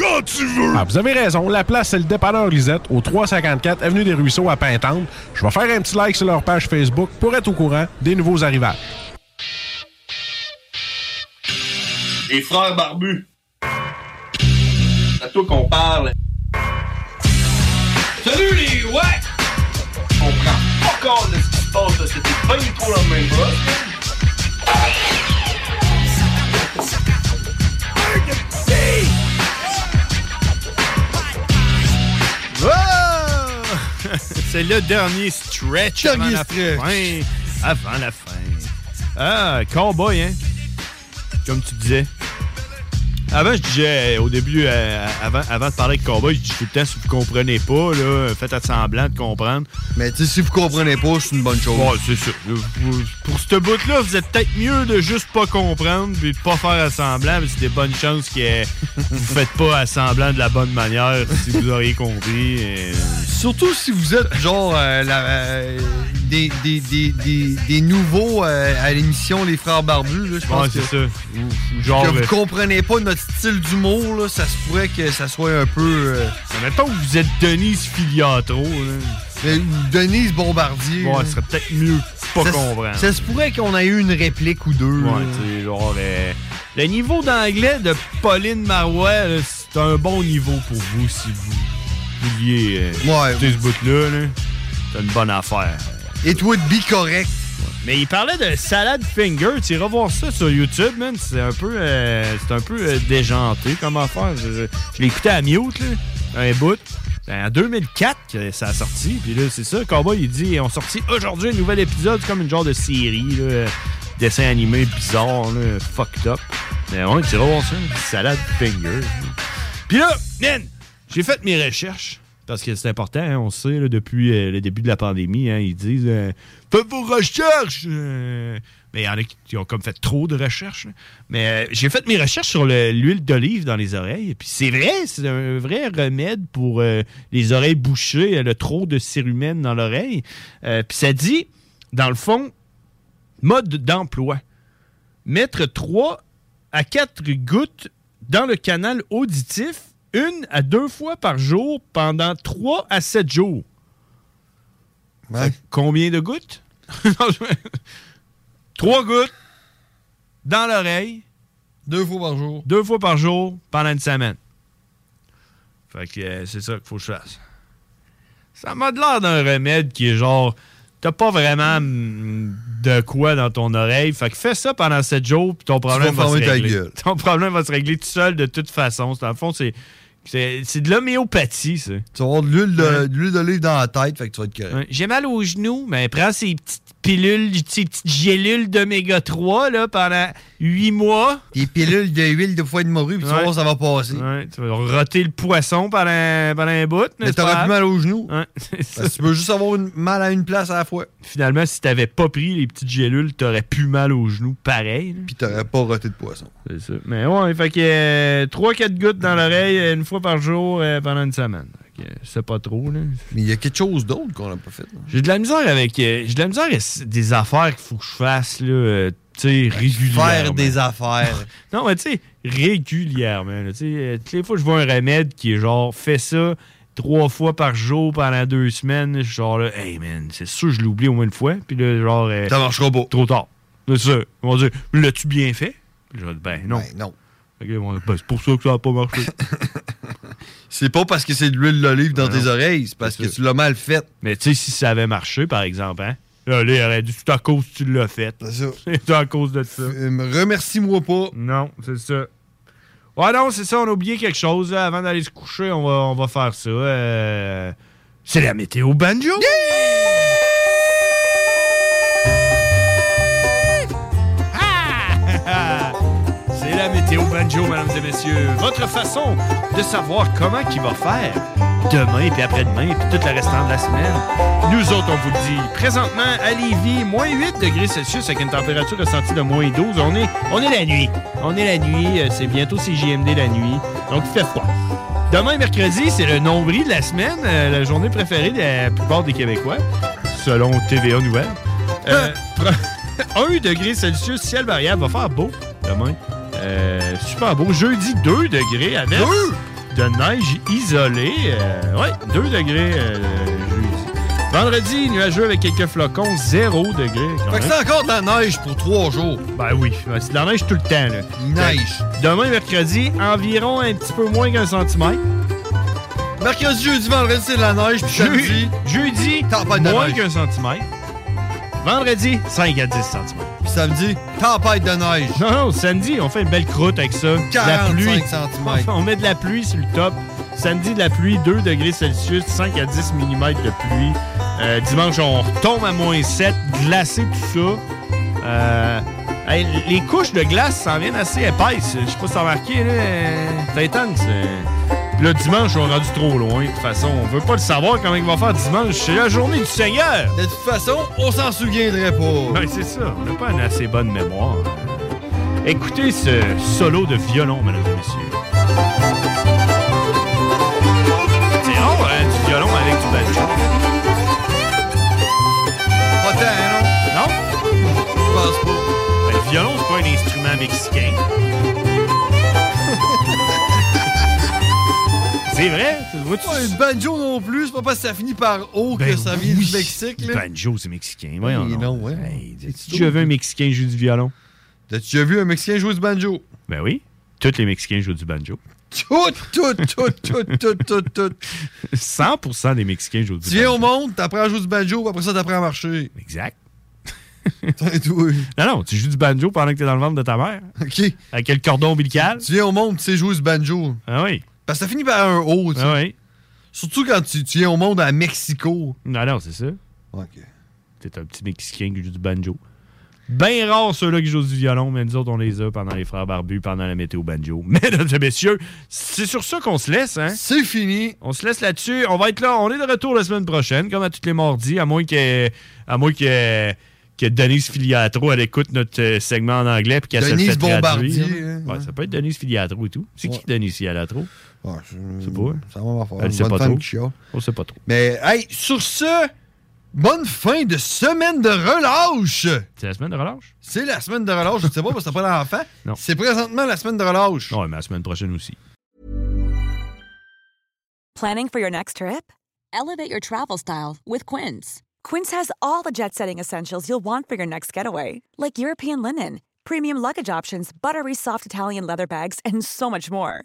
quand tu veux! Ah, vous avez raison. La place, c'est le dépanneur Lisette, au 354 Avenue des Ruisseaux à Pintante. Je vais faire un petit like sur leur page Facebook pour être au courant des nouveaux arrivages. Les frères barbus. C'est à toi qu'on parle. Salut les ouais! On prend pas compte de ce qui se passe là, c'était pas du tout la même chose. Oh! C'est le dernier stretch avant la stretch. fin. Avant la fin. Ah, cowboy, hein? Comme tu disais. Avant, je disais, euh, au début, euh, avant, avant de parler de cowboy, je dis tout le temps, si vous comprenez pas, là, faites semblant de comprendre. Mais tu sais, si vous comprenez pas, c'est une bonne chose. Ouais, c'est ça. Pour ce bout-là, vous êtes peut-être mieux de juste pas comprendre puis de pas faire semblant, mais c'est des bonnes chances que vous faites pas semblant de la bonne manière si vous auriez compris. Surtout si vous êtes genre euh, la- euh, des, des, des, des, des nouveaux euh, à l'émission Les Frères Barbus. Je pense Ouais, que, c'est ça. Ou- genre, que vous euh, comprenez pas notre style d'humour. là, Ça se pourrait que ça soit un peu. euh, Mettons que vous êtes Denise Filiatro. Là. Denise Bombardier. Ouais, ce serait peut-être mieux pas Ça comprendre. Ça se pourrait qu'on ait eu une réplique ou deux. Ouais, là. tu sais, genre, euh, le niveau d'anglais de Pauline Marois, c'est un bon niveau pour vous si vous vouliez euh, écouter ce bout-là. là. C'est une bonne affaire. Toi, de be correct. Mais il parlait de salade finger. Tu iras voir ça sur YouTube, man. C'est un peu, euh, c'est un peu euh, déjanté comme affaire. Je, je- l'ai écouté à mute, là, un bout. Ben, en 2004 que ça a sorti. Puis là, c'est ça. Cowboy, il dit on sorti aujourd'hui un nouvel épisode. Comme une genre de série, dessin animé bizarre, fucked up. Mais ouais, tu iras voir ça. Salade finger. Puis là, man, j'ai fait mes recherches. Parce que c'est important, hein, on sait, depuis euh, le début de la pandémie, hein, ils disent euh, Faites vos recherches! euh. Mais il y en a qui, ont comme fait trop de recherches. Mais j'ai fait mes recherches sur le- l'huile d'olive dans les oreilles. Puis c'est vrai, c'est un vrai remède pour les oreilles bouchées, le trop de cérumen dans l'oreille. Puis ça dit, dans le fond, mode d'emploi. Mettre 3 à 4 gouttes dans le canal auditif, une à deux fois par jour pendant 3 à 7 jours. Combien de gouttes? Trois gouttes dans l'oreille. Deux fois par jour. Deux fois par jour pendant une semaine. Fait que euh, c'est ça qu'il faut que je fasse. Ça m'a de l'air d'un remède qui est genre t'as pas vraiment mm, de quoi dans ton oreille. Fait que fais ça pendant 7 jours, puis ton problème va se régler. Ton problème va se régler tout seul de toute façon. Dans le fond, c'est c'est de l'homéopathie, ça. Tu vas avoir de l'huile d'olive dans la tête, fait que tu vas être correct. J'ai mal aux genoux, mais prends ces petites pilules, petites gélules d'oméga 3 là, pendant 8 mois. Des pilules d'huile de foie de morue, puis tu vas Ouais. voir, ça va passer. Ouais, tu vas roter le poisson pendant, pendant un bout. Mais pas? plus mal aux genoux. Ouais, ça. Tu peux juste avoir une- mal à une place à la fois. Finalement, si t'avais pas pris les petites gélules, t'aurais plus mal aux genoux pareil. Puis t'aurais pas roté de poisson. C'est ça. Mais ouais, fait que 3-4 gouttes dans l'oreille euh, une fois par jour euh, pendant une semaine. Que, C'est pas trop, là. Mais il y a quelque chose d'autre qu'on n'a pas fait. J'ai de la misère avec. euh, J'ai de la misère avec des affaires qu'il faut que je fasse, là, euh, tu sais, régulièrement. Faire des affaires. non, mais tu sais, régulièrement. là, euh, toutes les fois que je vois un remède qui est genre, fais ça trois fois par jour pendant deux semaines, je suis genre là, hey man, c'est sûr je l'oublie au moins une fois. Puis là, genre. euh, Ça marchera pas. Trop tard. C'est ça. Ils vont dire, l'as-tu bien fait? Puis je vais dire, ben non. non. Vont dire, Ben, c'est pour ça que ça n'a pas marché. C'est pas parce que c'est de l'huile d'olive dans Ben tes oreilles, c'est parce que tu l'as mal fait. Mais tu sais, si ça avait marché, par exemple, hein? Là, là, il aurait dit, c'est à cause que tu l'as fait. C'est ça. C'est à cause de ça. Euh, Remercie-moi pas. Non, c'est ça. Ouais, non, c'est ça, on a oublié quelque chose. là. Avant d'aller se coucher, on va, on va faire ça. Euh, C'est la météo banjo. Banjo, mesdames et messieurs. Votre façon de savoir comment qu'il va faire demain, puis après-demain, puis tout le restant de la semaine. Nous autres, on vous le dit. Présentement, à Lévis, moins 8 degrés Celsius avec une température ressentie de moins 12. On est, on est la nuit. On est la nuit. euh, C'est bientôt CJMD la nuit. Donc, il fait froid. Demain, mercredi, c'est le nombril de la semaine, euh, la journée préférée de la plupart des Québécois, selon TVA Nouvelle. Euh, 1 degré Celsius, ciel variable, va faire beau demain. Euh, super beau. Jeudi, 2 degrés avec de neige isolée. Euh, ouais, 2 degrés euh, jeudi. Vendredi, nuageux avec quelques flocons, 0 degré. quand Fait que même. c'est encore de la neige pour trois jours. Ben oui, c'est de la neige tout le temps. Là. Neige. Demain, mercredi, environ un petit peu moins qu'un centimètre. Mercredi, jeudi, vendredi, c'est de la neige, puis samedi, Jeudi, tempête de moins neige. qu'un centimètre. Vendredi, 5 à 10 centimètres. Samedi, tempête de neige. Non, non, samedi, on fait une belle croûte avec ça. De la 45 pluie. centimètres. On met de la pluie sur le top. Samedi, de la pluie, 2 degrés Celsius, 5 à 10 mm de pluie. Euh, dimanche, on retombe à moins 7, glacé tout ça. Euh, hey, les couches de glace s'en viennent assez épaisses. Je sais pas si t'as remarqué, là. euh, C'est intense. Là, dimanche, on est rendu trop loin. De toute façon, on veut pas le savoir comment il va faire dimanche. C'est la journée du Seigneur. De toute façon, on s'en souviendrait pas. Ben, c'est ça. On n'a pas une assez bonne mémoire. Écoutez ce solo de violon, mesdames et messieurs. C'est rare, hein, du violon avec du banjo. Pas tant, non? Non? Je pense pas. Ben, le violon, c'est pas un instrument mexicain. C'est vrai? Tu vois-tu? Ouais, banjo non plus, c'est pas parce que ça finit par O que Ben ça vient oui. du Mexique. Là. Banjo, c'est mexicain. Voyons Oui, non, ouais. Hey, As-tu déjà vu un Mexicain jouer du violon? T'as-tu déjà vu un Mexicain jouer du banjo? Ben oui. Tous les Mexicains jouent du banjo. Tout, tout, tout, tout, tout, tout, tout. 100% des Mexicains jouent du Tu viens banjo. au monde, t'apprends à jouer du banjo, après ça, t'apprends à marcher. Exact. C'est tout. oui. Non, non, tu joues du banjo pendant que t'es dans le ventre de ta mère. OK. Avec le cordon ombilical. Tu viens au monde, tu sais jouer du banjo. Ah oui. Parce que ça finit par un O, tu sais. Ah oui. Surtout quand tu, tu viens au monde à Mexico. Non, non, c'est ça. OK. T'es un petit Mexicain qui joue du banjo. Bien rare ceux-là qui jouent du violon, mais nous autres, on les a pendant les frères barbus, pendant la météo banjo. Mesdames et messieurs, c'est sur ça qu'on se laisse, hein? C'est fini. On se laisse là-dessus. On va être là. On est de retour la semaine prochaine, comme à tous les mardis, à moins que, à moins que, que Denise Filiatro, elle écoute notre euh, segment en anglais puis qu'elle se le fait traduire, hein, Ouais, ça peut être Denise Filiatro et tout. C'est qui. Denise Filiatro? Ouais, je sais pas. Ça va faire. Elle sait bonne pas trop. On sait pas trop. Mais, hey, sur ce, bonne fin de semaine de relâche. C'est la semaine de relâche? C'est la semaine de relâche. Je ne sais pas parce que t'as pas d'enfant. Non. C'est présentement la semaine de relâche. Ouais, mais la semaine prochaine aussi. Planning for your next trip? Elevate your travel style with Quince. Quince has all the jet setting essentials you'll want for your next getaway, like European linen, premium luggage options, buttery soft Italian leather bags, and so much more.